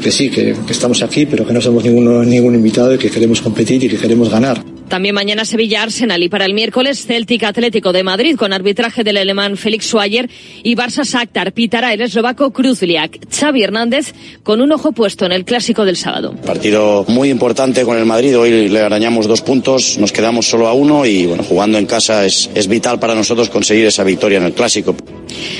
Que sí, que, estamos aquí, pero que no somos ningún invitado y que queremos competir y que queremos ganar. También mañana Sevilla Arsenal y para el miércoles Celtic Atlético de Madrid con arbitraje del alemán Félix Schwayer y Barça Shakhtar pitará el eslovaco Kruzliak. Xavi Hernández con un ojo puesto en el clásico del sábado. Partido muy importante con el Madrid. Hoy le arañamos dos puntos, nos quedamos solo a uno y bueno, jugando en casa es, es vital para nosotros conseguir esa victoria en el clásico.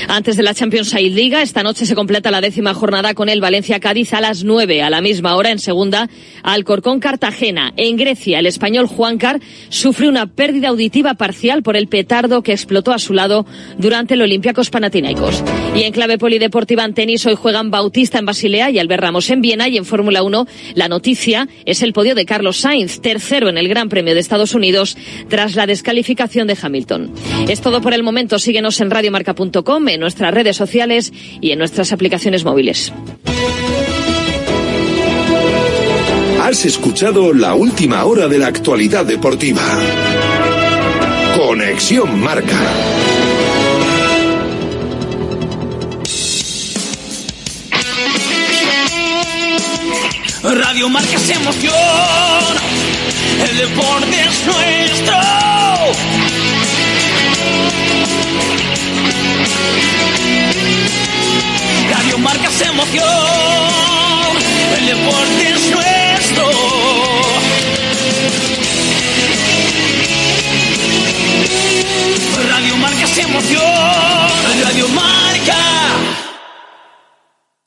Antes de la Champions League Liga, esta noche se completa la décima jornada con el Valencia Cádiz a las nueve a la misma hora en segunda Alcorcón Cartagena. En Grecia, el español Juan Car sufre una pérdida auditiva parcial por el petardo que explotó a su lado durante el Olympiacos Panathinaikos. Y en clave polideportiva en tenis hoy juegan Bautista en Basilea y Albert Ramos en Viena y en Fórmula 1 la noticia es el podio de Carlos Sainz, tercero en el Gran Premio de Estados Unidos tras la descalificación de Hamilton. Es todo por el momento. Síguenos en radiomarca.com, en nuestras redes sociales y en nuestras aplicaciones móviles. Has escuchado la última hora de la actualidad deportiva. Conexión Marca. Radio Marca es emoción. El deporte es nuestro. Radio Marca es emoción. El deporte es nuestro. Radio Marca es emoción. Radio Marca.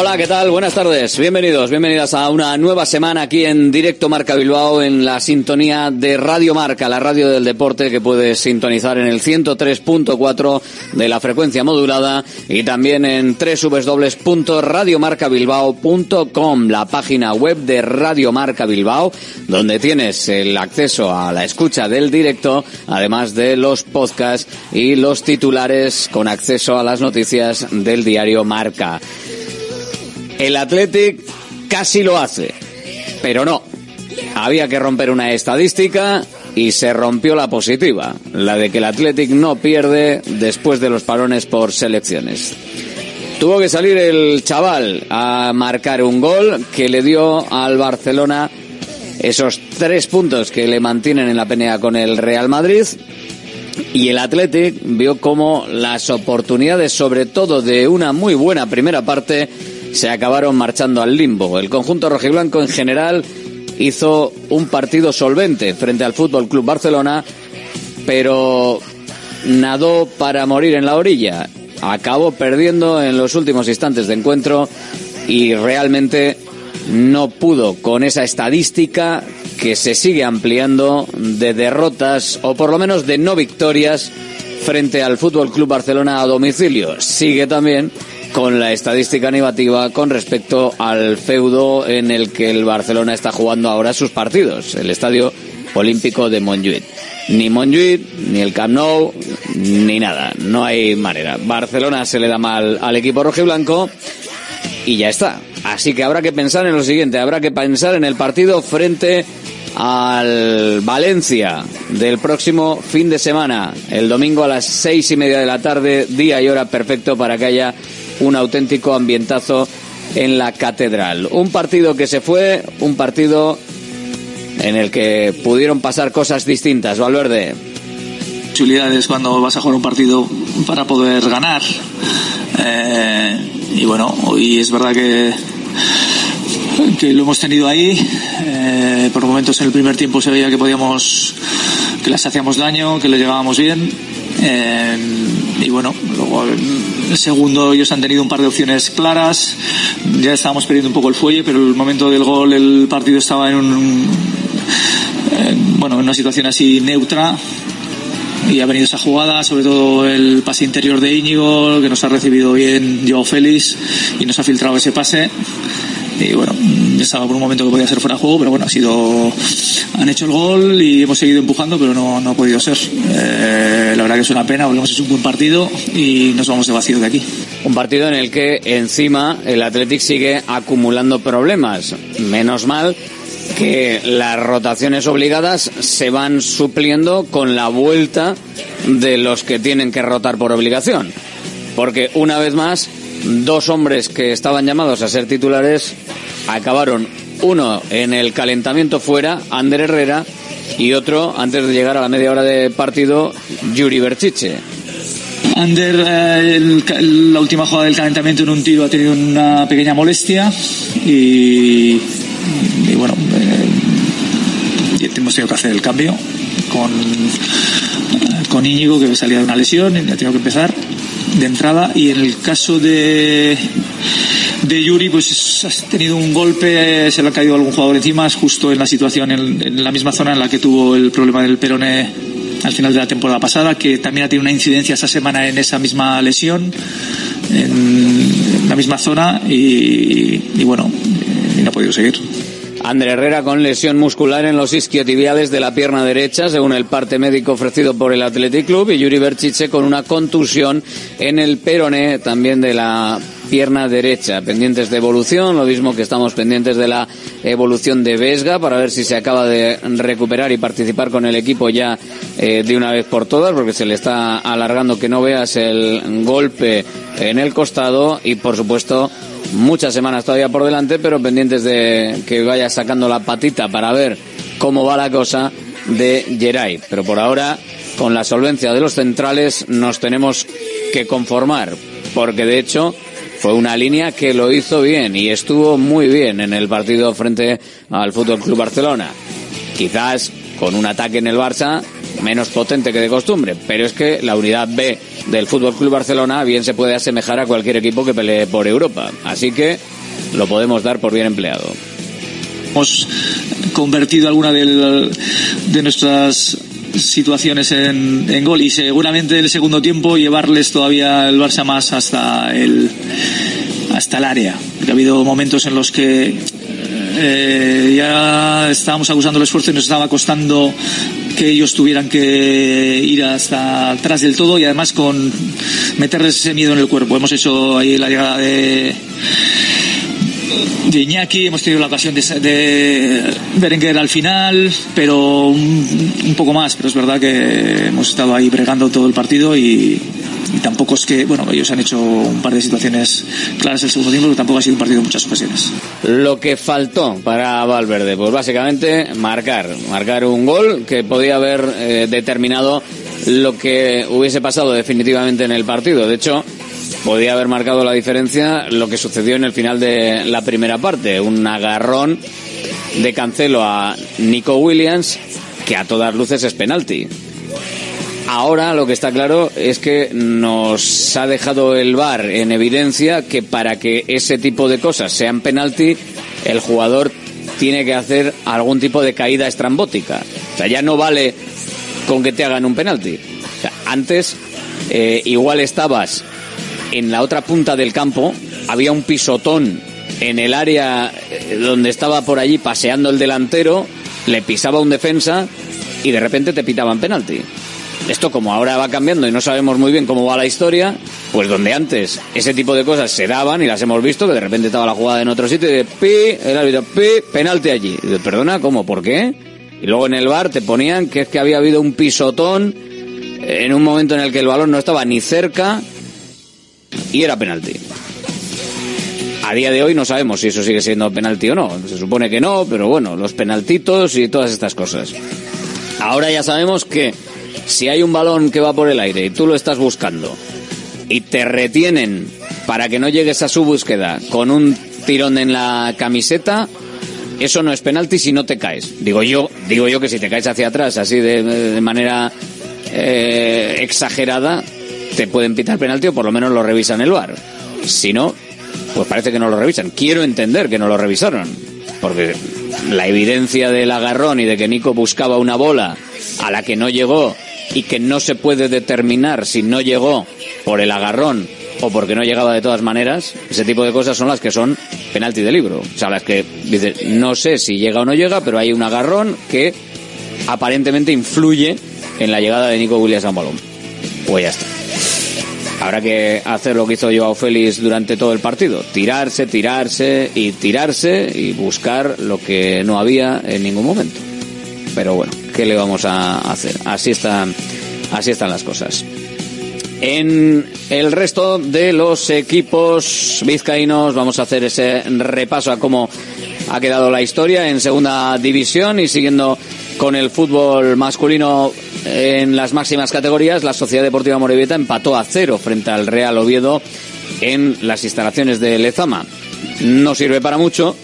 Hola, ¿qué tal? Buenas tardes. Bienvenidos, bienvenidas a una nueva semana aquí en Directo Marca Bilbao en la sintonía de Radio Marca, la radio del deporte que puedes sintonizar en el 103.4 de la frecuencia modulada y también en www.radiomarcabilbao.com, la página web de Radio Marca Bilbao, donde tienes el acceso a la escucha del directo, además de los podcasts y los titulares con acceso a las noticias del diario Marca. El Athletic casi lo hace, pero no. Había que romper una estadística y se rompió la positiva, la de que el Athletic no pierde después de los parones por selecciones. Tuvo que salir el chaval a marcar un gol que le dio al Barcelona esos tres puntos que le mantienen en la pelea con el Real Madrid. Y el Athletic vio como las oportunidades, sobre todo de una muy buena primera parte, se acabaron marchando al limbo. El conjunto rojiblanco en general hizo un partido solvente frente al Fútbol Club Barcelona, pero nadó para morir en la orilla. Acabó perdiendo en los últimos instantes de encuentro y realmente no pudo con esa estadística que se sigue ampliando de derrotas o por lo menos de no victorias frente al Fútbol Club Barcelona a domicilio. Sigue también con la estadística negativa con respecto al feudo en el que el Barcelona está jugando ahora sus partidos, el Estadio Olímpico de Montjuic. Ni Montjuic, ni el Camp Nou, ni nada. No hay manera. Barcelona se le da mal al equipo rojiblanco y ya está. Así que habrá que pensar en lo siguiente, habrá que pensar en el partido frente al Valencia del próximo fin de semana, el domingo a las seis y media de la tarde, día y hora perfecto para que haya un auténtico ambientazo en la catedral. Un partido que se fue, un partido en el que pudieron pasar cosas distintas. Valverde. Posibilidades cuando vas a jugar un partido para poder ganar. Eh, y bueno, hoy es verdad que que lo hemos tenido ahí. Eh, por momentos en el primer tiempo se veía que podíamos, que les hacíamos daño, que les llegábamos bien. Eh, y bueno, luego segundo ellos han tenido un par de opciones claras. Ya estábamos perdiendo un poco el fuelle, pero el momento del gol el partido estaba en un en, bueno en una situación así neutra y ha venido esa jugada, sobre todo el pase interior de Íñigo, que nos ha recibido bien Joao Félix y nos ha filtrado ese pase. Y bueno, estaba por un momento que podía ser fuera de juego, pero bueno, ha sido. Han hecho el gol y hemos seguido empujando, pero no, no ha podido ser. Eh, la verdad que es una pena, porque hemos hecho un buen partido y nos vamos de vacío de aquí. Un partido en el que encima el Athletic sigue acumulando problemas. Menos mal que las rotaciones obligadas se van supliendo con la vuelta de los que tienen que rotar por obligación. Porque una vez más, dos hombres que estaban llamados a ser titulares acabaron uno en el calentamiento fuera, Ander Herrera, y otro, antes de llegar a la media hora de partido, Yuri Berchiche. Ander, eh, la última jugada del calentamiento en un tiro ha tenido una pequeña molestia y, bueno, eh, hemos tenido que hacer el cambio con, eh, con Íñigo que salía de una lesión y ha tenido que empezar de entrada y en el caso de de Yuri pues ha tenido un golpe se le ha caído algún jugador encima es justo en la situación en, la misma zona en la que tuvo el problema del peroné al final de la temporada pasada, que también ha tenido una incidencia esta semana en esa misma lesión, en la misma zona, y, y bueno, y no ha podido seguir. Ander Herrera con lesión muscular en los isquiotibiales de la pierna derecha, según el parte médico ofrecido por el Athletic Club, y Yuri Berchiche con una contusión en el peroné también de la pierna derecha. Pendientes de evolución, lo mismo que estamos pendientes de la evolución de Vesga para ver si se acaba de recuperar y participar con el equipo ya eh, de una vez por todas, porque se le está alargando que no veas el golpe en el costado y por supuesto muchas semanas todavía por delante, pero pendientes de que vaya sacando la patita para ver cómo va la cosa de Geray. Pero por ahora, con la solvencia de los centrales, nos tenemos que conformar, porque de hecho fue una línea que lo hizo bien y estuvo muy bien en el partido frente al Fútbol Club Barcelona. Quizás con un ataque en el Barça menos potente que de costumbre, pero es que la unidad B del Fútbol Club Barcelona bien se puede asemejar a cualquier equipo que pelee por Europa, así que lo podemos dar por bien empleado. Hemos convertido alguna del- de nuestras situaciones en, en gol y seguramente en el segundo tiempo llevarles todavía el Barça más hasta el hasta el área. Ha habido momentos en los que eh, ya estábamos acusando el esfuerzo y nos estaba costando que ellos tuvieran que ir hasta atrás del todo y además con meterles ese miedo en el cuerpo. Hemos hecho ahí la llegada de de Iñaki, hemos tenido la ocasión de, de Berenguer al final, pero un, un, poco más, pero es verdad que hemos estado ahí bregando todo el partido y, y, tampoco es que, bueno, ellos han hecho un par de situaciones claras el segundo tiempo, pero tampoco ha sido un partido en muchas ocasiones. Lo que faltó para Valverde, pues básicamente marcar, marcar un gol que podía haber eh, determinado lo que hubiese pasado definitivamente en el partido. De hecho, podía haber marcado la diferencia lo que sucedió en el final de la primera parte, un agarrón de Cancelo a Nico Williams que a todas luces es penalti. Ahora lo que está claro es que nos ha dejado el VAR en evidencia que para que ese tipo de cosas sean penalti, el jugador tiene que hacer algún tipo de caída estrambótica. O sea, ya no vale con que te hagan un penalti. O sea, antes eh, igual estabas en la otra punta del campo había un pisotón en el área donde estaba por allí paseando el delantero, le pisaba un defensa y de repente te pitaban penalti. Esto como ahora va cambiando y no sabemos muy bien cómo va la historia, pues donde antes ese tipo de cosas se daban y las hemos visto, que de repente estaba la jugada en otro sitio y de pi, el árbitro, pi, penalti allí. Perdona, ¿cómo? ¿Por qué? Y luego en el bar te ponían que es que había habido un pisotón en un momento en el que el balón no estaba ni cerca y era penalti. A día de hoy no sabemos si eso sigue siendo penalti o no. Se supone que no, pero bueno, los penaltitos y todas estas cosas. Ahora ya sabemos que si hay un balón que va por el aire y tú lo estás buscando y te retienen para que no llegues a su búsqueda con un tirón en la camiseta, eso no es penalti si no te caes. Digo yo, digo yo que si te caes hacia atrás, así de, manera eh, exagerada, te pueden pitar penalti o por lo menos lo revisan el bar. Si no, pues parece que no lo revisan. Quiero entender que no lo revisaron, porque la evidencia del agarrón y de que Nico buscaba una bola a la que no llegó y que no se puede determinar si no llegó por el agarrón o porque no llegaba de todas maneras, ese tipo de cosas son las que son penalti de libro. O sea, las que dices, no sé si llega o no llega, pero hay un agarrón que aparentemente influye en la llegada de Nico Williams a un balón. Pues ya está. Habrá que hacer lo que hizo Joao Félix durante todo el partido. Tirarse, tirarse y tirarse y buscar lo que no había en ningún momento. Pero bueno, ¿qué le vamos a hacer? Así están, así están las cosas. En el resto de los equipos vizcaínos vamos a hacer ese repaso a cómo ha quedado la historia en segunda división y siguiendo con el fútbol masculino en las máximas categorías, la Sociedad Deportiva Morevieta empató a cero frente al Real Oviedo en las instalaciones de Lezama. No sirve para mucho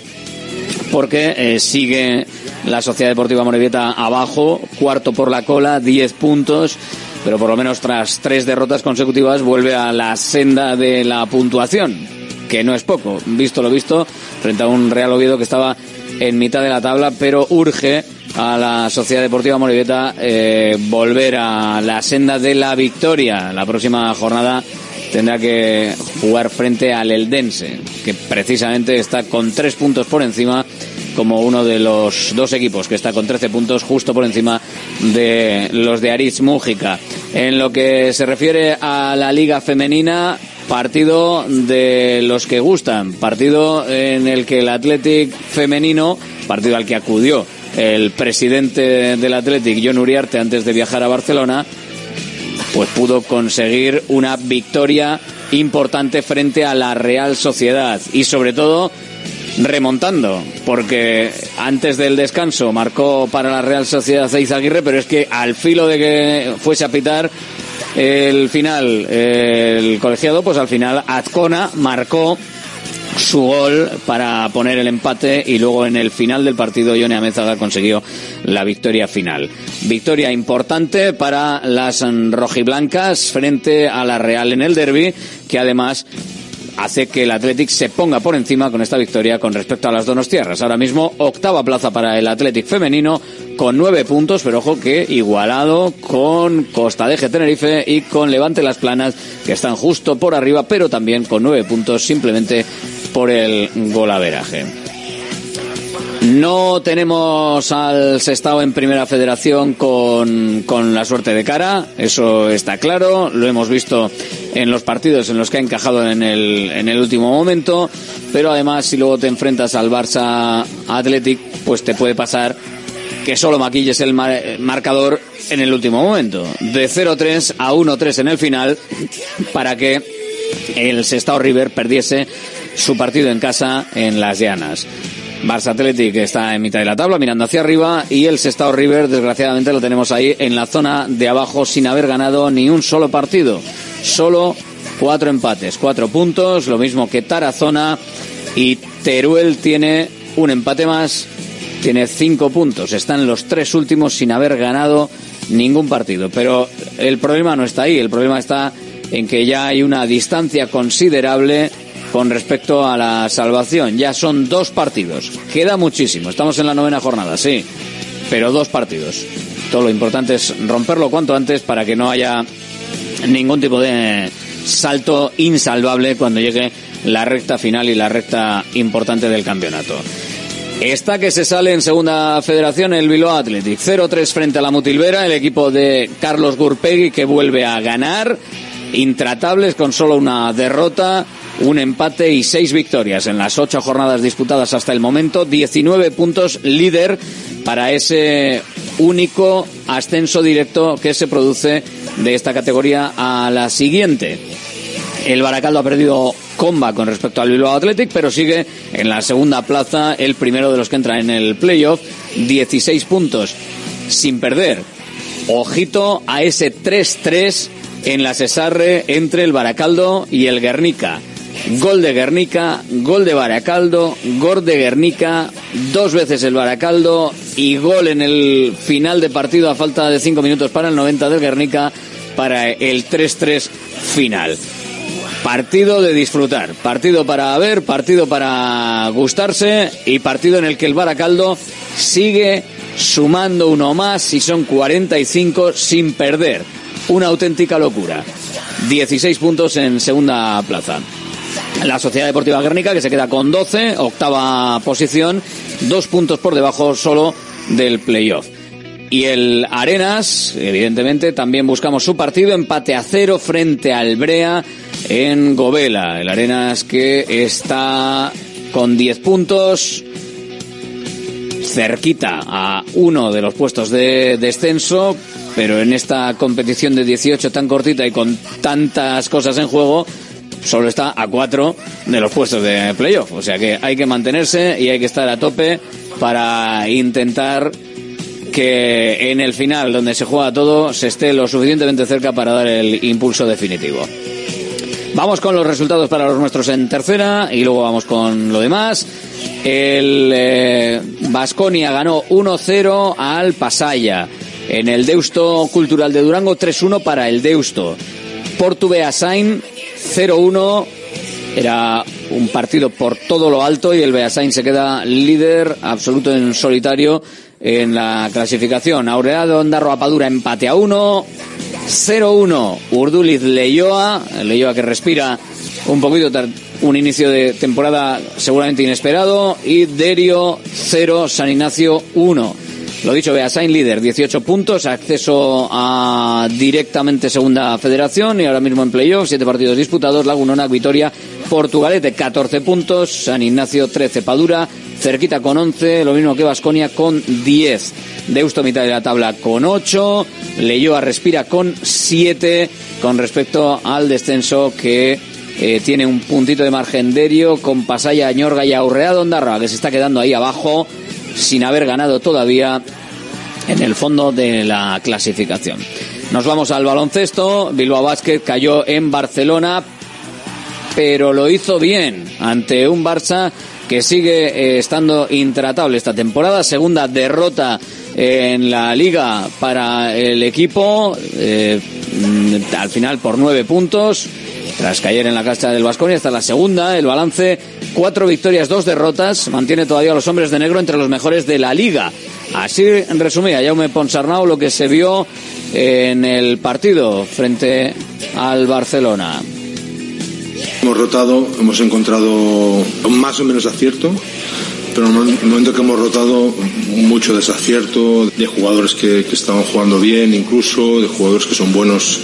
porque eh, sigue la Sociedad Deportiva Morevieta abajo, cuarto por la cola, 10 puntos, pero por lo menos tras tres derrotas consecutivas vuelve a la senda de la puntuación, que no es poco, visto lo visto, frente a un Real Oviedo que estaba en mitad de la tabla, pero urge a la Sociedad Deportiva Morevieta eh, volver a la senda de la victoria. La próxima jornada tendrá que jugar frente al Eldense, que precisamente está con tres puntos por encima como uno de los dos equipos que está con 13 puntos justo por encima de los de Aritz Mújica. En lo que se refiere a la liga femenina, partido de los que gustan, partido en el que el Athletic femenino, partido al que acudió el presidente del Athletic, John Uriarte, antes de viajar a Barcelona, pues pudo conseguir una victoria importante frente a la Real Sociedad y sobre todo remontando, porque antes del descanso marcó para la Real Sociedad Seiz Aguirre, pero es que al filo de que fuese a pitar el final el colegiado, pues al final Azcona marcó su gol para poner el empate y luego en el final del partido Johnny Amezaga consiguió la victoria final. Victoria importante para las rojiblancas frente a la Real en el derby, que además hace que el Athletic se ponga por encima con esta victoria con respecto a las Donostiarras. Ahora mismo octava plaza para el Athletic femenino con nueve puntos, pero ojo que igualado con Costa de Tenerife y con Levante Las Planas que están justo por arriba, pero también con nueve puntos simplemente por el golaveraje. No tenemos al Sestao en primera federación con, con, la suerte de cara, eso está claro, lo hemos visto en los partidos en los que ha encajado en el, en el último momento, pero además si luego te enfrentas al Barça Athletic, pues te puede pasar que solo maquilles el marcador en el último momento, de 0-3 a 1-3 en el final, para que el Sestao River perdiese su partido en casa en Las Llanas. Barça Athletic está en mitad de la tabla mirando hacia arriba y el Sestao River desgraciadamente lo tenemos ahí en la zona de abajo sin haber ganado ni un solo partido. Solo cuatro empates, cuatro puntos, lo mismo que Tarazona y Teruel tiene un empate más, tiene cinco puntos. Están los tres últimos sin haber ganado ningún partido. Pero el problema no está ahí, el problema está en que ya hay una distancia considerable con respecto a la salvación. Ya son dos partidos. Queda muchísimo. Estamos en la novena jornada, sí. Pero dos partidos. Todo lo importante es romperlo cuanto antes para que no haya ningún tipo de salto insalvable cuando llegue la recta final y la recta importante del campeonato. Está que se sale en segunda federación el Bilbao Athletic. 0-3 frente a la Mutilvera, el equipo de Carlos Gurpegui que vuelve a ganar. Intratables con solo una derrota un empate y seis victorias en las ocho jornadas disputadas hasta el momento, 19 puntos líder para ese único ascenso directo que se produce de esta categoría a la siguiente. El Baracaldo ha perdido comba con respecto al Bilbao Athletic, pero sigue en la segunda plaza, el primero de los que entra en el playoff, 16 puntos sin perder. Ojito a ese 3-3 en la Cesarre entre el Baracaldo y el Guernica. Gol de Guernica, gol de Baracaldo, gol de Guernica, dos veces el Baracaldo y gol en el final de partido a falta de cinco minutos para el 90 del Guernica para el 3-3 final. Partido de disfrutar, partido para ver, partido para gustarse y partido en el que el Baracaldo sigue sumando uno más y son 45 sin perder. Una auténtica locura. 16 puntos en segunda plaza la Sociedad Deportiva Guernica, que se queda con 12, octava posición, dos puntos por debajo solo del playoff. Y el Arenas, evidentemente, también buscamos su partido, empate a cero frente al Brea en Govela. El Arenas que está con 10 puntos, cerquita a uno de los puestos de descenso, pero en esta competición de 18 tan cortita y con tantas cosas en juego, solo está a cuatro de los puestos de playoff. O sea que hay que mantenerse y hay que estar a tope para intentar que en el final, donde se juega todo, se esté lo suficientemente cerca para dar el impulso definitivo. Vamos con los resultados para los nuestros en tercera y luego vamos con lo demás. El Vasconia eh, ganó 1-0 al Pasaya. En el Deusto Cultural de Durango 3-1 para el Deusto. Portu Beasain 0-1. Era un partido por todo lo alto y el Beasain se queda líder absoluto en solitario en la clasificación. Aurelado Ondarro Apadura empate a 1. 0-1 Urduliz Leyoa. Leyoa que respira un poquito un inicio de temporada seguramente inesperado. Y Derio 0, San Ignacio 1. Lo dicho, Beasain líder, 18 puntos, acceso a directamente segunda federación y ahora mismo en playoff, 7 partidos disputados, Lagunona, Vitoria, Portugalete, 14 puntos, San Ignacio 13, Padura, cerquita con 11, lo mismo que Vasconia con 10. Deusto mitad de la tabla con 8, Leyoa respira con 7 con respecto al descenso que eh, tiene un puntito de margen derio con Pasaya, Añorga y Aurreado Ondarra, que se está quedando ahí abajo sin haber ganado todavía en el fondo de la clasificación. Nos vamos al baloncesto. Bilbao Basket cayó en Barcelona, pero lo hizo bien ante un Barça que sigue eh, estando intratable esta temporada. Segunda derrota en la liga para el equipo, eh, al final por nueve puntos. Tras caer en la cancha del Vasconia, esta es la segunda. El balance, cuatro victorias, dos derrotas. Mantiene todavía a los hombres de negro entre los mejores de la liga. Así resumía Jaume Ponsarnau lo que se vio en el partido frente al Barcelona. Hemos rotado, hemos encontrado más o menos acierto, pero en el momento que hemos rotado mucho desacierto de jugadores que, que estaban jugando bien incluso, de jugadores que son buenos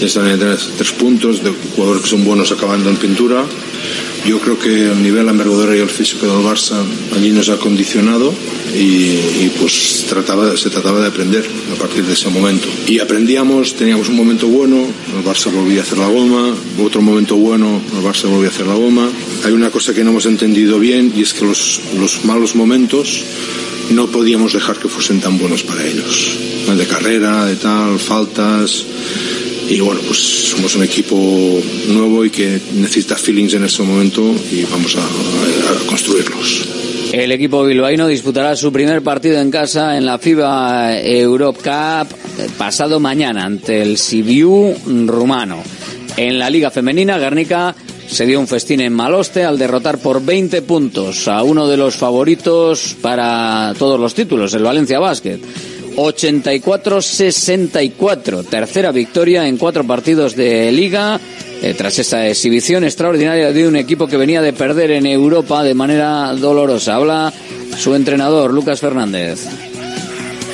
están en tres puntos, de jugadores que son buenos acabando en pintura. Yo creo que el nivel, la envergadura y el físico del Barça allí nos ha condicionado y, pues trataba, se trataba de aprender a partir de ese momento. Y aprendíamos, teníamos un momento bueno, el Barça volvía a hacer la goma, otro momento bueno, el Barça volvía a hacer la goma. Hay una cosa que no hemos entendido bien y es que los, los malos momentos no podíamos dejar que fuesen tan buenos para ellos. De carrera, de tal, faltas y bueno, pues somos un equipo nuevo y que necesita feelings en este momento y vamos a, construirlos. El equipo bilbaíno disputará su primer partido en casa en la FIBA Europe Cup pasado mañana ante el Sibiu rumano. En la Liga Femenina, Guernica se dio un festín en Maloste al derrotar por 20 puntos a uno de los favoritos para todos los títulos, el Valencia Basket. 84-64. Tercera victoria en cuatro partidos de liga. Eh, tras esa exhibición extraordinaria de un equipo que venía de perder en Europa de manera dolorosa. Habla su entrenador, Lucas Fernández.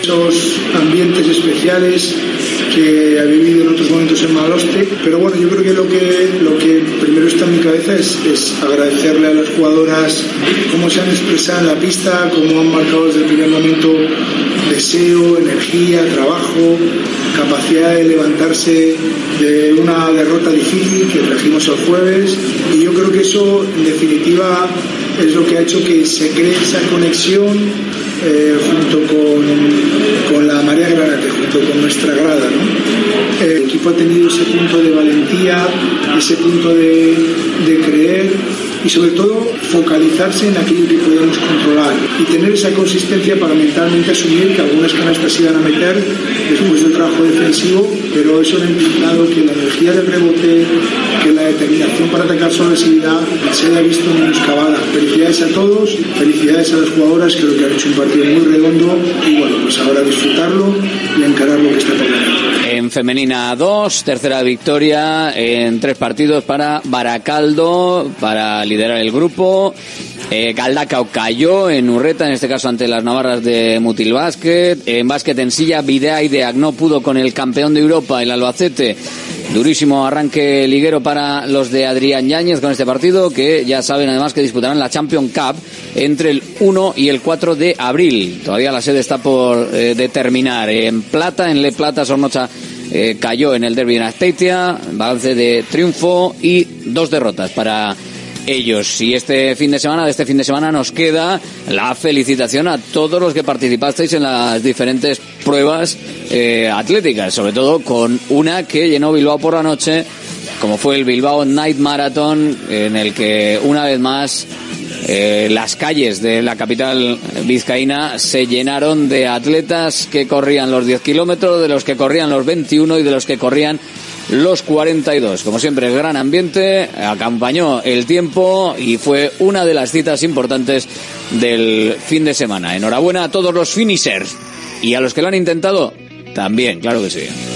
Esos ambientes especiales que ha vivido en otros momentos en Maloste, pero bueno, yo creo que lo que, lo que primero está en mi cabeza es, es agradecerle a las jugadoras cómo se han expresado en la pista, cómo han marcado desde el primer momento deseo, energía, trabajo, capacidad de levantarse de una derrota difícil que trajimos el jueves. Y yo creo que eso en definitiva es lo que ha hecho que se cree esa conexión eh, junto con, con, la María Granate, con nuestra grada. ¿no? El equipo ha tenido ese punto de valentía, ese punto de creer y sobre todo focalizarse en aquello que podemos controlar y tener esa consistencia para mentalmente asumir que algunas canastas se iban a meter después del trabajo defensivo, pero eso ha implicado que la energía del rebote, que la determinación para atacar su agresividad se haya visto menoscabada. Felicidades a todos, felicidades a las jugadoras, creo que han hecho un partido muy redondo y bueno, pues ahora disfrutarlo y encarar lo que está por delante. En femenina 2, tercera victoria en tres partidos para Baracaldo, para liderar el grupo. Eh, Galdacao cayó en Urreta, en este caso ante las navarras de Mutil Básquet. En básquet en silla, Videa y Deac no pudo con el campeón de Europa, el Albacete. Durísimo arranque liguero para los de Adrián Yáñez con este partido, que ya saben además que disputarán la Champion Cup entre el 1 y el 4 de abril. Todavía la sede está por eh, determinar. En Plata, en Le Plata, Sornocha eh, cayó en el derby de Asteitia, balance de triunfo y dos derrotas para ellos. Y este fin de semana, de este fin de semana, nos queda la felicitación a todos los que participasteis en las diferentes pruebas eh, atléticas, sobre todo con una que llenó Bilbao por la noche, como fue el Bilbao Night Marathon, en el que una vez más eh, las calles de la capital vizcaína se llenaron de atletas que corrían los 10 kilómetros, de los que corrían los 21 y de los que corrían los 42. Como siempre, gran ambiente, acompañó el tiempo y fue una de las citas importantes del fin de semana. Enhorabuena a todos los finishers y a los que lo han intentado también, claro que sí.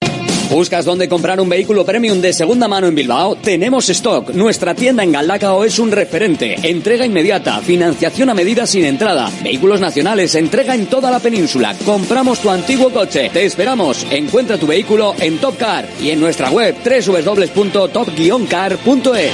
¿Buscas dónde comprar un vehículo premium de segunda mano en Bilbao? Tenemos stock. Nuestra tienda en Galdacao es un referente. Entrega inmediata, financiación a medida sin entrada, vehículos nacionales, entrega en toda la península. Compramos tu antiguo coche. Te esperamos. Encuentra tu vehículo en Top Car y en nuestra web www.top-car.es.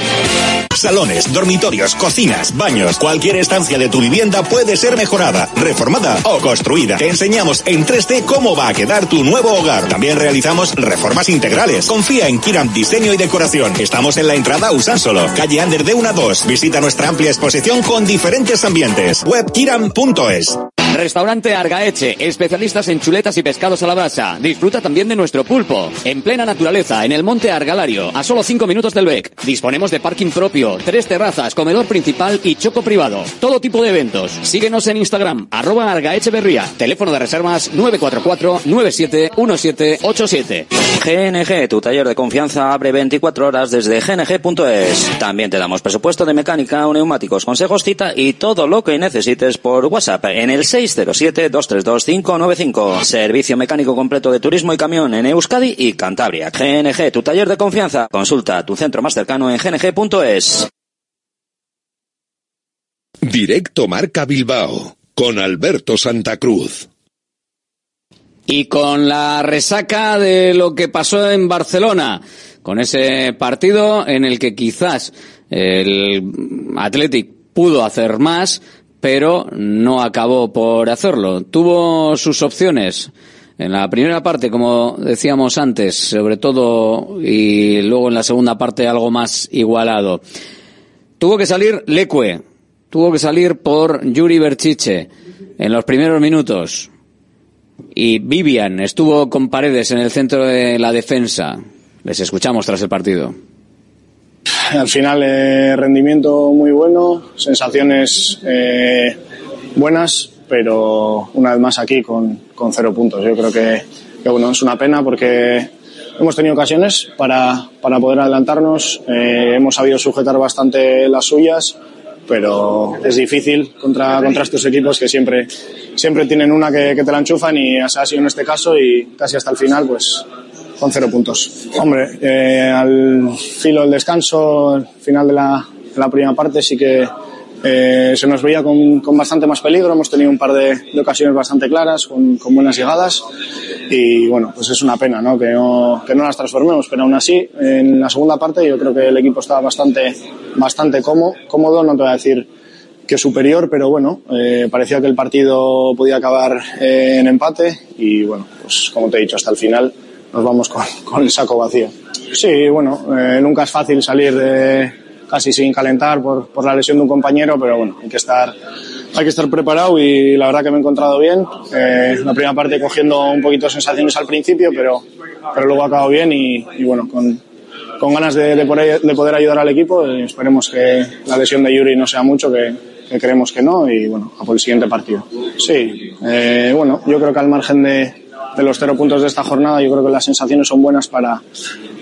Salones, dormitorios, cocinas, baños, cualquier estancia de tu vivienda puede ser mejorada, reformada o construida. Te enseñamos en 3D cómo va a quedar tu nuevo hogar. También realizamos reformas integrales. Confía en Kiram Diseño y Decoración. Estamos en la entrada Usánsolo, calle Ander de 1 a 2. Visita nuestra amplia exposición con diferentes ambientes. Webkiram.es. Restaurante Argaeche, especialistas en chuletas y pescados a la brasa. Disfruta también de nuestro pulpo. En plena naturaleza, en el monte Argalario, a solo 5 minutos del BEC. Disponemos de parking propio, tres terrazas, comedor principal y choco privado. Todo tipo de eventos. Síguenos en Instagram, arroba Argaecheverría. Teléfono de reservas 944-971787. GNG, tu taller de confianza abre 24 horas desde gng.es. También te damos presupuesto de mecánica neumáticos, consejos, cita y todo lo que necesites por WhatsApp en el 607-232-595. Servicio mecánico completo de turismo y camión en Euskadi y Cantabria. GNG, tu taller de confianza. Consulta tu centro más cercano en gng.es. Directo Marca Bilbao con Alberto Santa Cruz. Y con la resaca de lo que pasó en Barcelona, con ese partido en el que quizás el Athletic pudo hacer más, pero no acabó por hacerlo. Tuvo sus opciones. En la primera parte, como decíamos antes, sobre todo, y luego en la segunda parte algo más igualado. Tuvo que salir Leque, tuvo que salir por Yuri Berchiche en los primeros minutos. Y Vivian estuvo con paredes en el centro de la defensa. Les escuchamos tras el partido. Al final, eh, rendimiento muy bueno, sensaciones eh, buenas, pero una vez más aquí con, con cero puntos. Yo creo que, que, bueno, es una pena porque hemos tenido ocasiones para, para poder adelantarnos, eh, hemos sabido sujetar bastante las suyas, pero es difícil contra, contra estos equipos que siempre, siempre tienen una que, te la enchufan y así ha sido en este caso y casi hasta el final, pues con cero puntos. Hombre, eh, al filo del descanso, al final de la, de la primera parte sí que eh, se nos veía con, con, bastante más peligro, hemos tenido un par de, de ocasiones bastante claras, con, con, buenas llegadas y bueno, pues es una pena ¿no? Que, no, que no las transformemos, pero aún así en la segunda parte yo creo que el equipo estaba bastante, bastante cómodo, cómodo, no te voy a decir que superior, pero bueno, eh, parecía que el partido podía acabar eh, en empate y bueno, pues como te he dicho, hasta el final nos vamos con, con el saco vacío. Sí, bueno, eh, nunca es fácil salir casi sin calentar por, por, la lesión de un compañero, pero bueno, hay que estar, hay que estar preparado y la verdad que me he encontrado bien. Eh, la primera parte cogiendo un poquito de sensaciones al principio, pero, pero luego ha acabado bien y, bueno, con, con ganas de, de, poder, de, poder, ayudar al equipo. Eh, esperemos que la lesión de Yuri no sea mucho, que, que creemos que no y bueno, a por el siguiente partido. Sí, eh, bueno, yo creo que al margen de, de los cero puntos de esta jornada, yo creo que las sensaciones son buenas para,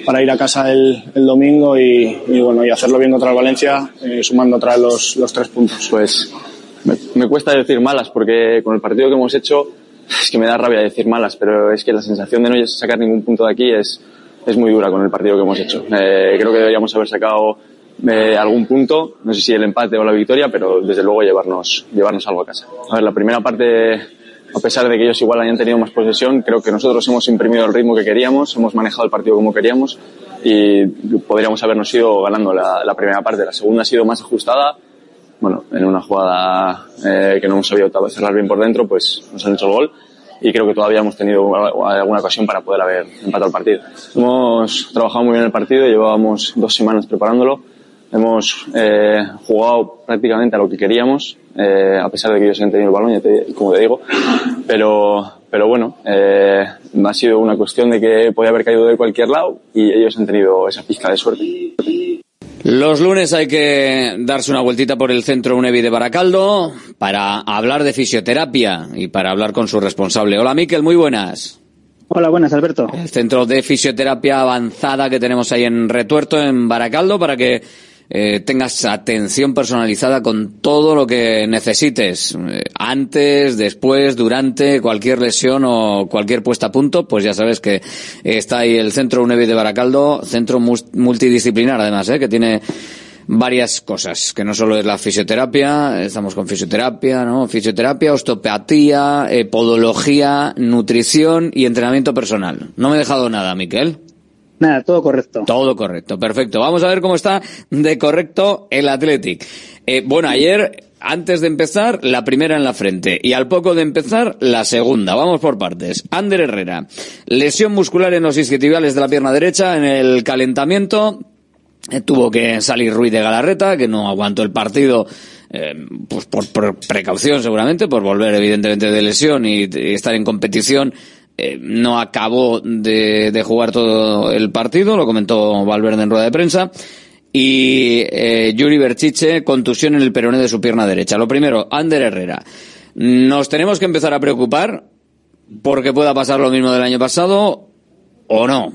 para ir a casa el, el domingo y, y, bueno, y hacerlo bien contra el Valencia, eh, sumando otra vez los, los tres puntos. Pues me, me, cuesta decir malas porque con el partido que hemos hecho es que me da rabia decir malas, pero es que la sensación de no sacar ningún punto de aquí es, es muy dura con el partido que hemos hecho. Eh, creo que deberíamos haber sacado eh, algún punto, no sé si el empate o la victoria, pero desde luego llevarnos, llevarnos algo a casa. A ver, la primera parte a pesar de que ellos igual hayan tenido más posesión, creo que nosotros hemos imprimido el ritmo que queríamos, hemos manejado el partido como queríamos y podríamos habernos ido ganando la, la primera parte. La segunda ha sido más ajustada, bueno, en una jugada eh, que no hemos sabido cerrar bien por dentro, pues nos han hecho el gol y creo que todavía hemos tenido alguna ocasión para poder haber empatado el partido. Hemos trabajado muy bien el partido, llevábamos dos semanas preparándolo, hemos eh, jugado prácticamente a lo que queríamos, eh, a pesar de que ellos han tenido el balón, te, como te digo. Pero, pero bueno, eh, ha sido una cuestión de que podía haber caído de cualquier lado y ellos han tenido esa pizca de suerte. Los lunes hay que darse una vueltita por el centro UNEVI de Baracaldo para hablar de fisioterapia y para hablar con su responsable. Hola Miquel, muy buenas. Hola, buenas, Alberto. El centro de fisioterapia avanzada que tenemos ahí en Retuerto, en Baracaldo, para que eh, tengas atención personalizada con todo lo que necesites, eh, antes, después, durante cualquier lesión o cualquier puesta a punto, pues ya sabes que está ahí el Centro UNEVI de Baracaldo, centro multidisciplinar además, ¿eh? que tiene varias cosas, que no solo es la fisioterapia, estamos con fisioterapia, ¿no? Fisioterapia, osteopatía, eh, podología, nutrición y entrenamiento personal. No me he dejado nada, Miquel. Nada, todo correcto. Todo correcto, perfecto. Vamos a ver cómo está de correcto el Athletic. Eh, bueno, ayer, antes de empezar, la primera en la frente. Y al poco de empezar, la segunda. Vamos por partes. Ander Herrera. Lesión muscular en los isquiotibiales de la pierna derecha en el calentamiento. Eh, tuvo que salir Ruiz de Galarreta, que no aguantó el partido. Eh, pues por, precaución seguramente, por volver evidentemente de lesión y estar en competición eh, no acabó de, de, jugar todo el partido, lo comentó Valverde en rueda de prensa. Y eh, Yuri Berchiche, contusión en el peroné de su pierna derecha. Lo primero, Ander Herrera. Nos tenemos que empezar a preocupar porque pueda pasar lo mismo del año pasado o no.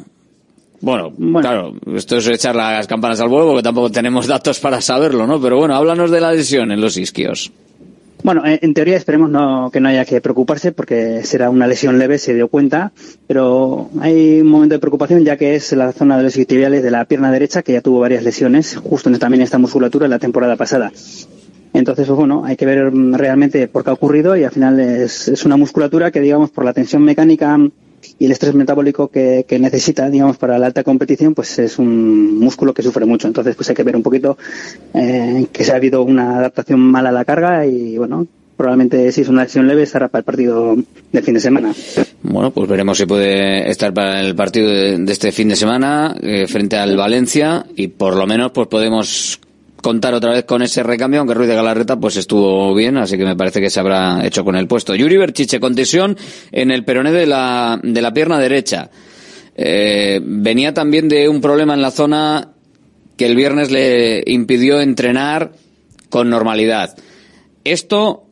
Bueno, bueno, claro, esto es echar las campanas al vuelo porque tampoco tenemos datos para saberlo, ¿no? Pero bueno, háblanos de la lesión en los isquios. Bueno, en, teoría esperemos no, que no haya que preocuparse porque será una lesión leve, se dio cuenta, pero hay un momento de preocupación ya que es la zona de los isquiotibiales de la pierna derecha que ya tuvo varias lesiones justo en, también esta musculatura la temporada pasada. Entonces, pues, bueno, hay que ver realmente por qué ha ocurrido y al final es una musculatura que, digamos, por la tensión mecánica y el estrés metabólico que, que, necesita, digamos, para la alta competición, pues es un músculo que sufre mucho. Entonces, pues hay que ver un poquito eh, que se ha habido una adaptación mala a la carga y, bueno, probablemente si es una lesión leve estará para el partido del fin de semana. Bueno, pues veremos si puede estar para el partido de, este fin de semana eh, frente al Valencia y por lo menos pues podemos contar otra vez con ese recambio, aunque Ruiz de Galarreta pues estuvo bien, así que me parece que se habrá hecho con el puesto. Yuri Berchiche, contusión en el peroné de la, de la pierna derecha. Eh, venía también de un problema en la zona que el viernes le impidió entrenar con normalidad. Esto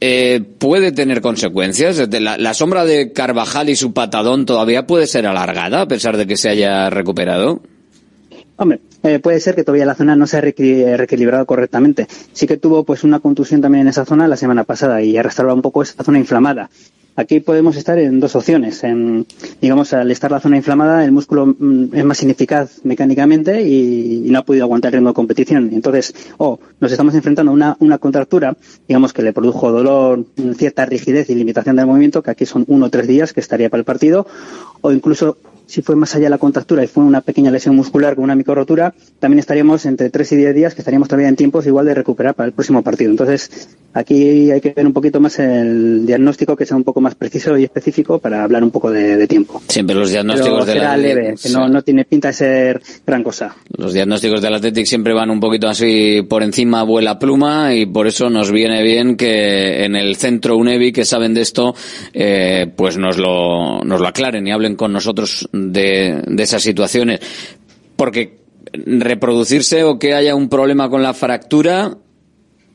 eh, puede tener consecuencias. La, sombra de Carvajal y su patadón todavía puede ser alargada a pesar de que se haya recuperado. Hombre, eh, puede ser que todavía la zona no se ha reequilibrado correctamente. Sí que tuvo pues una contusión también en esa zona la semana pasada y arrastraba un poco esa zona inflamada. Aquí podemos estar en dos opciones. En, digamos, al estar la zona inflamada, el músculo mm, es más ineficaz mecánicamente y, no ha podido aguantar el ritmo de competición. Entonces, o nos estamos enfrentando a una, una contractura, digamos, que le produjo dolor, cierta rigidez y limitación del movimiento, que aquí son uno o tres días que estaría para el partido, o incluso si fue más allá de la contractura y fue una pequeña lesión muscular con una microrotura, también estaríamos entre 3 y 10 días, que estaríamos todavía en tiempos igual de recuperar para el próximo partido. Entonces, aquí hay que ver un poquito más el diagnóstico, que sea un poco más preciso y específico para hablar un poco de, de tiempo. Siempre los diagnósticos Pero de la leve, que no, no tiene pinta de ser gran cosa. Los diagnósticos del Athletic siempre van un poquito así por encima vuela pluma y por eso nos viene bien que en el centro UNEVI que saben de esto, eh, pues nos lo, nos lo aclaren y hablen con nosotros de, esas situaciones. Porque reproducirse o que haya un problema con la fractura,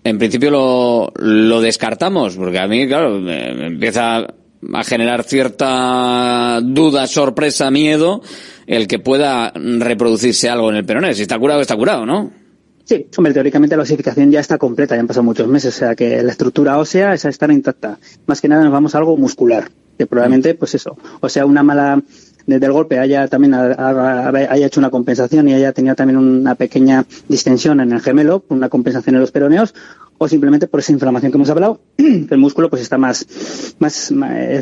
en principio lo, lo descartamos, porque a mí, claro, me, empieza a generar cierta duda, sorpresa, miedo, el que pueda reproducirse algo en el peroné. Si está curado, está curado, ¿no? Sí, hombre, teóricamente la osificación ya está completa, ya han pasado muchos meses, o sea que la estructura ósea esa está intacta. Más que nada nos vamos a algo muscular, que probablemente, pues eso, o sea, una mala desde el golpe haya también haya hecho una compensación y haya tenido también una pequeña distensión en el gemelo, una compensación en los peroneos, o simplemente por esa inflamación que hemos hablado, el músculo pues está más, más,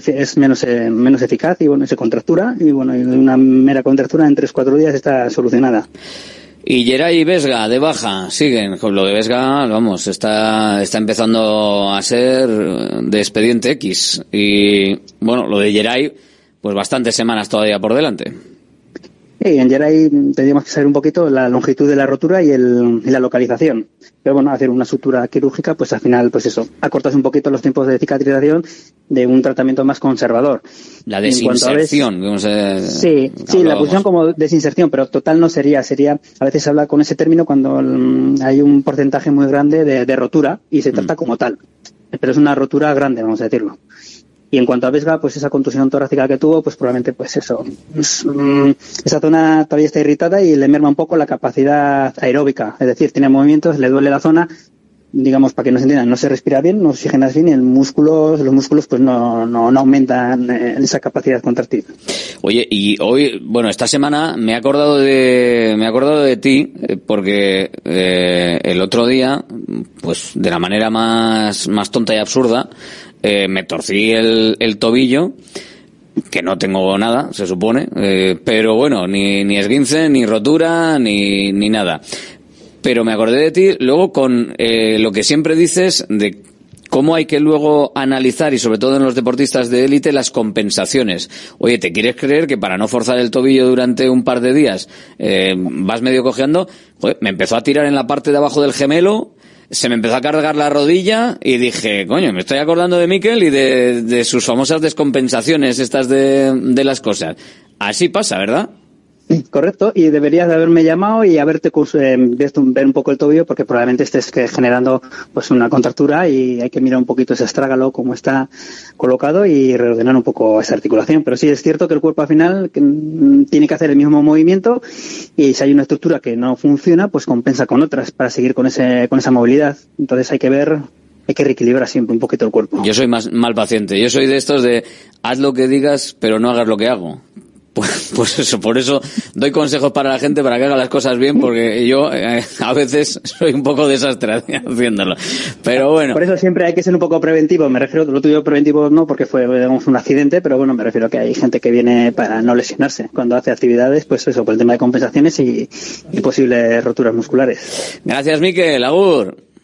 es menos, eh, menos eficaz y bueno, se contractura y bueno, una mera contractura en 3-4 días está solucionada. Y Geray Vesga de baja, siguen con lo de Vesga, vamos, está, está empezando a ser de expediente X. Y bueno, lo de Geray, pues bastantes semanas todavía por delante. Sí, en Geray tendríamos que saber un poquito la longitud de la rotura y, el, y, la localización. Pero bueno, hacer una sutura quirúrgica, pues al final, pues eso, acortas un poquito los tiempos de cicatrización de un tratamiento más conservador. La desinserción. Vez, a, sí, sí, la posición como desinserción, pero total no sería. Sería, a veces se habla con ese término cuando um, hay un porcentaje muy grande de, de rotura y se trata mm. como tal. Pero es una rotura grande, vamos a decirlo. Y en cuanto a Vesga, pues esa contusión torácica que tuvo, pues probablemente, pues eso, mm, esa zona todavía está irritada y le merma un poco la capacidad aeróbica. Es decir, tiene movimientos, le duele la zona, digamos, para que nos entiendan, no se respira bien, no oxigena bien y el músculo, los músculos pues no, no, no aumentan esa capacidad contractiva. Oye, y hoy, bueno, esta semana me he acordado de, me he acordado de ti, porque eh, el otro día, pues de la manera más, más tonta y absurda, eh, me torcí el, el, tobillo, que no tengo nada, se supone, eh, pero bueno, ni, ni esguince, ni rotura, ni, ni nada. Pero me acordé de ti luego con eh, lo que siempre dices de cómo hay que luego analizar, y sobre todo en los deportistas de élite, las compensaciones. Oye, ¿te quieres creer que para no forzar el tobillo durante un par de días eh, vas medio cojeando? Joder, me empezó a tirar en la parte de abajo del gemelo, se me empezó a cargar la rodilla y dije, coño, me estoy acordando de Miquel y de, de sus famosas descompensaciones estas de, de las cosas. Así pasa, ¿verdad? Correcto, y deberías de haberme llamado y haberte eh, visto ver un poco el tobillo porque probablemente estés generando pues una contractura y hay que mirar un poquito ese estrágalo cómo está colocado y reordenar un poco esa articulación. Pero sí es cierto que el cuerpo al final tiene que hacer el mismo movimiento y si hay una estructura que no funciona, pues compensa con otras para seguir con ese con esa movilidad. Entonces hay que ver hay que reequilibrar siempre un poquito el cuerpo. Yo soy más mal paciente. Yo soy de estos de haz lo que digas, pero no hagas lo que hago Pues, pues eso, por eso doy consejos para la gente para que haga las cosas bien, porque yo eh, a veces soy un poco desastre haciéndolo. Pero bueno. Por eso siempre hay que ser un poco preventivo. Me refiero, lo tuyo preventivo no porque fue digamos, un accidente, pero bueno, me refiero a que hay gente que viene para no lesionarse cuando hace actividades, pues eso, por el tema de compensaciones y, y posibles roturas musculares. Gracias, Miquel. Agur.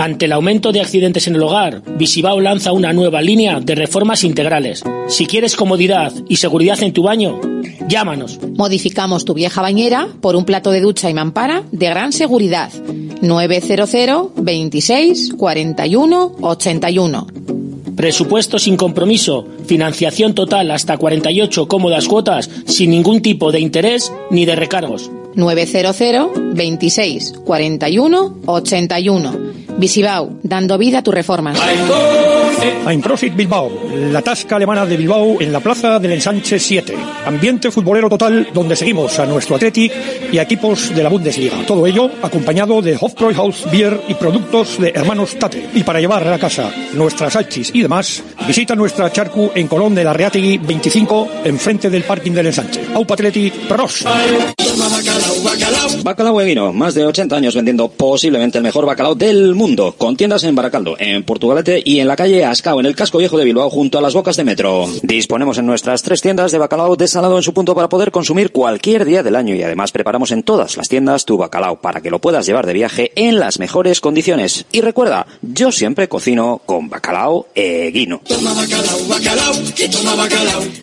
Ante el aumento de accidentes en el hogar, Visibao lanza una nueva línea de reformas integrales. Si quieres comodidad y seguridad en tu baño, llámanos. Modificamos tu vieja bañera por un plato de ducha y mampara de gran seguridad. 900 26 41 81. Presupuesto sin compromiso, financiación total hasta 48 cómodas cuotas sin ningún tipo de interés ni de recargos. 900 26 41 81. Visibao, dando vida a tu reforma. Profit Bilbao, la tasca alemana de Bilbao en la plaza del Ensanche 7. Ambiente futbolero total donde seguimos a nuestro Athletic y a equipos de la Bundesliga. Todo ello acompañado de Hofbräuhaus Beer y productos de hermanos Tate. Y para llevar a casa nuestras salchis y demás, visita nuestra charcu en Colón de la Reategui 25, enfrente del parking del Ensanche. Aupa Athletic, pros. Bacalao Eguino, más de 80 años vendiendo posiblemente el mejor bacalao del mundo, con tiendas en Baracaldo, en Portugalete y en la calle Ascao, en el casco viejo de Bilbao, junto a las bocas de metro. Disponemos en nuestras tres tiendas de bacalao desalado en su punto para poder consumir cualquier día del año y además preparamos en todas las tiendas tu bacalao para que lo puedas llevar de viaje en las mejores condiciones. Y recuerda, yo siempre cocino con bacalao Eguino.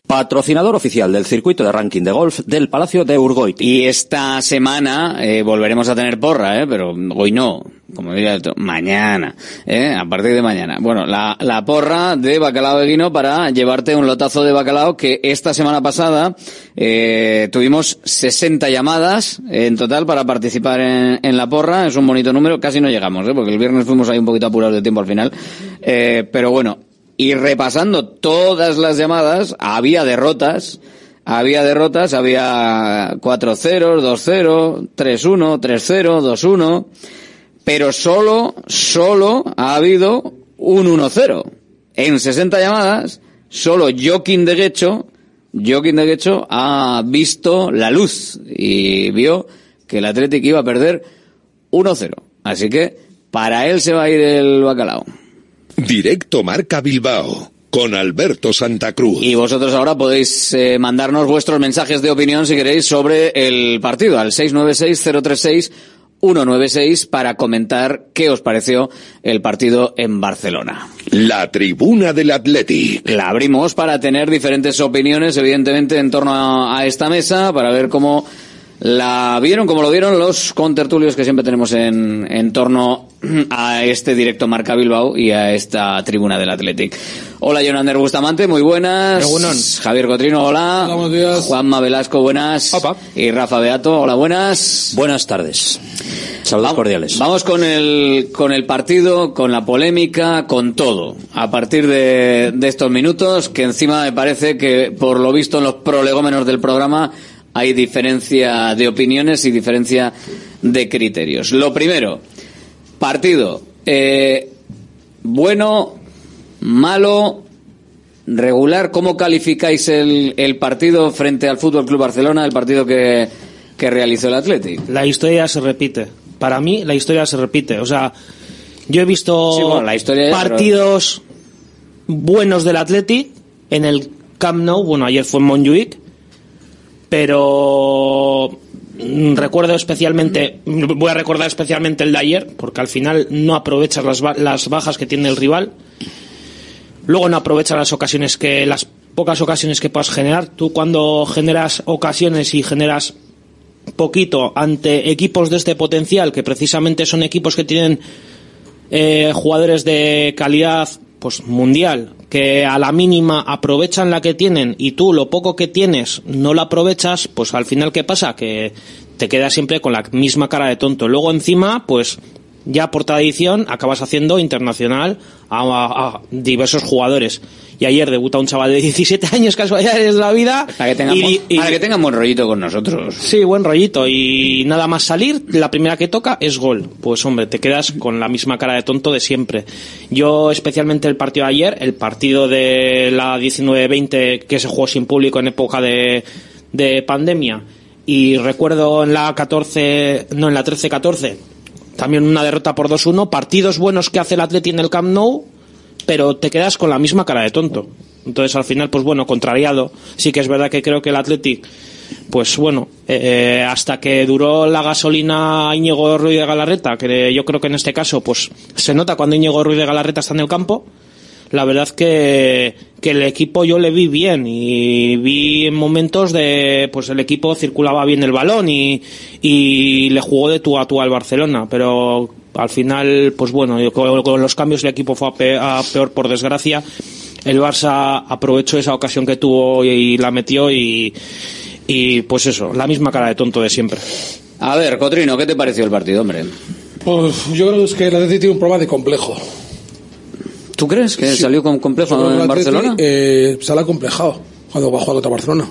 Patrocinador oficial del circuito de ranking de golf del Palacio de Urgoit. Y esta semana eh, volveremos a tener porra, ¿eh? pero hoy no, como diría el otro, mañana, ¿eh? a partir de mañana. Bueno, la, la porra de bacalao de guino para llevarte un lotazo de bacalao que esta semana pasada eh, tuvimos 60 llamadas en total para participar en, en, la porra. Es un bonito número, casi no llegamos, ¿eh? porque el viernes fuimos ahí un poquito apurados de tiempo al final. Eh, pero bueno, y repasando todas las llamadas, había derrotas, había derrotas, había 4-0, 2-0, 3-1, 3-0, 2-1, pero solo, solo ha habido un 1-0. En 60 llamadas, solo Joaquín de Guecho, Joaquín de Guecho ha visto la luz y vio que el Atlético iba a perder 1-0. Así que para él se va a ir el bacalao. Directo Marca Bilbao con Alberto Santa Cruz. Y vosotros ahora podéis eh, mandarnos vuestros mensajes de opinión si queréis sobre el partido al 696 196 para comentar qué os pareció el partido en Barcelona. La tribuna del Atleti. La abrimos para tener diferentes opiniones, evidentemente, en torno a, a esta mesa, para ver cómo la vieron, como lo vieron los contertulios que siempre tenemos en, en torno a este directo Marca Bilbao y a esta tribuna del Athletic. Hola, Jonander Bustamante, muy buenas. Javier Cotrino, hola. Hola, buenos días. Juanma Velasco, buenas. Opa. Y Rafa Beato, hola, buenas. Buenas tardes. Saludos cordiales. Vamos con el, con el partido, con la polémica, con todo. A partir de, de estos minutos, que encima me parece que, por lo visto en los prolegómenos del programa, hay diferencia de opiniones y diferencia de criterios. Lo primero, partido. Eh, bueno, malo, regular. ¿Cómo calificáis el, el partido frente al Fútbol Club Barcelona, el partido que, que realizó el Atlético? La historia se repite. Para mí, la historia se repite. O sea, yo he visto Sí, bueno, la historia partidos buenos del Athletic en el Camp Nou. Bueno, ayer fue en Montjuic pero mm, recuerdo especialmente, voy a recordar especialmente el de ayer, porque al final no aprovechas las, las bajas que tiene el rival. Luego no aprovechas las ocasiones que, las pocas ocasiones que puedas generar. Tú cuando generas ocasiones y generas poquito ante equipos de este potencial, que precisamente son equipos que tienen eh, jugadores de calidad pues mundial que a la mínima aprovechan la que tienen y tú lo poco que tienes no lo aprovechas pues al final qué pasa que te quedas siempre con la misma cara de tonto. Luego encima pues ya por tradición acabas haciendo internacional a, a- a diversos jugadores y ayer debuta un chaval de 17 años casualidades de la vida Para que tengan, y- y- para que tengan buen rollito con nosotros. Sí, buen rollito. Y nada más salir, la primera que toca es gol. Pues hombre, te quedas con la misma cara de tonto de siempre. Yo, especialmente el partido de ayer, el partido de la 19-20 que se jugó sin público en época de, de pandemia. Y recuerdo en la 14, no, en la 13-14, también una derrota por 2-1. Partidos buenos que hace el Atleti en el Camp Nou, pero te quedas con la misma cara de tonto. Entonces, al final, pues bueno, contrariado. Sí que es verdad que creo que el Athletic, pues bueno, eh, hasta que duró la gasolina Íñigo Ruiz de Galarreta, que yo creo que en este caso, pues se nota cuando Íñigo Ruiz de Galarreta está en el campo. La verdad que, que el equipo yo le vi bien y vi en momentos de, pues el equipo circulaba bien el balón y, y le jugó de tú a tú al Barcelona, pero al final, pues bueno, yo con, con los cambios el equipo fue a, pe- a peor por desgracia. El Barça aprovechó esa ocasión que tuvo y la metió y, y pues eso, la misma cara de tonto de siempre. A ver, Cotrino, ¿qué te pareció el partido, hombre? Pues yo creo que es que el Atleti tiene un problema de complejo. ¿Tú crees que salió con complejo en Barcelona? Eh, se le ha complejado cuando va a jugar contra Barcelona.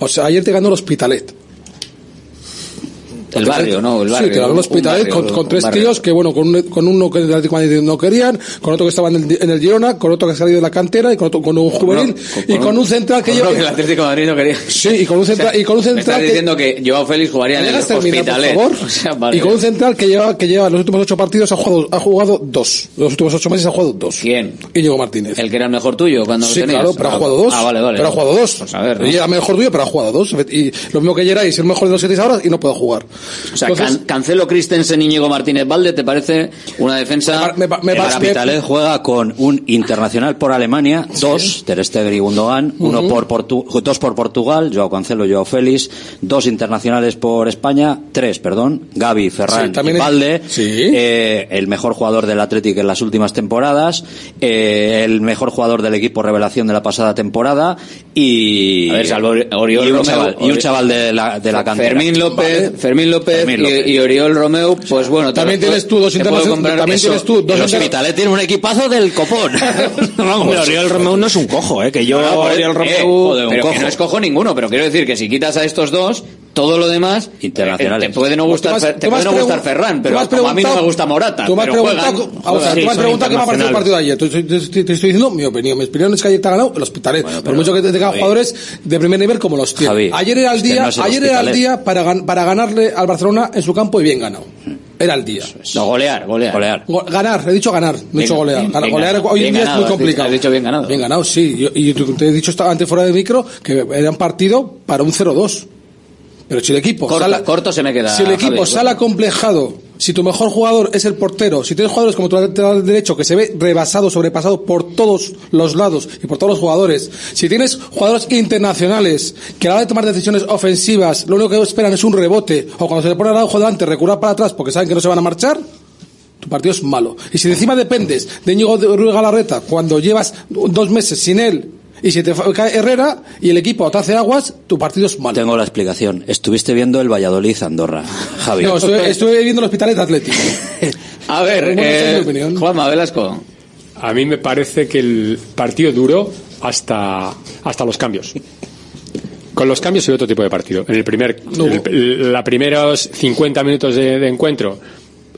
O sea, ayer te ganó el Hospitalet. El barrio, ¿no? El barrio. Sí, el un Hospitalet barrio, con, con tres tíos que, bueno, con, un- con uno que el Atlético de Madrid no querían, con otro que estaba en el, en el Girona, con otro que ha salido de la cantera y con, otro, con un juvenil y con un central que uno que el Atlético de Madrid no quería. Sí, y con un central, y con un Me estás central que, diciendo que Joao Félix jugaría en ¿Me el por Hospitalet. favor? O sea, vale. Y con un central que lleva, que lleva los últimos ocho partidos ha jugado, ha jugado dos. Los últimos ocho meses ha jugado dos. ¿Quién? Íñigo Martínez. El que era el mejor tuyo cuando lo Sí, tenías. claro, pero ha Ah, jugado dos. Ah, vale, vale. Pero ha jugado dos. Pues a ver, ¿no? Y era mejor tuyo, pero ha jugado dos. Y lo mismo que Geray es el mejor de los que tenéis ahora y no puede jugar. O sea, Entonces, Can- Cancelo, Christensen, Íñigo Martínez Valde, ¿te parece una defensa? me pa- me el pa- Hospitalet juega con un internacional por Alemania, dos, Ter Stegen y Gundogan, uno por Portu- dos por Portugal, Joao Cancelo, Joao Félix, dos internacionales por España, tres, perdón, Gaby, Ferran Sí, y hay- Valde, eh, el mejor jugador del Athletic en las últimas temporadas, eh, el mejor jugador del equipo revelación de la pasada temporada y, A ver, salvo Oriol y un chaval, y un chaval de la, de la cantera. Fermín López, Vale. Fermín López, Fermín López. Y, y Oriol Romeu, pues bueno. te También lo- tienes tú dos internacionales- también eso. tienes tú dos inter- Hospitalet tiene un equipazo del copón. Hombre, Oriol Romeu no es un cojo, ¿eh? Que yo, No, Oriol eh, Romeu... joder, pero que no es cojo ninguno, pero quiero decir que si quitas a estos dos, todo lo demás Internacionales. eh, te puede no Tú gustar has- te puede no gustar Ferran, pero como a mí no me gusta Morata, Tú me has preguntado, qué me ha parecido el partido de ayer. Te, te- te- te estoy diciendo mi opinión. Mi opinión es que ayer te ha ganado el Hospitalet. por mucho que te tenga jugadores de primer nivel como los tiene. Javi, ayer era el día, no es el ayer era el día para, para ganarle al Barcelona en su campo y bien ganado. Era el día. No, golear, golear. Golear. Go- Ganar, he dicho ganar, no he dicho golear. bien- golear ganado, hoy en día ganado, es muy complicado. has dicho bien ganado. Bien ganado, sí. Y te he dicho antes fuera de micro que era un partido para un 0-2. Pero si el equipo Corto, corto se me queda. si el equipo sale acomplejado, si tu mejor jugador es el portero, si tienes jugadores como tu lateral derecho que se ve rebasado, sobrepasado por todos los lados y por todos los jugadores, si tienes jugadores internacionales que a la hora de tomar decisiones ofensivas lo único que esperan es un rebote o cuando se le pone Araujo delante recular para atrás porque saben que no se van a marchar, tu partido es malo. Y si de encima dependes de Íñigo de Ruiz Galarreta cuando llevas dos meses sin él y si te cae Herrera y el equipo te hace aguas, tu partido es malo. Tengo la explicación. Estuviste viendo el Valladolid Andorra, Javi. No, estuve, estuve viendo el Hospitalet Atlético. A ver, eh. Juanma Velasco. A mí me parece que el partido duró hasta, hasta los cambios. Con los cambios y otro tipo de partido. En el primer, No hubo. el- la primeros 50 minutos de, de encuentro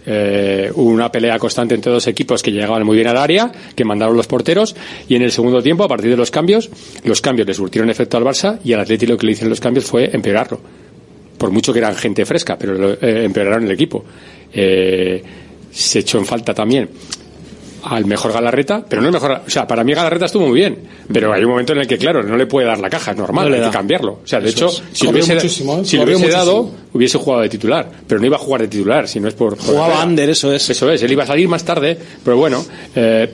eh, una pelea constante entre dos equipos que llegaban muy bien al área, que mandaron los porteros, y en el segundo tiempo, a partir de los cambios, los cambios le surtieron efecto al Barça y al Atleti lo que le hicieron los cambios fue empeorarlo. Por mucho que eran gente fresca, pero eh, empeoraron el equipo. Eh, se echó en falta también al mejor Galarreta, pero no el mejor, o sea, para mí Galarreta estuvo muy bien, pero hay un momento en el que, claro, no le puede dar la caja, es normal, No hay que cambiarlo. O sea, de Eso hecho, es. si, lo hubiese, ¿eh? si lo Corrió hubiese dado, hubiese jugado de titular, pero no iba a jugar de titular, si no es por... por Jugaba Herrera. under, eso es. Eso es, él iba a salir más tarde, pero bueno, eh,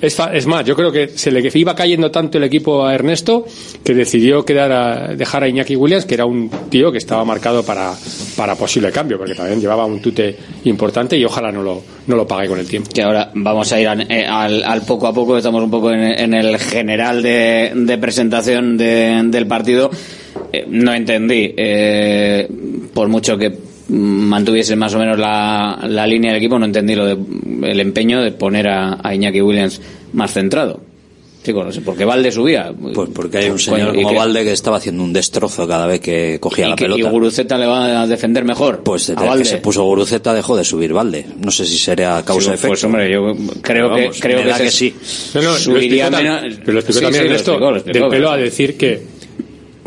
es, fa- es más, yo creo que se le iba cayendo tanto el equipo a Ernesto que decidió quedar a, dejar a Iñaki Williams, que era un tío que estaba marcado para, para posible cambio, porque también llevaba un tute importante y ojalá no lo, no lo pague con el tiempo. Que ahora vamos a ir eh, al poco a poco, estamos un poco en, en el general de, de presentación de- del partido. Eh, no entendí, eh, por mucho que mantuviese más o menos la, la línea del equipo, no entendí lo de, el empeño de poner a, a Iñaki Williams más centrado. Chico, no sé, porque Valde subía. Pues porque hay un Coño, señor ¿y como qué? Valde que estaba haciendo un destrozo cada vez que cogía ¿Y, la que- y pelota. Guruceta le va a defender mejor? Pues a desde que Valde. se puso Guruceta dejó de subir Valde. No sé si sería causa Sí, efecto. pues, hombre, yo creo que- creo que que sí. No, no, lo Subiría explicó, menos- pero lo explicó Sí, también sí, lo lo explicó, del pelo a decir que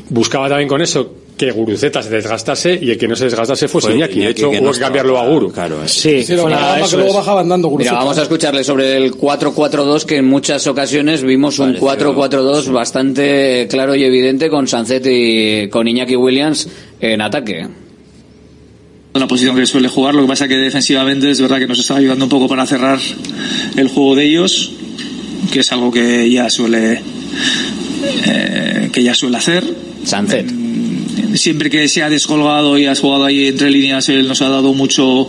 buscaba también con eso que Guruceta se desgastase y el que no se desgastase fuese Fue Iñaki. De hecho, que hubo no que cambiarlo a Guru. Claro, Sí, Sí, fue que luego es. bajaba andando Pues Mira, Guruceta. vamos a escucharle sobre el 4-4-2, que en muchas ocasiones vimos un 4-4-2 bastante claro y evidente con Sancet y con Iñaki Williams en ataque. la posición que suele jugar, lo que pasa que defensivamente es verdad que nos está ayudando un poco para cerrar el juego de ellos, que es algo que ya suele eh, que ya suele hacer. Sancet. Siempre que se ha descolgado y has jugado ahí entre líneas, él nos ha dado mucho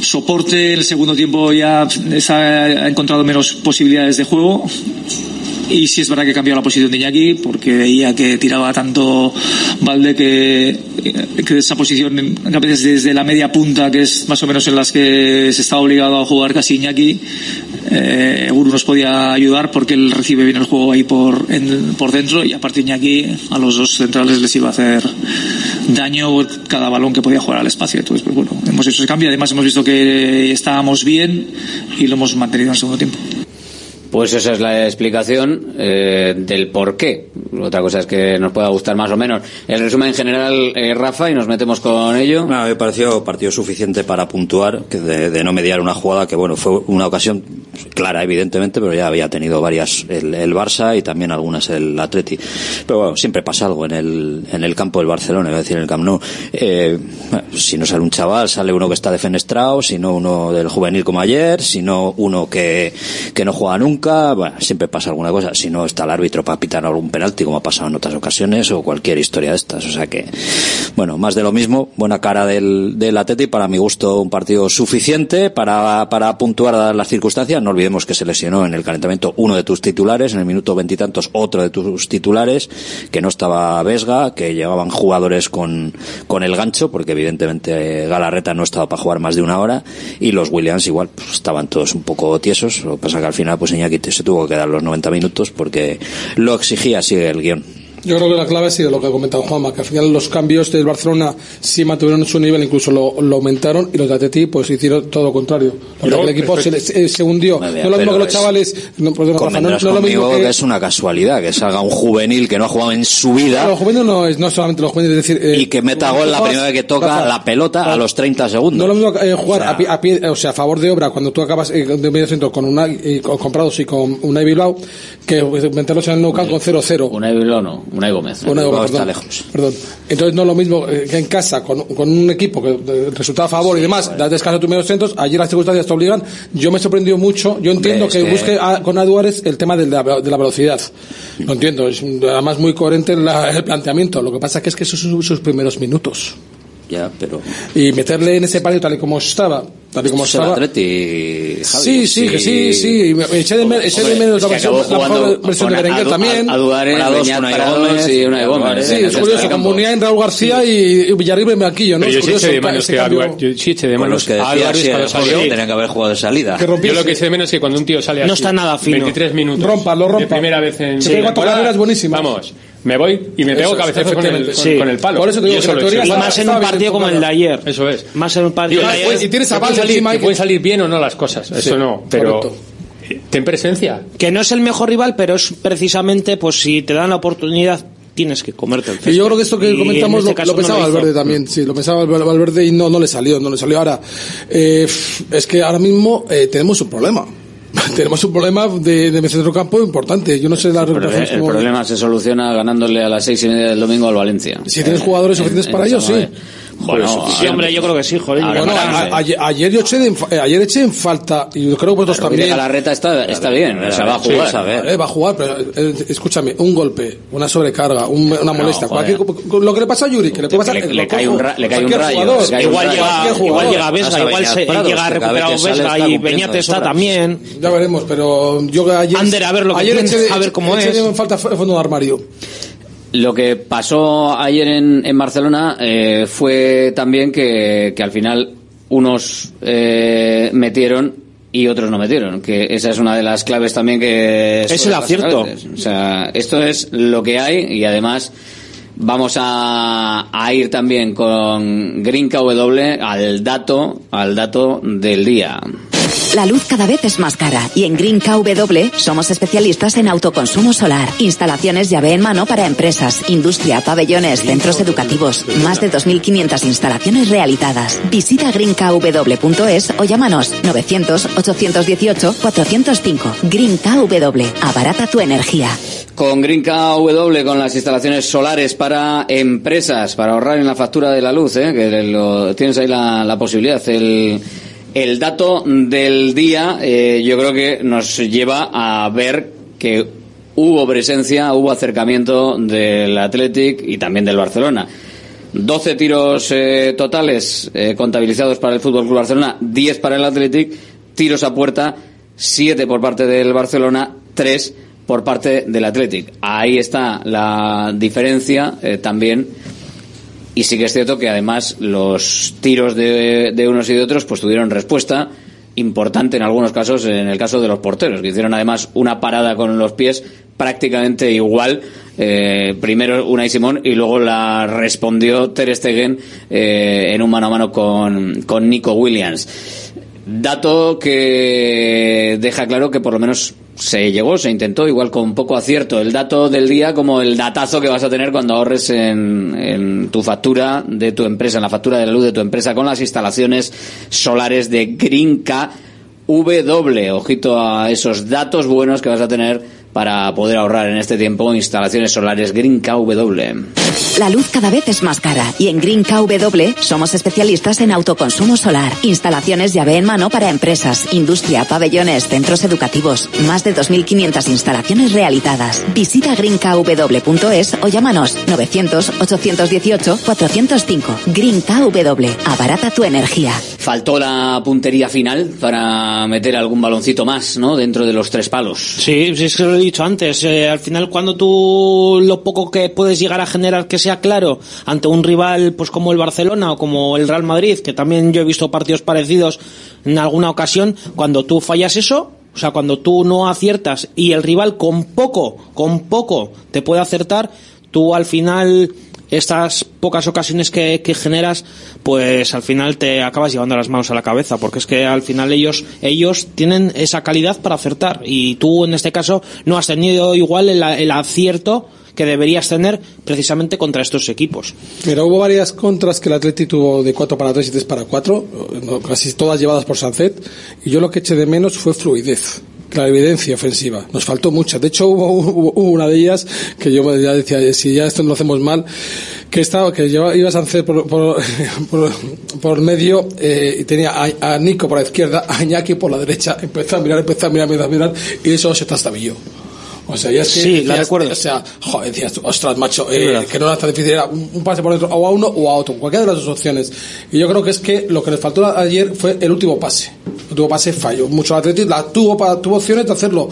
soporte. El segundo tiempo ya ha encontrado menos posibilidades de juego. Y sí es verdad que cambió la posición de Iñaki porque veía que tiraba tanto Valde que, que esa posición a veces desde la media punta que es más o menos en las que se está obligado a jugar casi Iñaki eh, Guru nos podía ayudar porque él recibe bien el juego ahí por, en- por dentro y aparte Iñaki a los dos centrales les iba a hacer daño cada balón que podía jugar al espacio. Entonces pues bueno hemos hecho ese cambio. Además hemos visto que estábamos bien y lo hemos mantenido en el segundo tiempo Pues esa es la explicación eh, del por qué. Otra cosa es que nos pueda gustar más o menos. El resumen general, eh, Rafa, y nos metemos con ello. No, me pareció partido suficiente para puntuar, que de, no mediar una jugada que, bueno, fue una ocasión clara, evidentemente, pero ya había tenido varias el, el Barça y también algunas el Atleti. Pero bueno, siempre pasa algo en el, en el campo del Barcelona, a decir en el Camp Nou. Eh, si no sale un chaval, sale uno que está defenestrado, si no uno del juvenil como ayer, si no uno que, que no juega nunca, bueno, siempre pasa alguna cosa. Si no está el árbitro para pitar algún penalti, como ha pasado en otras ocasiones, o cualquier historia de estas. O sea que, bueno, más de lo mismo, buena cara del, del Atleti, para mi gusto un partido suficiente para, para puntuar las circunstancias. No olvidemos que se lesionó en el calentamiento uno de tus titulares, en el minuto veintitantos otro de tus titulares, que no estaba Vesga, que llevaban jugadores con, con el gancho, porque evidentemente Galarreta no estaba para jugar más de una hora, y los Williams igual pues, estaban todos un poco tiesos, lo que pasa que al final pues Iñaki se tuvo que dar los 90 minutos porque lo exigía así el guion. Yo creo que la clave ha sido lo que ha comentado Juanma, que al final los cambios del Barcelona sí mantuvieron su nivel, incluso lo, lo aumentaron, y los de Atleti pues hicieron todo lo contrario. La verdad luego, que el equipo se, respecto- se- se hundió. Vale, no es lo mismo que los es- chavales... No, perdona, Rafa, no, no es lo mismo que... que es una casualidad que salga un juvenil que no ha jugado en su vida los jóvenes no es no solamente los jóvenes, es decir... eh, y que meta gol la primera vez que toca Rafa, la pelota a los 30 segundos. No es lo mismo eh, jugar O sea, a, pie, a pie, o sea, a favor de obra cuando tú acabas eh, de medio centro con una eh, con, comprados y con una Bilbao que meterlos en el Nou Camp con 0-0. Unai Bilbao no, Unai Gómez. Una Bilbao Bilbao, está lejos. Perdón. Entonces no es lo mismo eh, que en casa con, con un equipo que de resultado a favor y demás, das descanso a tus medios centros, allí las circunstancias te obligan. Yo me he sorprendido mucho, yo entiendo que, que- busque a- con Aduares el tema de la, de la velocidad. Lo entiendo, es además muy coherente la- el planteamiento. Lo que pasa que es que esos son sus primeros minutos. Ya, pero Y meterle en ese partido tal y como estaba, tal y como es el estaba. Atleti, Javi, Sí, sí, que sí, sí. Y me- Eché de, de menos la versión, la versión de Berenguer también. Prados, Beñat Unai Prados Gómez, y Unai Gómez. Aduares. Sí, en es curioso, con. Muniain, Raúl García y, y Villarriba en banquillo, ¿no? Pero Es yo sí de menos que cambio. Álvarez, yo sí eché de menos que a sí, cuando salió. tenían que haber jugado de salida. Yo lo que eché de menos es que cuando un tío sale No así, está nada fino. 23 minutos. Rompa, lo rompa. De primera vez en. Se pega cuatro carreras buenísimas. Vamos, me voy y me pego cabezazos con el, con. Sí. con el palo. Por eso te digo que lo. Y más en un partido como el de ayer. Eso es. Más en un partido Digo, de que ayer. puede- y tienes a que pueden Valde salir- encima que pueden salir bien o no las cosas, eso no, pero correcto. eh, ten presencia. Que no es el mejor rival, pero es precisamente, pues si te dan la oportunidad, tienes que comerte el Y yo creo que esto que Y comentamos este lo, lo no pensaba hizo. Valverde también, sí, lo pensaba Val- Valverde y no, no le salió, no le salió. Ahora, eh, es que ahora mismo eh, tenemos un problema. tenemos un problema de, de centrocampo importante. Yo no sé la recuperación. el problema se soluciona ganándole a las seis y media del domingo al Valencia. Si tienes jugadores suficientes para ello, sí. Bueno, sí, hombre, yo creo que sí, joder. Ahora, Bueno, ahora, a- ayer, ayer yo eché de eh, ayer eché en falta, y yo creo que vosotros Pero también. Miguel Galarreta está, está bien, o sea, va a Sí, jugar. eh, va a jugar, pero eh, escúchame, un golpe, una sobrecarga, un- una molestia, joder. cualquier- lo que le pasa a Yuri, que le puede pasar Le- le cae un ra- le cae un rayo, jugador, le cae un Igual rayo. llega, igual llega Vesga, igual se, Prados, llega recuperado Vesga y de está también. Ya veremos, pero yo ayer. Ander, a ver lo que ayer eché a ver cómo es. en falta el fondo de armario. Lo que pasó ayer en, en Barcelona eh, fue también que, que al final unos eh, metieron y otros no metieron, que esa es una de las claves también que... Es el acierto. O sea, esto es lo que hay y además vamos a, a ir también con Green KW al dato, al dato del día. La luz cada vez es más cara y en Green KW somos especialistas en autoconsumo solar, instalaciones llave en mano para empresas, industria, pabellones, centros educativos, más de 2.500 instalaciones realizadas. Visita greenkw.es o llámanos 900-818-405. Green KW, abarata tu energía. Con Green KW, con las instalaciones solares para empresas, para ahorrar en la factura de la luz, ¿eh? que tienes ahí la, la posibilidad. El, el dato del día eh, yo creo que nos lleva a ver que hubo presencia, hubo acercamiento del Athletic y también del Barcelona. 12 tiros eh, totales eh, contabilizados para el Fútbol Club Barcelona, 10 para el Athletic, tiros a puerta, 7 por parte del Barcelona, 3 por parte del Athletic. Ahí está la diferencia eh, también. Y sí que es cierto que además los tiros de, unos y de otros pues tuvieron respuesta importante en algunos casos, en el caso de los porteros, que hicieron además una parada con los pies prácticamente igual. eh, primero Unai Simón y luego la respondió Ter Stegen eh, en un mano a mano con, con Nico Williams. Dato que deja claro que por lo menos se llegó, se intentó, igual con poco acierto. El dato del día como el datazo que vas a tener cuando ahorres en, tu factura de tu empresa, en la factura de la luz de tu empresa, con las instalaciones solares de Green W. Ojito a esos datos buenos que vas a tener para poder ahorrar en este tiempo instalaciones solares Green W. La luz cada vez es más cara y en Green KW somos especialistas en autoconsumo solar, instalaciones llave en mano para empresas, industria, pabellones, centros educativos, más de 2.500 instalaciones realizadas. Visita greenkw.es o llámanos 900-818-405. Green KW, abarata tu energía. Faltó la puntería final para meter algún baloncito más, ¿no? Dentro de los tres palos. Sí, sí, lo he dicho antes. eh, al final, cuando tú lo poco que puedes llegar a generar que sea claro ante un rival pues como el Barcelona o como el Real Madrid, que también yo he visto partidos parecidos en alguna ocasión, cuando tú fallas eso, o sea, cuando tú no aciertas y el rival con poco, con poco te puede acertar, tú al final estas pocas ocasiones que, generas, pues al final te acabas llevando las manos a la cabeza, porque es que al final ellos, ellos tienen esa calidad para acertar y tú en este caso no has tenido igual el, el acierto que deberías tener precisamente contra estos equipos. Pero hubo varias contras que el Atleti tuvo de 4 para 3 y 3 para 4, casi todas llevadas por Sancet, y yo lo que eché de menos fue fluidez. La evidencia ofensiva. Nos faltó mucha. De hecho, hubo, hubo- una de ellas que yo ya decía, si ya esto lo hacemos mal, que estaba, que lleva, iba Sancet por, por, por, por medio, eh, y tenía a, a Nico por la izquierda, a Iñaki por la derecha, empezó a mirar, empezó a mirar, empezó a mirar, y eso se trastabilló. O sea, ya es que Sí, la decías, recuerdo. O sea, joder, decías tú, ostras, macho, eh, que no era tan difícil, era un, un pase por dentro, o a uno o a otro, cualquiera de las dos opciones. Y yo creo que es que lo que les faltó ayer fue el último pase. El último pase falló mucho el Atlético, la tuvo, para, tuvo opciones de hacerlo,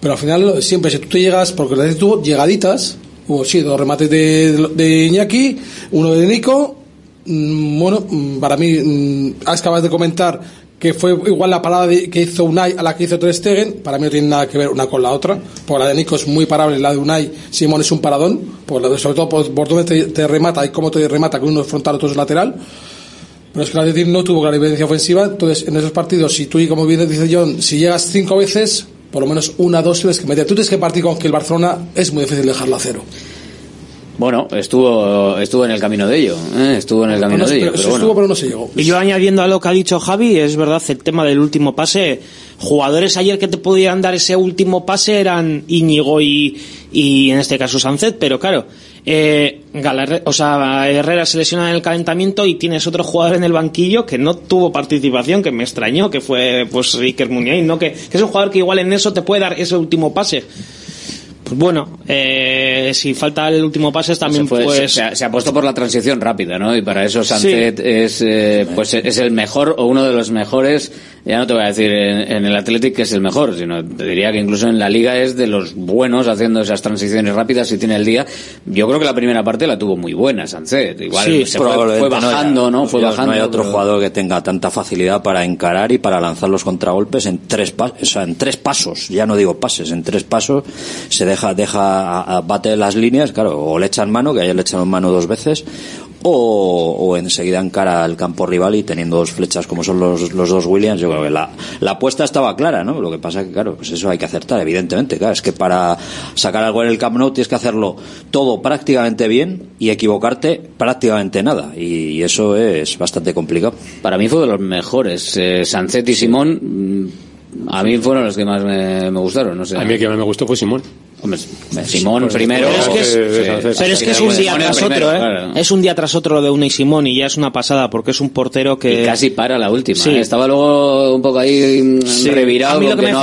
pero al final de siempre, si tú te llegas, porque el Atlético tuvo llegaditas, hubo sí, dos remates de, de Iñaki, uno de Nico, mm, bueno, mm, para mí, mm, acabas de comentar que fue igual la parada de- que hizo Unai a la que hizo Ter Stegen, para mí no tiene nada que ver una con la otra, porque la de Nico es muy parable, la de Unai Simón es un paradón, por la de- sobre todo por, por te, remata y cómo te remata, con uno es frontal, otro es lateral. Pero es que el Atlético no tuvo gran evidencia ofensiva, entonces en esos partidos, si tú, y como bien dice John, si llegas cinco veces, por lo menos una, dos tienes que meter. Tú tienes que partir con que el Barcelona es muy difícil dejarlo a cero. Bueno, estuvo estuvo en el camino de ello, ¿eh? estuvo en el camino no de ello. pero Pero sí bueno. estuvo, pero no se llegó. Y yo añadiendo a lo que ha dicho Javi, es verdad, el tema del último pase, jugadores ayer que te podían dar ese último pase eran Íñigo y, y en este caso Sancet, pero claro, eh, Galarre- o sea, Herrera se lesiona en el calentamiento y tienes otro jugador en el banquillo que no tuvo participación, que me extrañó, que fue pues Iker Muniain, ¿no? Que, que es un jugador que igual en eso te puede dar ese último pase. Pues bueno, eh, si falta el último pase también se, fue- pues... se, ha, se ha puesto por la transición rápida, ¿no? Y para eso Sancet es, eh, pues es el mejor o uno de los mejores. Ya no te voy a decir en, en el Athletic que es el mejor, sino te diría que incluso en la Liga es de los buenos haciendo esas transiciones rápidas y tiene el día. Yo creo que la primera parte la tuvo muy buena Sancet. Igual Sí, se fue, fue bajando, ¿no? Fue Ya bajando. No hay otro pero- jugador que tenga tanta facilidad para encarar y para lanzar los contragolpes en tres pasos, o sea, en tres pasos. Ya no digo pases, en tres pasos se deja, deja, a- a- bate las líneas, claro, o le echan mano, que ayer le echaron mano dos veces, o, o enseguida encara al campo rival y teniendo dos flechas como son los, los dos Williams, yo creo que la, la apuesta estaba clara, ¿no? Lo que pasa que, claro, pues eso hay que acertar, evidentemente, claro, es que para sacar algo en el Camp Nou tienes que hacerlo todo prácticamente bien y equivocarte prácticamente nada, y, y eso es bastante complicado. Para mí fue de los mejores. Eh, Sancet y Simón, mm, a mí fueron los que más me, me gustaron. No sé. A mí el que más me gustó fue Simón. Hombre, Simón Pues, primero. Pero es que es, Sí, pero es, que es un día tras primero, otro, ¿eh? claro. Es un día tras otro lo de Unai Simón y ya es una pasada porque es un portero que... Y casi para la última. Sí. ¿eh? Estaba luego un poco ahí mm, Sí. revirado porque que me no flipa-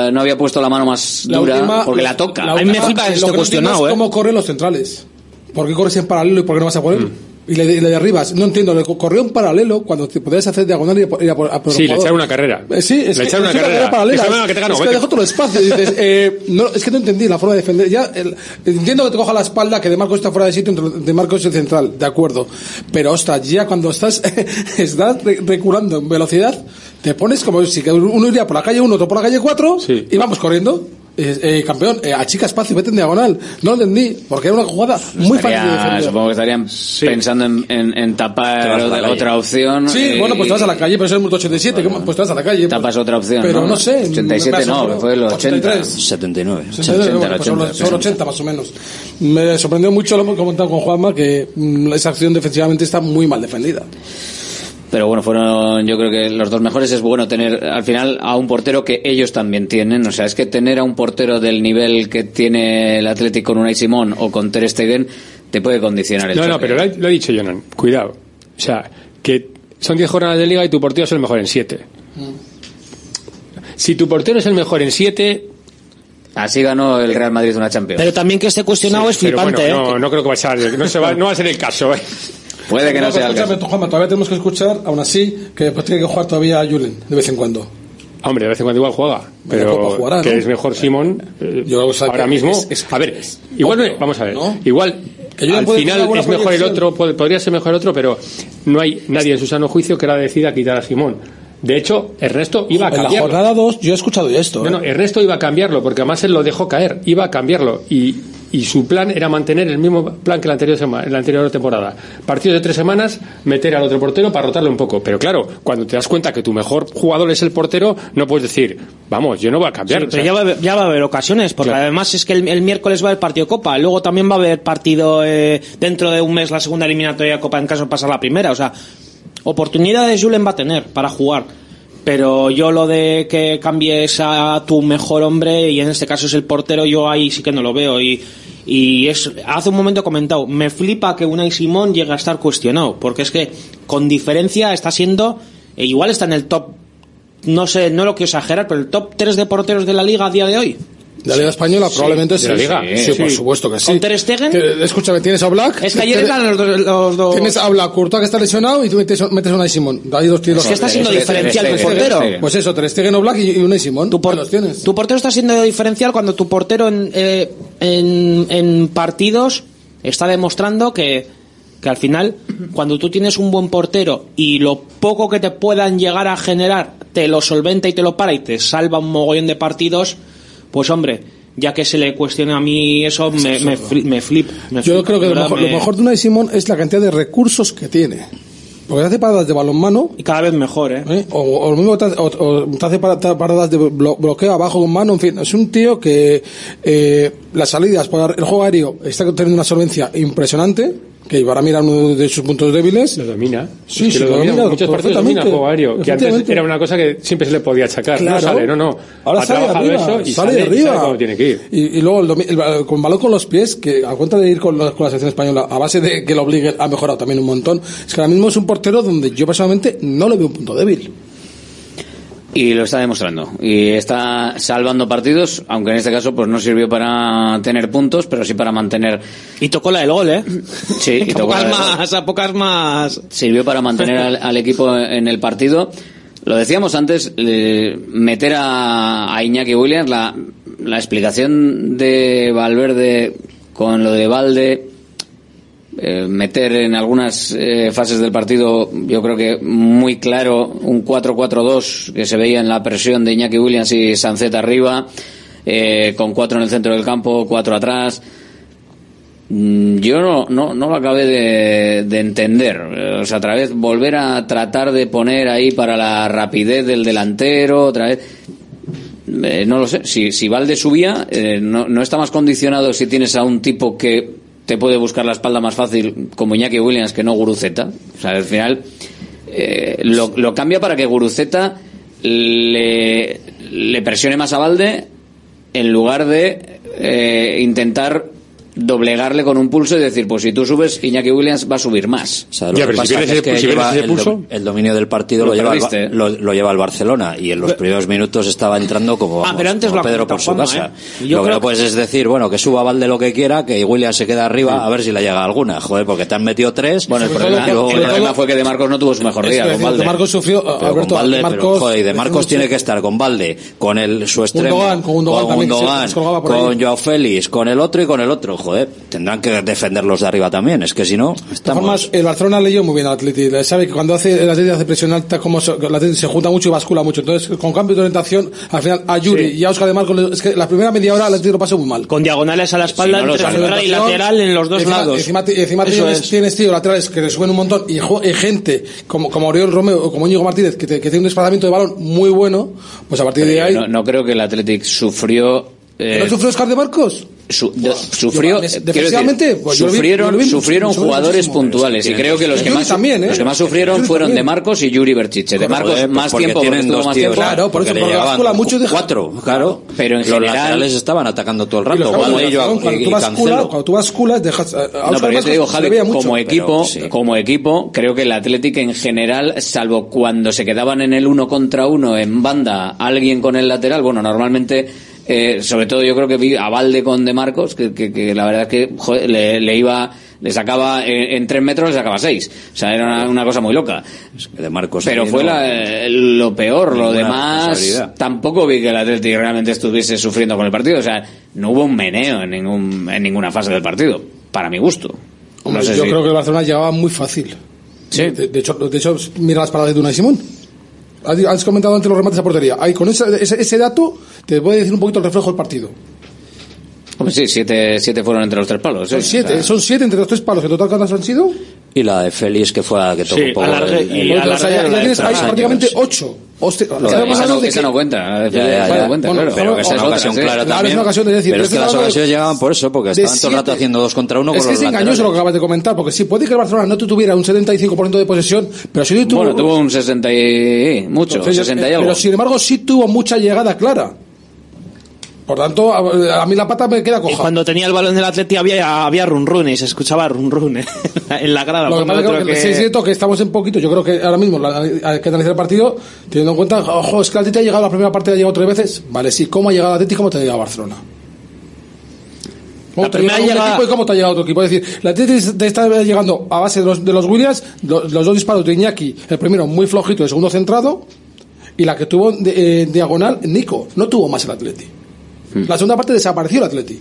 había, no había puesto la mano más La dura última- porque la toca. la A mí me última- flipa no entiendo cuestionado, es ¿eh? ¿Cómo corren los centrales? ¿Por qué corres en paralelo y por qué no vas a poner? Y le, y le derribas. No entiendo, le co- corrió en paralelo cuando te podías hacer diagonal y ir a por, a por- Sí, le echaron una carrera. Eh, sí, es Le echaron una es carrera. paralela. "Venga, que te gano, es que vete". dejó todo el espacio. Dices, eh, no, es que no entendí la forma de defender. Ya, el- entiendo que te coja la espalda, que de Marcos está fuera de sitio, entre- de Marcos es el central, de acuerdo. Pero, ostras, ya cuando estás, estás re- reculando en velocidad, te pones como si uno iría por la calle 1, otro por la calle 4, y vamos corriendo. Eh, eh, campeón, eh, achica espacio, vete en diagonal. No lo entendí, porque era una jugada muy fácil de Estaría- defender. supongo que estarían pensando en, en- en Te tapar vas a la otra, calle. opción. Sí, eh, bueno, pues te vas a la calle, pero es el minuto 87, que- pues te vas a la calle. Tapas otra opción. Pero no sé, 87 me no, asombró. fue el 80. 83. 79. 69, bueno, pues sobre, sobre 80 más o menos. Me sorprendió mucho, lo hemos comentado con Juanma, que mm, esa acción defensivamente está muy mal defendida. Pero bueno, fueron, yo creo que los dos mejores es bueno tener al final a un portero que ellos también tienen. O sea, es que tener a un portero del nivel que tiene el Atlético con Unai Simón o con Ter Stegen te puede condicionar el No, no, pero lo ha, lo ha dicho Jonan. Cuidado. O sea, que son 10 jornadas de liga y tu portero es el mejor en 7. Si tu portero es el mejor en 7. Así ganó el Real Madrid una Champions. Pero también que esté cuestionado es Pero flipante, bueno, ¿eh? no, no creo que vaya a ser, no, se va, no va a ser el caso. ¿eh? Puede que no No, sea pero el caso. tú, Juanma, todavía tenemos que escuchar, aún así, que después tiene que jugar todavía Julen, de vez en cuando. Hombre, de vez en cuando igual juega, pero jugará, que ¿no? es mejor Simón eh, o sea, ahora que mismo. es- es- a ver, igual no- vamos a ver, igual Que Julen al final es mejor el otro, pod- podría ser mejor el otro, pero no hay nadie en su sano juicio que ahora decida quitar a Simón. De hecho, Ernesto iba a En la cambiarlo. jornada 2, yo he escuchado esto. No, ¿eh? no, Ernesto iba a cambiarlo, porque además él lo dejó caer, iba a cambiarlo. Y, y su plan era mantener el mismo plan que la anterior, la anterior temporada. Partidos de tres semanas, meter al otro portero para rotarle un poco. Pero claro, cuando te das cuenta que tu mejor jugador es el portero, no puedes decir, vamos, yo no voy a cambiar. Sí, pero ya va, a haber- ya va a haber ocasiones, porque además es que el, el miércoles va a haber partido Copa, luego también va a haber partido eh, dentro de un mes la segunda eliminatoria de Copa en caso de pasar la primera, o sea, oportunidades Julen va a tener para jugar. Pero yo lo de que cambies a tu mejor hombre, y en este caso es el portero, yo ahí sí que no lo veo. Y, y es, hace un momento he comentado, me flipa que Unai Simón llegue a estar cuestionado, porque es que con diferencia está siendo, e igual está en el top, no sé, no lo quiero exagerar, pero el top 3 de porteros de la liga a día de hoy. De la Liga Española, Sí. probablemente ¿De sí. la Liga? Sí, Sí. por supuesto que sí. ¿Con Ter Stegen? Que- escúchame, tienes a Black. Es que ayer eran los dos- los dos- Tienes a Black, Courtois que está lesionado y tú metes, metes a Unai Simón. Hay dos tiros. Es que está siendo diferencial tu portero. Pues eso, Ter Stegen o Black y, y Unai Simón. Tu, por- los tienes. tu portero está siendo diferencial cuando tu portero en, eh, en, en partidos está demostrando que, que al final, cuando tú tienes un buen portero y lo poco que te puedan llegar a generar te lo solventa y te lo para y te salva un mogollón de partidos, pues hombre, ya que se le cuestiona a mí eso, me, me, fli- me flip. me Yo flip, creo que de lo mejor, me- lo mejor de Simón es la cantidad de recursos que tiene. Porque te hace paradas de balonmano. Y cada vez mejor, ¿eh? ¿eh? O, o lo mismo te, hace- o- o te hace para- paradas de blo- bloqueo abajo con mano. En fin, es un tío que eh, las salidas para el juego aéreo está teniendo una solvencia impresionante. Que para mí era uno de sus puntos débiles. Lo domina. Sí, Es que sí, lo lo domina. domina Muchos partidos domina el juego aéreo. Que antes era una cosa que siempre se le podía achacar. Claro. No sale, no, no. Ahora ha sale arriba, eso y sale sale, de y arriba. cómo tiene que ir. Y, y luego el, domi- el- con balón con los pies, que a cuenta de ir con, la- con la selección española, a base de que lo obligue, ha mejorado también un montón. Es que ahora mismo es un portero donde yo personalmente no le veo un punto débil. Y lo está demostrando. Y está salvando partidos, aunque en este caso pues no sirvió para tener puntos, pero sí para mantener. Y tocó la del gol, ¿eh? Sí, y a tocó pocas la del gol. más, a pocas más. Sirvió para mantener al, al equipo en el partido. Lo decíamos antes, eh, meter a, a Iñaki Williams, la, la explicación de Valverde con lo de Valde, eh, meter en algunas eh, fases del partido, yo creo que muy claro, un 4-4-2 que se veía en la presión de Iñaki Williams y Sancet arriba, eh, con cuatro en el centro del campo, cuatro atrás. Mm, Yo no, no, no lo acabé de, de entender. O sea, otra vez volver a tratar de poner ahí para la rapidez del delantero, otra vez. No lo sé. Si, si Valde subía, eh, no, no está más condicionado si tienes a un tipo que te puede buscar la espalda más fácil, como Iñaki Williams, que no Guruceta. O sea, al final eh, lo, cambia para que Guruceta le, le presione más a Valde en lugar de eh, intentar doblegarle con un pulso y decir, pues si tú subes, Iñaki Williams va a subir más. O sea, lo que pasa es que lleva el, do- el dominio del partido Lo lo, lleva, el, perdiste. Ba- lo, lo lleva el Barcelona y en los primeros minutos estaba entrando como, Ah, vamos, pero antes como Pedro por su casa. ¿eh? Yo Lo que no puedes es decir, bueno, que suba Valde lo que quiera, que Williams se queda arriba, a ver si le llega alguna. Joder, porque te han metido tres. Bueno, el problema, todo- el sobre problema todo- fue que De Marcos no tuvo su mejor día con de Valde. Marcos sufrió, Pero Alberto, con Valde, De pero, Marcos, joder, y de Marcos tiene que estar con Valde, con el su extremo, con ahí. con Joao Félix, con el otro y con el otro. Joder, tendrán que defenderlos de arriba también, es que si no, De estamos... formas, el Barcelona leyó muy bien al Atleti. Sabe que cuando hace el Atleti hace presión alta, como se, el Atleti se junta mucho y bascula mucho. Entonces, con cambio de orientación, al final a Yuri y a Oscar de Marcos, le- es que la primera media hora el Atleti lo pasa muy mal. Con diagonales a la espalda Si no entre central y lateral en los dos encima, lados. Encima, encima tienes, es. tienes, tío, laterales que te suben un montón y, y gente como, como Oriol Romeo o como Íñigo Martínez que, te- que tiene un desplazamiento de balón muy bueno, pues a partir de Pero ahí. yo no, no creo que el Athletic sufrió. eh, ¿No sufrió Oscar de Marcos? Su- de- sufrió yo- eh, defensivamente, pues sufrieron vi sufrieron mucho- jugadores puntuales y creo que los que más también, ¿eh? los que más sufrieron Yuri fueron también. de Marcos y Yuri Berchiche de Marcos Joder, pues más porque tiempo tienen dos más tiempo Claro, por porque eso, llegaban bascula mucho deja- cuatro, claro. Pero en los general- laterales estaban atacando todo el rato. y, cuando y- tú Cancelo. cuando tú basculas, dejas. a- a No, pero yo te digo, Javi, como equipo, sí. como equipo, creo que el Athletic en general, salvo cuando se quedaban en el uno contra uno en banda, alguien con el lateral, bueno, normalmente, eh, sobre todo yo creo que vi a Valde con De Marcos, que, que- que la verdad es que joder, le, le iba, le sacaba en, en tres metros, le sacaba seis. O sea, era una, una cosa muy loca. Que de Marcos Pero fue la- lo peor, lo demás, tampoco vi que el Athletic realmente estuviese sufriendo con el partido. O sea, no hubo un meneo en, ningún, en ninguna fase del partido, para mi gusto. Hombre, No sé yo si- creo que el Barcelona llegaba muy fácil. Sí. De, de hecho, de hecho, mira las paradas de Unai Simón. Has comentado antes los remates a portería. Ahí, con ese, ese, ese dato, te puede decir un poquito el reflejo del partido. Sí, siete, siete fueron entre los tres palos. Son sí. siete, O sea, son siete entre los tres palos. ¿En total cuántas han sido? Y la de Félix, que fue la que tocó Sí, un poco alargue- el- y el- o sea, ya, ya tienes ahí prácticamente ocho. Hostia, Lo- esa, no, de esa que- no cuenta. Ya, ya, Vale, ya. bueno, pero estamos- que esa es es una ocasión sí. clara Claro, también. es una ocasión de decir, pero pero es que es las ocasiones llegaban por eso, porque estaban todo el rato haciendo dos contra uno Es con que los es engañoso lo que laterales. acabas de comentar, porque sí, puede que el Barcelona no tuviera un 75% de posesión, pero sí tuvo, Bueno, tuvo un 60 y... mucho, Entonces, 60 y eh, algo. Pero sin embargo sí tuvo mucha llegada clara. Por tanto, a, a mí la pata me queda Y coja. cuando tenía el balón del Atleti había, había run run y se escuchaba run run en la grada. Lo que pasa es que, que- sí es cierto que estamos en poquito. Yo creo que ahora mismo la- hay que analizar el partido teniendo en cuenta, ojo, es que el Atleti ha llegado a la primera parte, ha llegado tres veces. Vale, sí, ¿cómo ha llegado el Atleti y cómo te ha llegado a Barcelona? ¿Cómo La te ha llegado llegada- equipo y cómo te ha llegado otro equipo? Es decir, el Atleti te está llegando a base de los, de los Williams, los, los dos disparos de Iñaki, el primero muy flojito, el segundo centrado, y la que tuvo de, eh, diagonal Nico. No tuvo más el Atleti. La segunda parte desapareció el Atleti.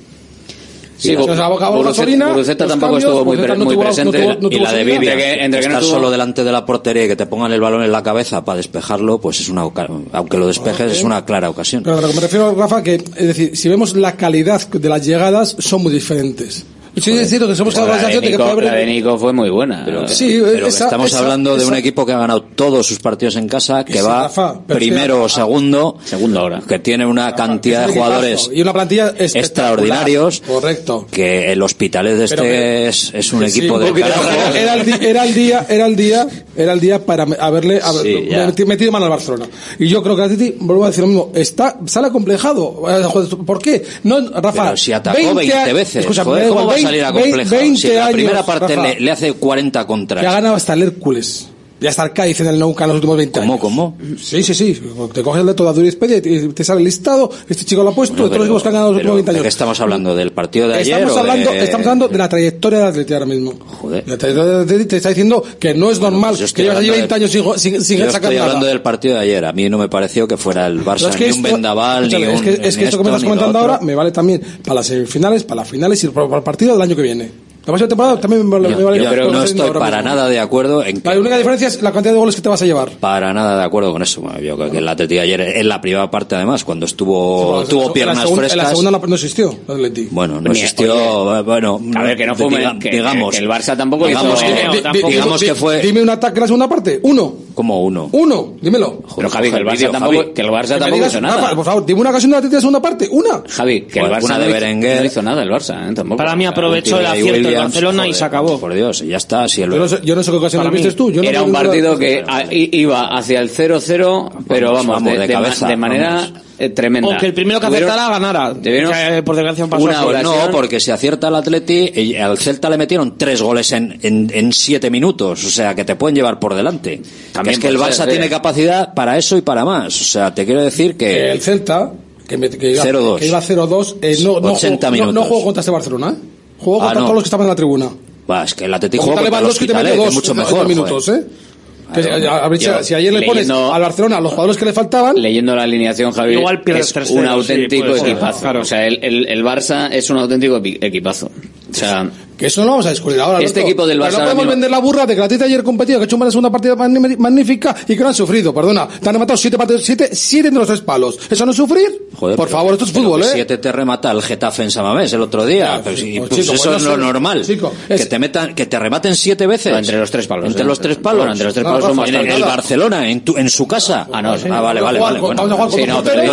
Sí, Y la- se acabó Guruceta- gasolina, Guruceta los tampoco cambios, estuvo muy, pre- no muy tuvo- no presente. tuvo- no y la de Entre que- entre que no estar solo delante de la portería y que te pongan el balón en la cabeza para despejarlo, pues es una, aunque lo despejes, es una clara ocasión. Pero que me refiero, Rafa, que es decir, si vemos la calidad de las llegadas, son muy diferentes. Sí, es cierto que somos la, la, de Nico, que haber... la de Nico fue muy buena. Estamos hablando de un equipo que ha ganado todos sus partidos en casa, que va primero o segundo, segundo ahora, que tiene una cantidad de jugadores y una plantilla extraordinarios. Correcto. Que el Hospitalet de este es, un equipo de era, el día, era el día, era el día para haberle haber, metido mano al Barcelona. Y yo creo que vuelvo a decir lo mismo, está sale complejado. Eh, ¿Por qué? Pero si atacó veces. Joder, la primera parte le, hace 40 contra. Que ha hasta el Hércules ya está Arcaiz en el Nunca en los últimos 20 ¿Cómo, años. ¿Cómo, Sí, sí, sí. Te coges el de toda Wikipedia y te sale el listado. Este chico lo ha puesto, bueno, pero, todos los que han ganado los últimos 20 años. ¿De qué estamos hablando? ¿Del partido de ayer? Estamos, o hablando, de... estamos hablando de la trayectoria del Atleti ahora mismo. Joder. La trayectoria del Atleti te está diciendo que no es bueno, pues normal pues que llevas allí 20 del... años sin, sin, sin yo sacar estoy hablando nada. del partido de ayer. A mí no me pareció que fuera el Barça no, es que ni esto, un vendaval, ni un, Es que, es esto que me estás comentando ahora me vale también para las semifinales, para las finales y para el partido del año que viene. La próxima temporada también me, me yo. Yo creo que no estoy para mismo. nada de acuerdo en que... La única diferencia es la cantidad de goles que te vas a llevar. Para nada de acuerdo con eso. Yo creo que el Atleti ayer, en la primera parte además, cuando estuvo sí, tuvo la, piernas en segunda, frescas... En la segunda no existió, el Atleti. Bueno, no existió... Oye, eh, bueno, a ver, que no fue... Diga, que, digamos... Que el Barça tampoco digamos, hizo, que, eh, digamos que fue... Dime un ataque en la segunda parte. Uno como uno. Uno, dímelo. Pero Javi, que el Barça tampoco, Javi, que el Barça tampoco digas, hizo nada. Rafa, por favor, dime una ocasión de la segunda parte, una. Javi, que el Barça de no Berenguer no hizo nada el Barça, ¿eh? tampoco. Para mí aprovechó el acierto del Barcelona joder, y se acabó. Por Dios, ya está, si el... yo, no sé, yo no sé qué ocasión viste tú, yo Era un partido que iba hacia el 0-0, pero vamos, de, cabeza, de manera eh, tremenda. O el primero que Tuvieron- acertara ganara. tuvieron Que, eh, por desgracia pasó una no, porque si acierta el Atleti, eh, al Celta le metieron tres goles en, en, siete minutos, o sea que te pueden llevar por delante. También es que el Barça tiene eh. capacidad para eso y para más, o sea te quiero decir que el Celta, que, me- que iba, 0-2. 0-2, eh, no, no, 80 no, minutos. no jugó contra este Barcelona. ¿eh? Jugó Ah, contra todos los que estaban en la tribuna. va, es que el Atlético juega contra los Lewandowski te mete mucho mejor. minutos, ¿eh? Pues, a, si ayer le pones al Barcelona los jugadores que le faltaban. Leyendo la alineación, Javier, es un auténtico equipazo. O sea, el, el, el, Barça es un auténtico equipazo. O sea, que eso no vamos a discutir ahora. Este equipo del Barça. Pero no podemos vender la burra de que la Tita ayer competido, que ha hecho una segunda partida magnífica y que no han sufrido, perdona. Te han rematado siete partidos, siete, siete entre los tres palos. ¿Eso no es sufrir? Joder, Por favor, esto es fútbol, ¿eh? Siete te remata el Getafe en Samamés el otro día. Ya, pero sí, pues, eso no es lo normal. Que te metan, que te rematen siete veces. Entre los tres palos. Entre eh, los tres palos. entre los tres palos somos en el, Barcelona, en, su casa. Ah, no, ah, vale, vale, vale. Bueno,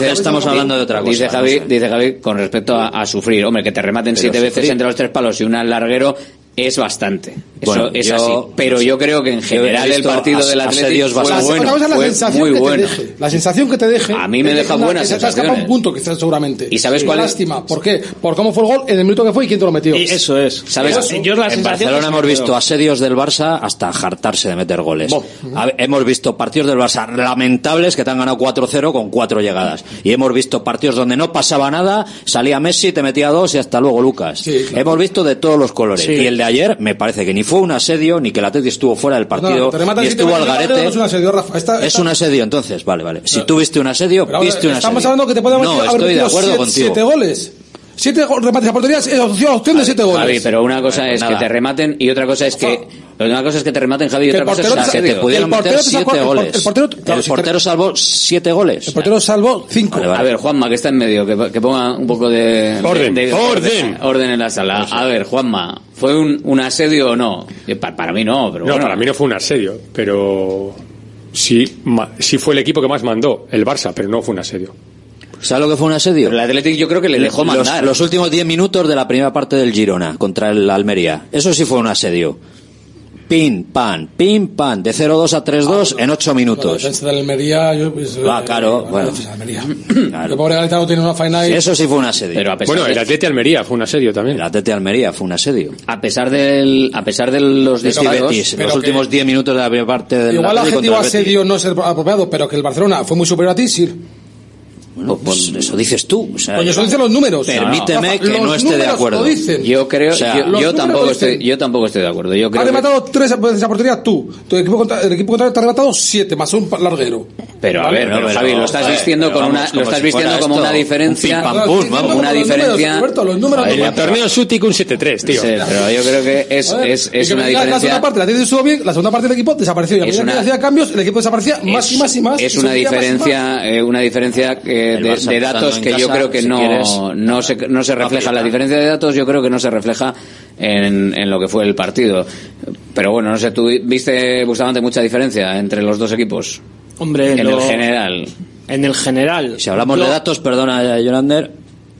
estamos hablando de otra cosa. Dice Javi, dice Javi, con respecto a, sufrir. Hombre, que te rematen siete veces entre los tres palos y una larga febrero es bastante. Eso, es así. Pero yo creo que en general el partido as, del Atlético fue bueno, bueno, la muy que bueno. La sensación que te deje. A mí me deja una, buenas que se un punto que seguramente. ¿Y sabes cuál es? Lástima. ¿Por qué? Por cómo fue el gol, en el minuto que fue y quién te lo metió. Y eso es. ¿Sabes? En Barcelona hemos visto asedios del Barça hasta jartarse de meter goles. Hemos visto partidos del Barça lamentables que te han ganado 4-0 con cuatro llegadas. Y hemos visto partidos donde no pasaba nada, salía Messi, te metía dos y hasta luego Lucas. Hemos visto de todos los colores. Y el de ayer, me parece que ni fue un asedio, ni que el Atleti estuvo fuera del partido, ni estuvo al garete. Es un asedio, entonces, vale, vale. Si tú viste un asedio, pero, viste un asedio. Estamos hablando que te podemos no, haber estoy de siete goles. Siete remates a porterías, asociado opción de siete goles. Javi, pero una cosa eh, es que te rematen y otra cosa es que. Una cosa es que te rematen, Javi, y otra cosa es que te pudieron meter siete goles. El portero, el portero salvó siete goles. El portero salvó cinco. A ver, Juanma, que está en medio, que, ponga un poco de. Orden, orden. Orden en la sala. A ver, Juanma, ¿fue un, asedio o no? Eh, para, mí no, pero. No, para mí no fue un asedio, pero. Sí, sí fue el equipo que más mandó, el Barça, pero no fue un asedio. ¿Sabes lo que fue un asedio? El Athletic yo creo que le dejó mandar. Los, los últimos 10 minutos de la primera parte del Girona contra el Almería. Eso sí fue un asedio. Pin, pan, pin, pan. De 0-2 a 3-2 ah, en 8 minutos. La defensa de Almería, yo. Pues, ah, claro, eh, bueno. La Almería. Claro. El pobre Galetano tiene una faena y... Eso sí fue un asedio. Pero a pesar bueno, el Atleti Almería fue un asedio también. El Atleti Almería fue un asedio. A pesar, del, a pesar de los desfallados. Los últimos 10 minutos de la primera parte del Igual el adjetivo asedio no es apropiado, pero que el Barcelona fue muy superior a ti, sí. Bueno, pues eso dices tú. O sea, Coño, eso dicen los números. Permíteme que los no esté de acuerdo. dicen. Yo creo, O sea, yo, tampoco estoy, yo tampoco estoy de acuerdo. Yo creo Has que- rematado tres veces esa portería tú. Tu equipo contra- el equipo contrario te ha rematado siete, más un larguero. Pero a ver, pero- pero, Javi, lo estás vistiendo con una, lo estás vistiendo como una un diferencia, una diferencia. El torneo Sutic un 7-3, tío. Sí, pero yo creo que es, es, es que una digas, La diferencia. segunda parte la tiene estuvo bien, la segunda parte del equipo desapareció. Y a medida que hacía cambios, el equipo desaparecía más y más y más. es una diferencia eh, una diferencia eh, De, datos que yo creo que si no quieres, no se no se refleja la diferencia de datos yo creo que no se refleja en, en lo que fue el partido. Pero bueno, no sé, ¿tú viste, Bustamante, mucha diferencia entre los dos equipos? Hombre, en lo- el general. En el general. Si hablamos de datos, perdona, Yolander,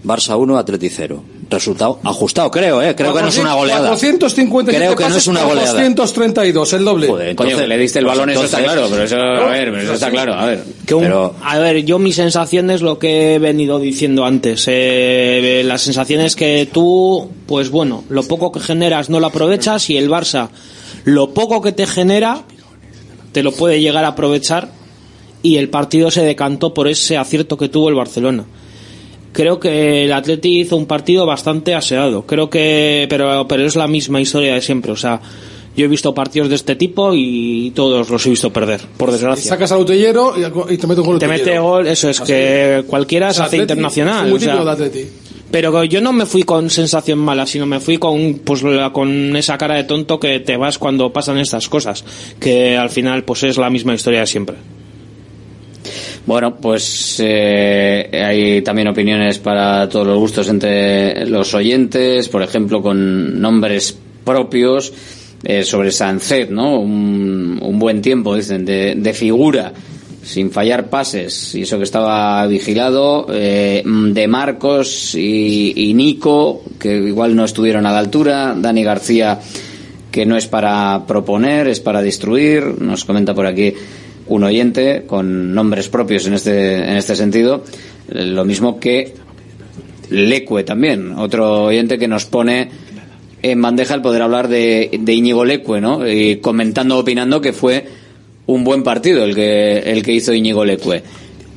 Barça 1, Atleti 0. Resultado ajustado, creo, ¿eh? Creo que no es una goleada. 457 Creo que no es una goleada. 232, el doble. Joder, Coño, entonces- que le diste el pues balón, eso está entonces- claro, pero eso, a ver, pero eso está claro, a ver. Que un- Pero- a ver, yo mi sensación es lo que he venido diciendo antes. Eh, la sensación es que tú, pues bueno, lo poco que generas no lo aprovechas y el Barça, lo poco que te genera, te lo puede llegar a aprovechar y el partido se decantó por ese acierto que tuvo el Barcelona. Creo que el Atleti hizo un partido bastante aseado. Creo que, pero, pero es la misma historia de siempre. O sea, yo he visto partidos de este tipo y todos los he visto perder, por Y desgracia. sacas al utillero y, te mete un gol Te mete gol, eso es que cualquiera se hace Atleti, internacional. o sea, Atleti. pero yo no me fui con sensación mala, sino me fui con pues la- con esa cara de tonto que te vas cuando pasan estas cosas, que al final pues es la misma historia de siempre. Bueno, pues eh, hay también opiniones para todos los gustos entre los oyentes, por ejemplo, con nombres propios eh, sobre Sancet, ¿no? Un, un buen tiempo, dicen, de, de figura, sin fallar pases, y eso que estaba vigilado, eh, de Marcos y, y Nico, que igual no estuvieron a la altura, Dani García, que no es para proponer, es para destruir, nos comenta por aquí un oyente con nombres propios en este, en este sentido, lo mismo que Lecue también, otro oyente que nos pone en bandeja el poder hablar de, de Íñigo Lecue, ¿no? Y comentando, opinando que fue un buen partido el que, el que hizo Íñigo Lecue.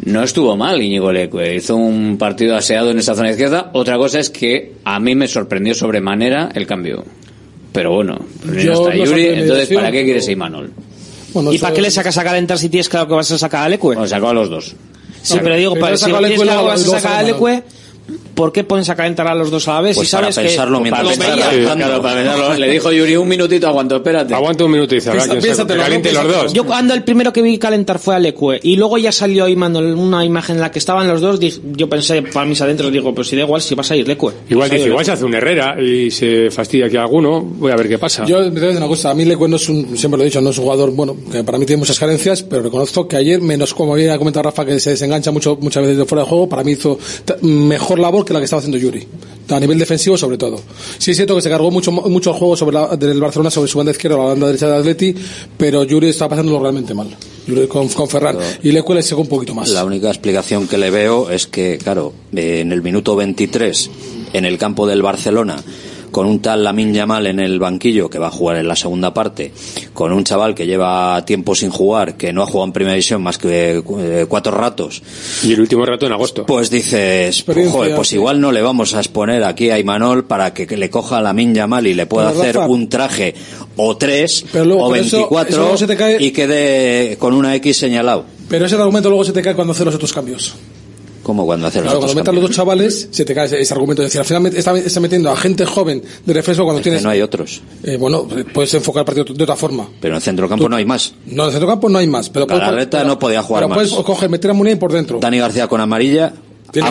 No estuvo mal Íñigo Lecue, hizo un partido aseado en esa zona izquierda. Otra cosa es que a mí me sorprendió sobremanera el cambio. Pero bueno, pues está Yuri, entonces ¿para qué quieres a Imanol? Bueno, ¿Y eso- para qué le sacas a calentar si tienes claro que vas a sacar a Lecue? Bueno, sacó a los dos. Sí, pero digo, para, si tienes claro que vas a sacar a Lecue, ¿por qué pones a calentar a los dos a la vez? Pues si sabes para pensarlo que mientras. Claro, para pensarlo. Le dijo Yuri un minutito, aguanto, espérate. Aguanta un minuto y dice, caliente los dos. Yo cuando el primero que vi calentar fue a Lecue y luego ya salió Imanol una imagen en la que estaban los dos, yo pensé para mis adentros, digo, pues si da igual si vas a ir Lecue. Igual dice, igual se hace un Herrera y se fastidia aquí alguno, voy a ver qué pasa. Yo me voy a una cosa, a mí Lecue no es un, siempre lo he dicho, no es un jugador, bueno, que para mí tiene muchas carencias, pero reconozco que ayer, menos como había comentado Rafa, que se desengancha mucho, muchas veces de fuera de juego, para mí hizo mejor labor que la que estaba haciendo Yuri. A nivel defensivo, sobre todo. Sí es cierto que se cargó mucho, mucho el juego sobre la, del Barcelona, sobre su banda izquierda o la banda derecha del Atleti, pero Yuri está pasándolo realmente mal. Yuri con, con Ferran. Y Lecue le secó un poquito más. La única explicación que le veo es que, claro, eh, en el minuto 23, en el campo del Barcelona, con un tal Lamin Yamal en el banquillo que va a jugar en la segunda parte, con un chaval que lleva tiempo sin jugar, que no ha jugado en primera división más que eh, cuatro ratos, Y el último rato en agosto. pues dices, Experiencia, joder, pues igual no le vamos a exponer aquí a Imanol para que, que le coja a Lamin Yamal y le pueda Pero, hacer Rafa, un traje o tres luego, o pero eso- 24 eso luego se te cae- y quede con una X señalado. Pero ese argumento luego se te cae cuando haces los otros cambios. Como cuando hace los Claro, otros cuando metan los dos chavales, se te cae ese, ese argumento de decir, al final está, está metiendo a gente joven de refresco cuando Es que tienes. no hay otros. eh, bueno, puedes enfocar el partido de otra forma. Pero en el centrocampo no hay más. No, en el centrocampo no hay más. Pero Galarreta no podía jugar pero más. puedes coger, meter a Muniain por dentro. Dani García con amarilla. A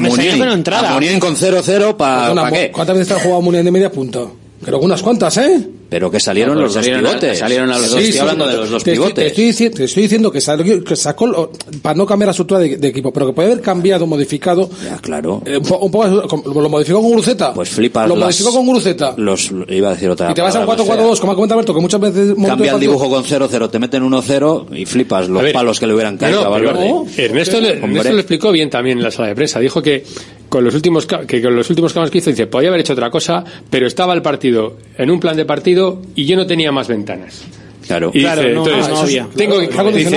entrara. a con 0-0 para qué. ¿Cuántas veces te ha jugado Muniain de media punta? Creo que unas cuantas, ¿eh? Pero que salieron No, los pero dos salieron a- pivotes. salieron a los Sí, dos. Estoy sí, hablando sí, de los dos te estoy- pivotes. Te estoy, te estoy diciendo que salió- que sacó, lo- para no cambiar la estructura de, de equipo, pero que puede haber cambiado, modificado. Ya, claro. eh, un, po- un poco, lo modificó con Guruceta. Pues flipas Lo las- modificó con Guruceta. Los, iba a decir otra Y te vas a un palabra, 4-4-2, como ha comentado Alberto, que muchas veces... Cambia el dibujo con 0-0, te meten 1-0 y flipas los ver, palos que le hubieran No, caído no, a Valverde. Ernesto, le- Ernesto lo explicó bien también en la sala de prensa. Dijo que con los últimos que con los últimos cambios que hizo, dice, podía haber hecho otra cosa, pero estaba el partido en un plan de partido y yo no tenía más ventanas. Claro. Y Claro, dice, no, entonces, no tengo, que, claro, dice,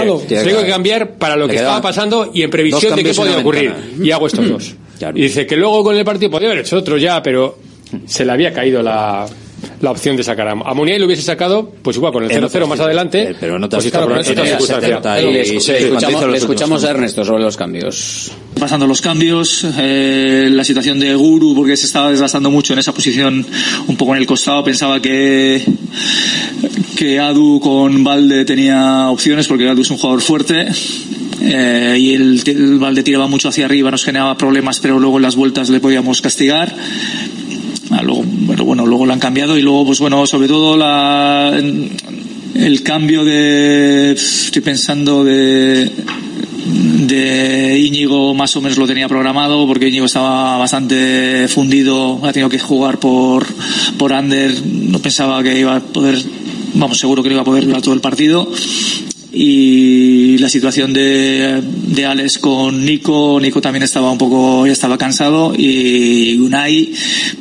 tengo cambiar para lo que estaba pasando y en dos previsión de qué podía ocurrir. ventana. Y hago estos dos. Claro. Y dice que luego con el partido podía haber hecho otro ya, pero se le había caído la, la opción de sacar a, a Muniain lo hubiese sacado, pues igual con el En 0-0 más otras- adelante. eh, pero en otras- pues está claro, por- pero otra tenía circunstancia. 70 y- Le, Sí, escu- sí, le cuando hizo escuchamos, le escuchamos a Ernesto sobre los cambios. pasando los cambios, eh, la situación de Guru, porque se estaba desgastando mucho en esa posición, un poco en el costado, pensaba que, que Adu con Valde tenía opciones, porque Adu es un jugador fuerte, eh, y el, el Valde tiraba mucho hacia arriba, nos generaba problemas, pero luego en las vueltas le podíamos castigar. Ah, luego, bueno, bueno, luego lo han cambiado y luego, pues bueno, sobre todo la, el cambio de, estoy pensando de, de Íñigo más o menos lo tenía programado porque Íñigo estaba bastante fundido, ha tenido que jugar por, por Ander, no pensaba que iba a poder, vamos, seguro que no iba a poder jugar todo el partido y la situación de, de Alex con Nico, Nico también estaba un poco, ya estaba cansado y Unai,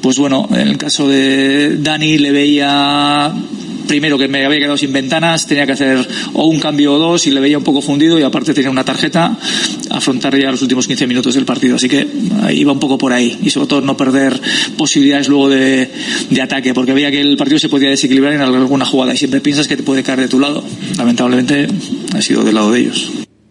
pues bueno, en el caso de Dani le veía primero que me había quedado sin ventanas, tenía que hacer o un cambio o dos y le veía un poco fundido y aparte tenía una tarjeta, afrontar ya los últimos 15 minutos del partido. Así que iba un poco por ahí y sobre todo no perder posibilidades luego de, de ataque, porque veía que el partido se podía desequilibrar en alguna jugada y siempre piensas que te puede caer de tu lado. Lamentablemente ha sido del lado de ellos.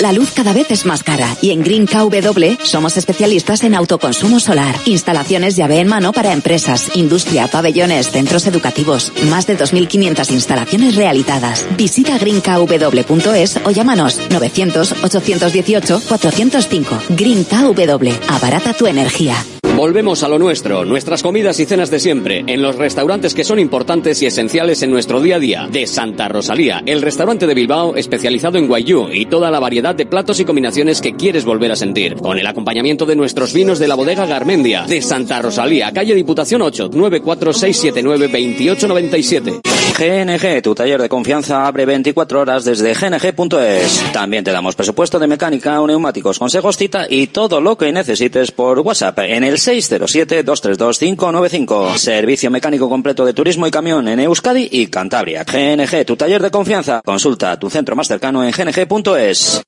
La luz cada vez es más cara y en Green KW somos especialistas en autoconsumo solar, instalaciones llave en mano para empresas, industria, pabellones, centros educativos, más de 2.500 instalaciones realizadas. Visita greenkw.es o llámanos 900-818-405. Green KW, abarata tu energía. Volvemos a lo nuestro, nuestras comidas y cenas de siempre, en los restaurantes que son importantes y esenciales en nuestro día a día. De Santa Rosalía, el restaurante de Bilbao especializado en guayú y toda la variedad de platos y combinaciones que quieres volver a sentir. Con el acompañamiento de nuestros vinos de la bodega Garmendia. De Santa Rosalía, calle Diputación 8, 946792897. GNG, tu taller de confianza, abre 24 horas desde gng.es. También te damos presupuesto de mecánica o neumáticos, consejos, cita y todo lo que necesites por WhatsApp en el 607-232-595. Servicio mecánico completo de turismo y camión en Euskadi y Cantabria. GNG, tu taller de confianza. Consulta tu centro más cercano en gng.es.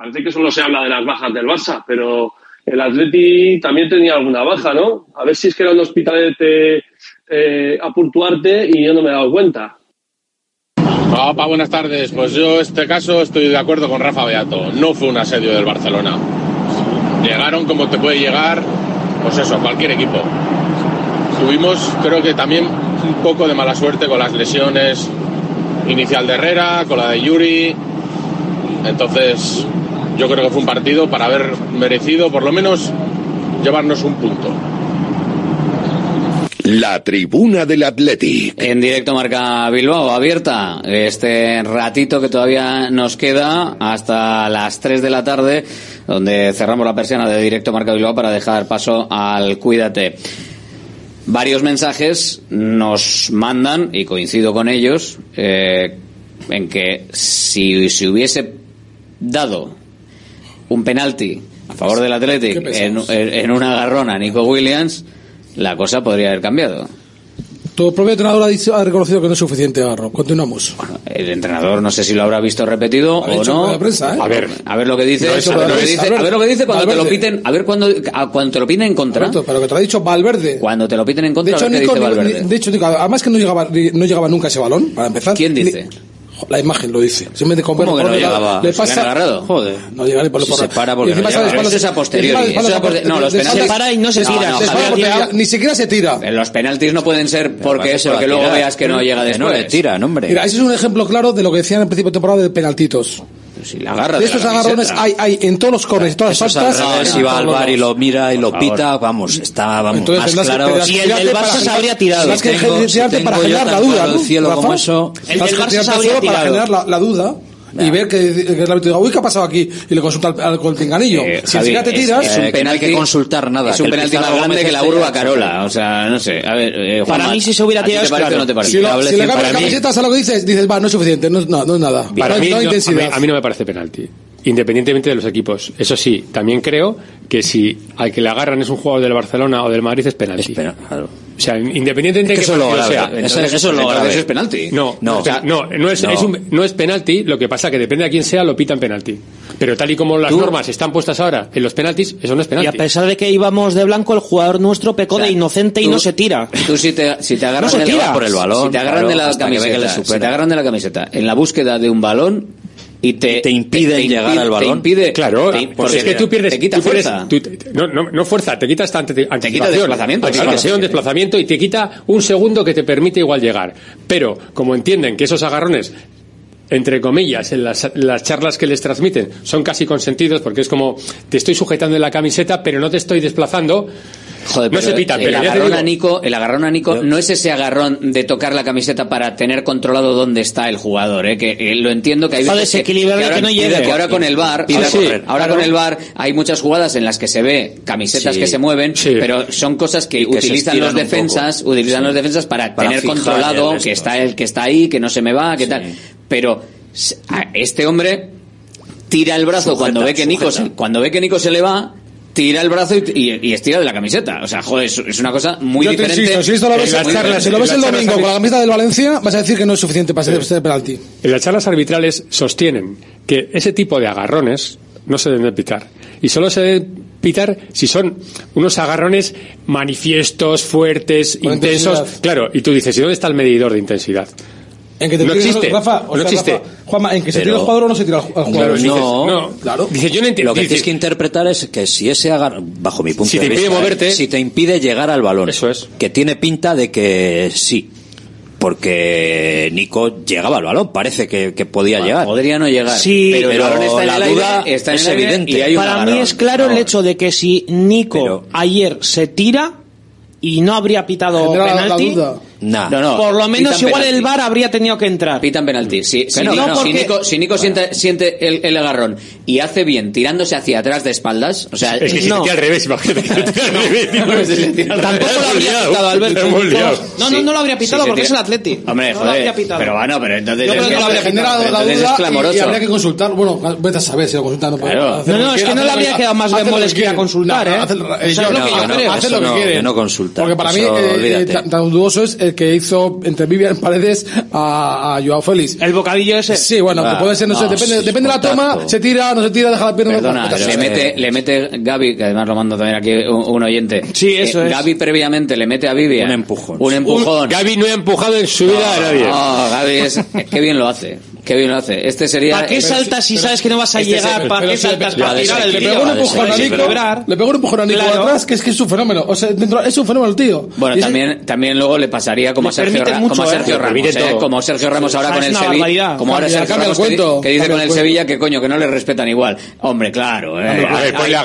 Parece que solo se habla de las bajas del Barça, pero el Atleti también tenía alguna baja, ¿no? A ver si es que era un hospitalete eh, a Purtuarte y yo no me he dado cuenta. Opa, buenas tardes. Pues yo en este caso estoy de acuerdo con Rafa Beato. No fue un asedio del Barcelona. Llegaron como te puede llegar, pues eso, cualquier equipo. Tuvimos, creo que también un poco de mala suerte con las lesiones inicial de Herrera, con la de Yuri, entonces, yo creo que fue un partido para haber merecido por lo menos llevarnos un punto. La tribuna del Atleti. En directo marca Bilbao, abierta este ratito que todavía nos queda hasta las 3 de la tarde, donde cerramos la persiana de directo marca Bilbao para dejar paso al Cuídate. Varios mensajes nos mandan, y coincido con ellos, eh, en que si se hubiese dado un penalti a favor del Athletic en, una garrona Nico Williams, la cosa podría haber cambiado. Tu propio entrenador ha, dicho, ha reconocido que no es suficiente, Garro. Continuamos. El entrenador no sé si lo habrá visto repetido o no. ¿eh? A ver, a ver lo que dice. A, ver, lo que dice cuando te lo piten. A ver cuando, a, cuando te lo piten en contra. Alberto, pero que te lo ha dicho Valverde. Cuando te lo piten en contra. De hecho, Nico, Valverde. De, hecho además que no llegaba, no llegaba nunca ese balón para empezar. ¿Quién dice? La imagen lo dice. Simplemente con ¿Cómo que no llegaba? Le pasa... Agarrado? Joder. No llega ni por Se para porque no pasa llegaba. Eso es a posteriori. No, los penaltis... Se para y no se tira. Ni siquiera se tira. Los penaltis no pueden ser porque eso, porque luego veas que no llega después. No le tira, hombre. Mira, ese es un ejemplo claro de lo que decían en el principio de temporada de penaltitos. Si la agarra de, esos agarrones hay, hay en todos los corners, todas las faltas. Ah, si va al bar y lo mira y lo pita, vamos, está vamos, Entonces, más claro. Si el del Barça se habría tirado. Las que tengo, para generar la duda, El del Barça se habría tirado. Para generar la duda. Y ver que, que el árbitro diga, uy, ¿qué ha pasado aquí? Y le consulta al, al coltinganillo. Eh, si te tiras. Es, un penal que, consultar nada. Es un penalti más grande que la urba Carola. O sea, no sé. A ver, eh, Juan, para mí, si se hubiera tirado, es no te parece? Si, le cambias la camiseta, ¿sabes lo que dices? Dices, va, no es suficiente, no, no, no es nada. Para no, mí, no, a mí no me parece penalti independientemente de los equipos. Eso sí, también creo que si al que le agarran es un jugador del Barcelona o del Madrid es penalti. Claro. O sea, independientemente de que eso lo sea. Eso, lo eso es penalti. No, no, no, es, un, no, es, penalti, lo que pasa es que depende de quién sea, lo pitan penalti. Pero tal y como las normas están puestas ahora en los penaltis, eso no es penalti. Y a pesar de que íbamos de blanco, el jugador nuestro pecó de inocente y no se tira. Tú si te, si te agarran no por el balón, si te agarran de la camiseta, si te agarran de la camiseta, en la búsqueda de un balón, y te, y te llegar al balón. Te impide, claro, porque es que tú pierdes, te quita fuerza. No, no, no, fuerza, te quita esta anticipación. Te quita desplazamiento. Desplazamiento y te quita un segundo que te permite igual llegar. Pero como entienden que esos agarrones entre comillas, en las, las, charlas que les transmiten son casi consentidos porque es como te estoy sujetando en la camiseta pero no te estoy desplazando, Joder, no se pita, el, pero el agarrón, a Nico, no. es ese agarrón de tocar la camiseta para tener controlado dónde está el jugador, ¿eh? que eh, lo entiendo que hay veces desequilibrado que, ahora, que, no llegue. Ahora con el bar, con el bar hay muchas jugadas en las que se ve camisetas que se mueven, pero son cosas que, utilizan los defensas, utilizan los defensas para, tener controlado que está el que está ahí, que no se me va, que tal. Pero este hombre tira el brazo cuando ve que Nico cuando ve que Nico se le va estira el brazo y, y, estira de la camiseta. O sea, joder, es, una cosa muy Yo diferente. Te insisto, si esto lo ves el domingo con la camiseta del Valencia, vas a decir que no es suficiente para ser sí. Este, este penalti. En las charlas arbitrales sostienen que ese tipo de agarrones no se deben de pitar. Y solo se deben pitar si son unos agarrones manifiestos, fuertes, intensos. Claro, y tú dices, ¿y dónde está el medidor de intensidad? En que te no existe. No existe. Juanma, en que se pero, tira el jugador o no se tira el jugador. Claro, no, no, claro. Dice, yo no entiendo. Lo que tienes que interpretar es que si ese agarro, bajo mi punto si te vista, moverte, si te impide llegar al balón, eso es. que tiene pinta de que sí. Porque Nico llegaba al balón, parece que, podía llegar. Podría no llegar. Sí, pero, pero está la duda está en es evidente. Para mí es claro el hecho de que si Nico ayer se tira y no habría pitado penalti. Nah. No, no. Por lo menos Pitan igual penalti. el VAR habría tenido que entrar. Pitan penalti. Si, si, no, Nico, no, porque... si Nico, si Nico bueno. siente, siente el, el, agarrón y hace bien tirándose hacia atrás de espaldas, o sea, es que no. se al revés, imagínate. Tampoco lo habría pitado, Alberto. No, no, no lo habría pitado sí, porque es el Atleti. Hombre, joder. Lo habría pitado. Pero bueno, pero entonces Yo creo que lo habría generado la duda y, y habría que consultar, bueno, vete a saber si lo consultan o no. No, no, es que no le habría quedado más bemoles que ir a consultar, ¿eh? Eso es lo que yo creo. Hace lo que quiere. No consulta. Porque para mí eh, tan dudoso es que hizo entre Vivian Paredes a, Joao Félix. ¿El bocadillo ese? Sí, bueno, que ah, puede ser, no, sé, depende, depende de la toma, se tira, no se tira, deja la pierna. Perdona, no, le, mete, le mete Gaby, que además lo mando también aquí un, oyente. Sí, eso eh, es. Gaby previamente le mete a Vivian. Un empujón. Un empujón. Gaby no ha empujado en su vida a nadie. No, Gaby es, es que bien lo hace. Qué bien lo hace. Este sería. ¿Para qué saltas si sabes que no vas a llegar? ¿Para qué saltas? Para tirar el Le pegó un empujón a Nico. Le pegó un empujón a Nico atrás, que es que es un fenómeno. O sea, dentro, es un fenómeno tío. Bueno, también, también luego le pasaría como a Sergio, mucho, como a Sergio Ramos. Como Sergio Ramos ahora con el Sevilla. Como ahora Sergio Ramos que, dice con el Sevilla que coño, que no le respetan igual. Hombre, claro. Eh, a ver, ponle a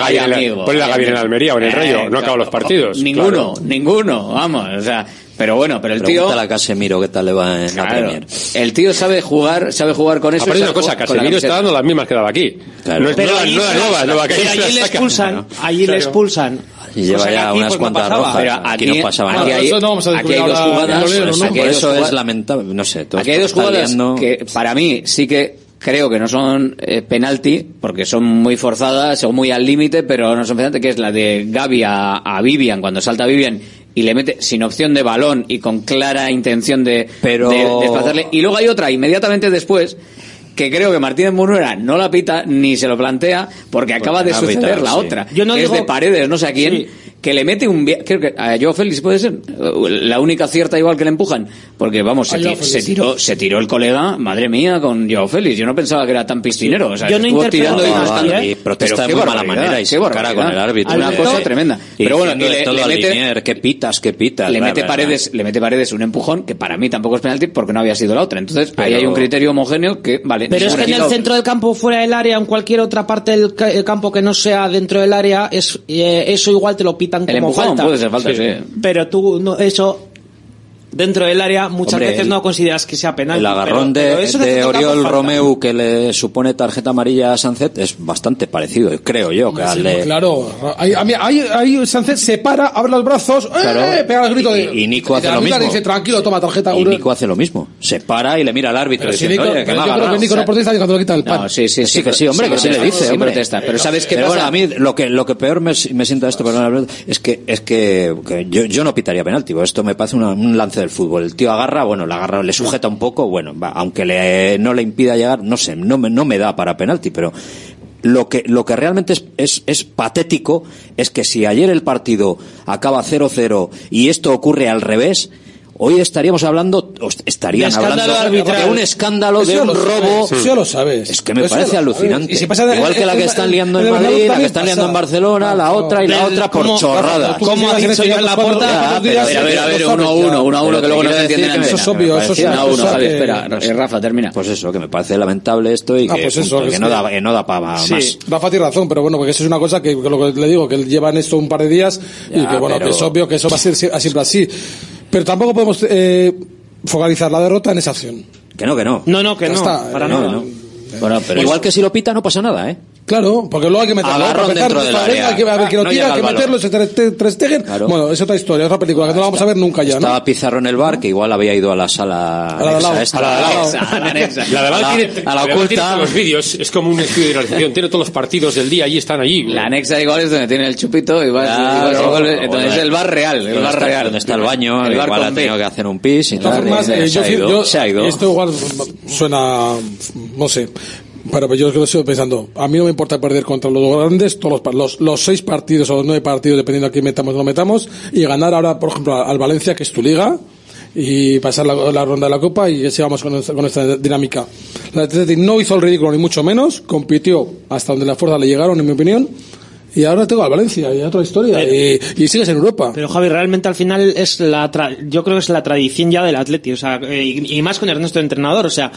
Gaby en Almería o en el Rayo. No acabado los partidos. Ninguno, ninguno. Vamos, o sea pero bueno, pero el tío Pregúntale a Casemiro qué tal le va en la. Premier. El tío sabe jugar, sabe jugar con eso. Aparte una cosa, Casemiro está dando las mismas que daba aquí. Claro. No es Pero no, allí, no, no, no, pero allí le expulsan, allí le expulsan. Y lleva ya aquí, unas pues, cuantas rojas. Pero aquí, aquí- no pasaba aquí nada. hay- Eso no vamos a aquí hay dos jugadas, pues, aquí Por hay dos eso es lamentable. No sé. todo Aquí hay dos jugadas liando- que para mí sí que creo que no son eh, penalti porque son muy forzadas, son muy al límite, pero no son penalti, que es la de Gaby a, a Vivian cuando salta Vivian y le mete sin opción de balón y con clara intención de, Pero- de desplazarle. Y luego hay otra inmediatamente después que creo que Martínez Munuera no la pita ni se lo plantea porque acaba de suceder la sí. otra. Yo no que digo- es de Paredes, no sé a quién, Sí. Que le mete un... Creo que a Joao Félix puede ser la única cierta igual que le empujan. Porque vamos, se, A Joao ti- Félix. se tiró se tiró el colega, madre mía, con Joao Félix. Yo no pensaba que era tan piscinero. O sea, Yo no estuvo tirando tantas- ¿eh? y protesta Pero de muy mala manera y se cara con el árbitro. Una Eh, cosa tremenda. Y Pero bueno, y le, todo le al mete, Linier, qué pitas, qué pitas. le mete paredes, le mete paredes un empujón que para mí tampoco es penalti porque no había sido la otra. Entonces ahí hay un criterio homogéneo que vale. Pero es que en el centro del campo, fuera del área, en cualquier otra parte del ca- el campo que no sea dentro del área, es eh, eso igual te lo el como empujón falta. puede ser falta, sí. Pero tú, no, eso, dentro del área, muchas Hombre, veces el- no consideras que sea penal. El agarrón de, de Oriol Romeu que le supone tarjeta amarilla a Sancet es bastante parecido, creo yo, que al de... Claro, ahí, ahí, ahí Sánchez se para, abre los brazos, Claro. ¡eh! pega el grito de. Y- y Nico hace lo mismo. dice, tranquilo, toma tarjeta. Y Uro". Nico hace lo mismo. Se para y le mira al árbitro Pero si diciendo, Nico, "Oye, que yo creo que agarrado". Nico O sea, no protesta ni cuando le quita el pan. No, sí, sí, Sí, que sí, hombre, que sí le dice. Sí hombre. protesta. Pero ¿sabes qué pasa? a mí lo que, lo que peor me, me sienta esto, perdón, es que, es que, que yo, yo no pitaría penalti. porque Esto me parece una- un lance del fútbol. El tío agarra, bueno, le agarra, le sujeta un poco, bueno, va, aunque le, no le impida llegar, no sé, no me, no me da para penalti, pero lo que, lo que realmente es, es, es patético es que si ayer el partido acaba 0-0 y esto ocurre al revés, Hoy estaríamos hablando, estarían De hablando arbitral. de un escándalo, Eso de un robo. sabes, eso ya lo sabes. Es que me Eso parece alucinante. Y si pasa en- Igual que la que están liando en Madrid, la que están liando en. Barcelona, la otra y la otra por ¿cómo- chorradas. Tú ¿Cómo ha dicho yo en la días- a ver, a ver, a ver, uno a uno, uno a uno, que luego no se entienden Eso es obvio, eso es uno, Javi, espera, Rafa, termina. Pues eso, que me parece lamentable esto y Ah, que, pues no da, que no da para más. Rafa tiene razón, pero bueno, porque eso es una cosa que, lo que le digo, que llevan esto un par de días y que bueno, que es obvio que eso va a ser si- siempre así. Pero tampoco podemos eh, focalizar la derrota en esa acción. Que no, que no. No, no, que Ya no, está, para eh, nada. no. Bueno, pero igual que si lo pita no pasa nada, ¿eh? Claro, porque luego hay que meterlo. Dentro del área. Hay que, a ver, que lo No tira, hay que meterlo, se tre- tre- tres Stegen. Claro. Bueno, es otra historia, es otra película que no la vamos a ver nunca ya, ¿no? Estaba Pizarro en el bar, que igual había ido a la sala A la de al lado. anexa esta. A la la anexa. La de la- tiene, a la la oculta. tiene todos los vídeos, es como un estudio de realización, tiene todos los partidos del día, allí están allí. La anexa igual es donde tiene el chupito y vas, Claro. vas- igual es- entonces es el bar real, el Donde bar está- real. Donde está el baño, el bar igual ha tenido que hacer un pis y tal. eh, se ha ido. esto igual suena, no sé, pero yo creo que estoy pensando, a mí no me importa perder contra los grandes, todos los, los, los seis partidos o los nueve partidos, dependiendo a quién metamos o no metamos, y ganar ahora, por ejemplo, al Valencia, que es tu liga, y pasar la, la ronda de la Copa y así vamos con nuestra, con nuestra dinámica. El Athletic no hizo el ridículo ni mucho menos, compitió hasta donde las fuerzas le llegaron, en mi opinión, y ahora tengo al Valencia y otra historia, y, y sigues en Europa. Pero Javi, realmente al final es la tra- yo creo que es la tradición ya del Atleti, o sea, eh, y, y más con Ernesto de entrenador, o sea,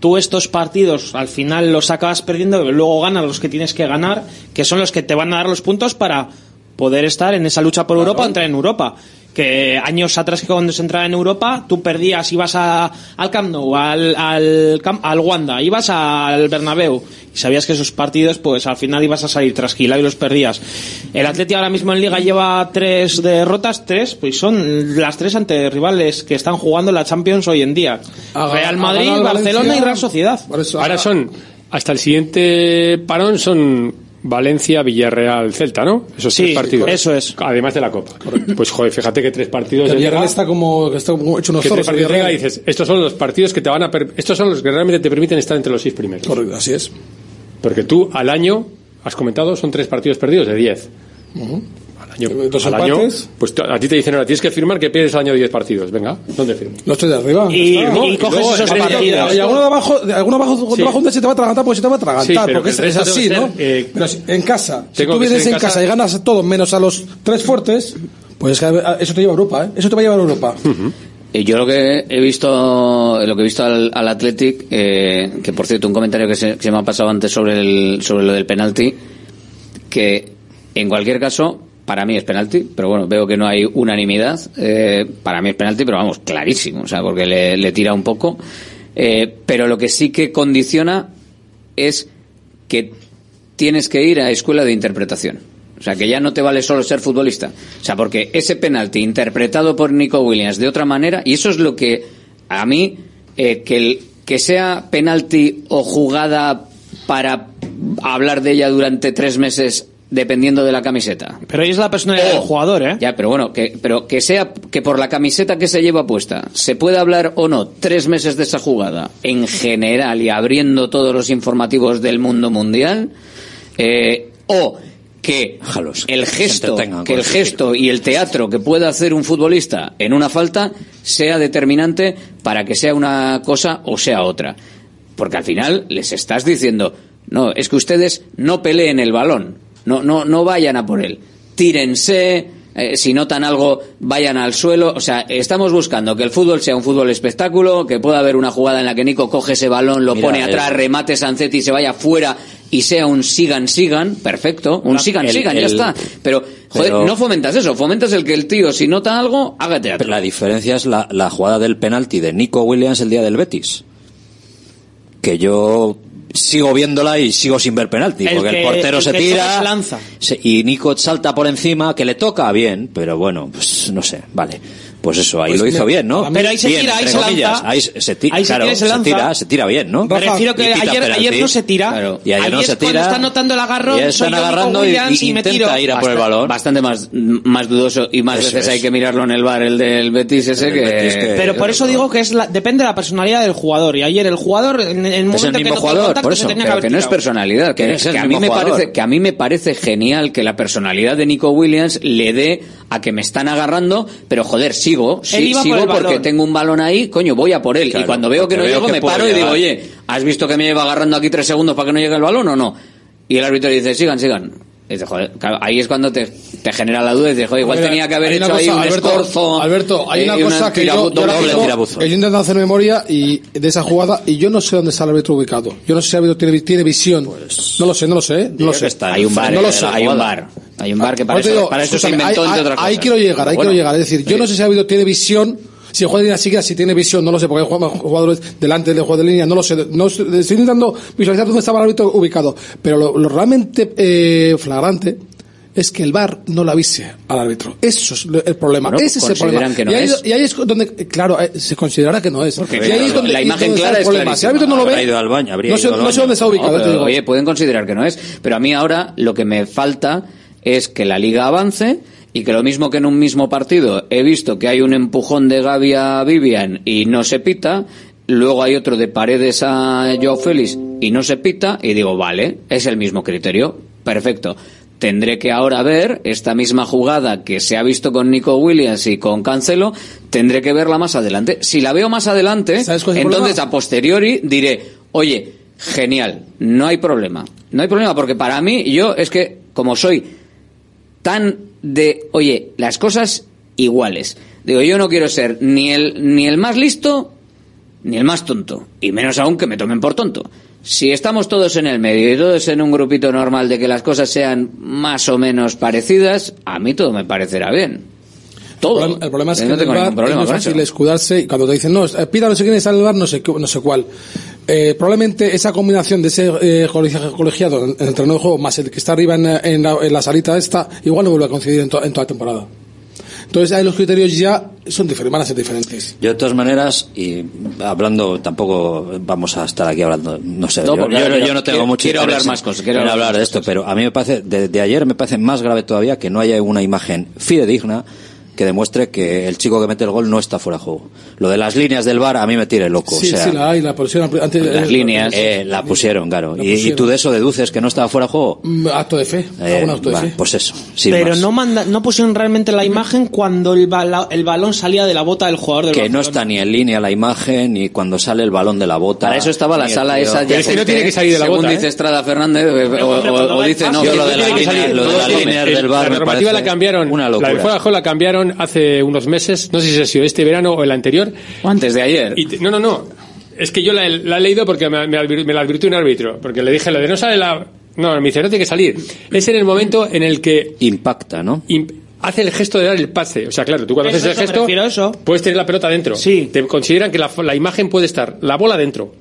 tú estos partidos al final los acabas perdiendo, luego ganas los que tienes que ganar, que son los que te van a dar los puntos para poder estar en esa lucha por Europa, entrar en Europa. Que años atrás que cuando se entraba en Europa, tú perdías, ibas a, al Camp Nou, al, al, al Wanda, ibas al Bernabéu, y sabías que esos partidos, pues al final ibas a salir trasquilado y los perdías. El Atleti ahora mismo en Liga lleva tres derrotas, tres, pues son las tres ante rivales que están jugando la Champions hoy en día. Real Madrid, Barcelona y Real Sociedad. Ahora son, hasta el siguiente parón son Valencia, Villarreal, Celta, ¿no? Esos Sí, tres partidos. eso es. Además de la Copa. Pues joder, fíjate que tres partidos el Villarreal está como, que está como hecho unos que tres partidos Villarreal. dices, estos son los partidos que te van a per- estos son los que realmente te permiten estar entre los seis primeros. Correcto, así es. Porque tú al año, has comentado, son tres partidos perdidos de diez. Al año, Dos al año, empates. pues a ti te dicen ahora, tienes que firmar que pierdes el año de diez partidos. Venga, ¿dónde firmo? Los tres de arriba. Y, está. y y coges luego esos partidos. y alguno de abajo, de alguno abajo, Sí. debajo de se te va a atragantar porque se te va a atragantar, Sí, pero porque que es, así, ¿no? eh, Pero si- en casa, si tú vienes en en casa, casa y ganas a todos menos a los tres fuertes, pues es que a- eso te lleva a Europa, ¿eh? Eso te va a llevar a Europa. Y yo lo que he visto, lo que he visto al, al Athletic, eh, que por cierto un comentario que se, que se me ha pasado antes sobre el, sobre lo del penalti, que en cualquier caso para mí es penalti, pero bueno veo que no hay unanimidad. eh, para mí es penalti, pero vamos clarísimo, o sea porque le, tira un poco. Eh, pero lo que sí que condiciona es que tienes que ir a escuela de interpretación. O sea, que ya no te vale solo ser futbolista. O sea, porque ese penalti interpretado por Nico Williams de otra manera, y eso es lo que a mí, eh, que, el- que sea penalti o jugada para hablar de ella durante tres meses dependiendo de la camiseta. Pero ahí es la personalidad del jugador, ¿eh? Ya, pero bueno, que, pero que sea que por la camiseta que se lleva puesta se pueda hablar o no tres meses de esa jugada en general y abriendo todos los informativos del mundo mundial, eh, o que el gesto, que el gesto y el teatro que pueda hacer un futbolista en una falta sea determinante para que sea una cosa o sea otra. Porque al final les estás diciendo, no, es que ustedes no peleen el balón, no, no, no vayan a por él, tírense, eh, si notan algo, vayan al suelo. O sea, estamos buscando que el fútbol sea un fútbol espectáculo, que pueda haber una jugada en la que Nico coge ese balón, lo Mira, pone atrás, el- remate Sanzetti y se vaya fuera y sea un sigan sigan, perfecto, un La- sigan el- sigan, ya está. Pero, joder, Pero- no fomentas eso, fomentas el que el tío, si nota algo, haga teatro. Pero la diferencia es la, la jugada del penalti de Nico Williams el día del Betis. Que yo sigo viéndola y sigo sin ver penalti. El porque que- el portero el se tira lanza. se- y Nico salta por encima, que le toca bien, pero bueno, pues no sé, vale. Pues eso, ahí Pues lo hizo mira, bien, ¿no? pero ahí se Bien, tira, ahí se comillas. lanza. Ahí se, se ti- Ahí se claro, tira se se lanza. tira, se tira bien, ¿no? Me refiero que ayer, ayer no se tira. Claro. Y ayer no es se cuando tira. están notando el agarrón, Y están agarrando y- y y me intenta tiro. ir a por el balón. Bastante más, más dudoso y más Eso veces es. hay que mirarlo en el bar el del Betis ese que... Betis que- Pero por eso digo que es la- depende de la personalidad del jugador. Y ayer el jugador, en, en el momento Es el que mismo notó jugador, por se eso, tenía pero que no es personalidad, que, Que el que a mí me parece que a mí me parece genial que la personalidad de Nico Williams le dé a que me están agarrando, pero joder, sigo, sí, por sigo porque balón. tengo un balón ahí, coño, voy a por él. Claro, y cuando veo que no veo llego, que me paro y digo, oye, ¿has visto que me lleva agarrando aquí tres segundos para que no llegue el balón o no? Y el árbitro dice, sigan, sigan. Joder, claro, ahí es cuando te, te genera la duda y dices, joder, igual Mira, tenía que haber hay hecho ahí un Alberto, escorzo. Alberto, hay eh, una cosa que yo, doble he intentado hacer memoria y de esa jugada y yo no sé dónde está el árbitro ubicado. Yo no sé si el árbitro tiene, tiene visión. no lo sé, no lo sé, no lo sé. Hay un bar, no lo sé. hay un bar. Hay un bar que para eso, digo, para eso se inventó ahí, entre otras cosas. ahí quiero llegar, ahí Bueno, quiero llegar. Es decir, yo no sé si el árbitro tiene visión. Si el jugador de línea siquiera si tiene visión, no lo sé, porque hay jugado- jugadores delante del juego de línea, no lo sé. No, estoy intentando visualizar dónde estaba el árbitro ubicado. Pero lo, lo realmente eh, flagrante es que el VAR no lo avise al árbitro. Eso es el problema. Bueno, Ese es el problema. que no y, ahí, es. y ahí es donde, claro, eh, se considerará que no es. Porque y ahí es donde, la imagen donde clara el es problema. Si el árbitro no lo ve, ido al baño, habría no sé, no dónde está ubicado. No, te pero, digo. oye, pueden considerar que no es, pero a mí ahora lo que me falta es que la liga avance y que lo mismo que en un mismo partido he visto que hay un empujón de Gavi a Vivian y no se pita, luego hay otro de Paredes a Joao Félix y no se pita y digo, vale, es el mismo criterio, perfecto. Tendré que ahora ver esta misma jugada que se ha visto con Nico Williams y con Cancelo, tendré que verla más adelante. Si la veo más adelante, ¿Sabes cuál es el entonces a posteriori diré, oye, genial, no hay problema. No hay problema porque para mí, yo es que como soy tan de, oye, las cosas iguales. Digo, yo no quiero ser ni el, ni el más listo ni el más tonto. Y menos aún que me tomen por tonto. Si estamos todos en el medio y todos en un grupito normal de que las cosas sean más o menos parecidas, a mí todo me parecerá bien. Todo. El problema, el problema es que no en tengo el ningún VAR problema es muy fácil escudarse y cuando te dicen, no, eh, pida no sé quién está en el bar, no sé, no sé cuál. Eh, probablemente esa combinación de ese eh, colegia- colegiado en, en el terreno de juego más el que está arriba en, en la, en la salita esta, igual no vuelve a coincidir en, to- en toda la temporada. Entonces ahí los criterios ya son diferentes, van a ser diferentes. Yo de todas maneras, y hablando, tampoco vamos a estar aquí hablando, no sé, No, yo, porque yo- no tengo quiero- mucho quiero hablar más cosas, quiero hablar de esto, pero a mí me parece, de, de ayer me parece más grave todavía que no haya una imagen fidedigna que demuestre que el chico que mete el gol no está fuera de juego. Lo de las líneas del bar a mí me tiene loco. sí, o sea, sí, la hay, la pusieron antes. las eh, líneas eh, la pusieron, claro. La Y, y pusieron. tú de eso deduces que no estaba fuera de juego. mm, Acto de fe, Eh, acto de va, fe. pues eso. sin Pero más. no manda, no pusieron realmente la imagen cuando el, bala- el balón salía de la bota del jugador del que no Barcelona. está ni en línea la imagen ni cuando sale el balón de la bota. Para eso estaba la sala tío- esa ya gente, según dice Estrada Fernández eh, o, o- o dice no Yo que lo de tiene la que línea- salir. lo de la Todo línea tiene. del bar la parece la cambiaron, una la locura. del fuera de juego la cambiaron hace unos meses, no sé si ha sido este verano o el anterior. O antes de ayer. Y te- no, no, no. Es que yo la, he- la he leído porque me, me, la advirtió un árbitro. Porque le dije lo de no sale la. No, me dice, no tiene que salir. Es en el momento en el que. Impacta, ¿no? hace el gesto de dar el pase. O sea, claro, tú cuando Eso, haces el gesto. eso. Puedes tener la pelota dentro. Sí. Te consideran que la, la imagen puede estar la bola dentro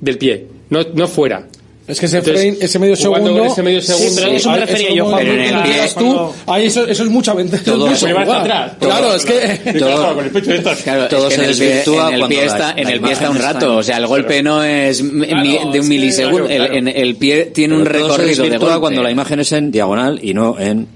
del pie, no, no fuera. Es que ese, Entonces, frame, ese medio segundo. ese medio Sí, segundo, pero eso me ahí- refería eso yo, Juan. en el que pie, digas tú, ahí eso, eso es mucha ventaja. Todo- eso es se va hasta. Claro, es que. Todo- con el pecho de estas. Claro, Todo es se que desvirtúa en el cuando pie está, en el pie está un rato, o sea, el golpe no es Claro, de un milisegundo, claro, claro. El, en- el pie tiene un Pero todo se recorrido de golpe. cuando la imagen es en diagonal y no en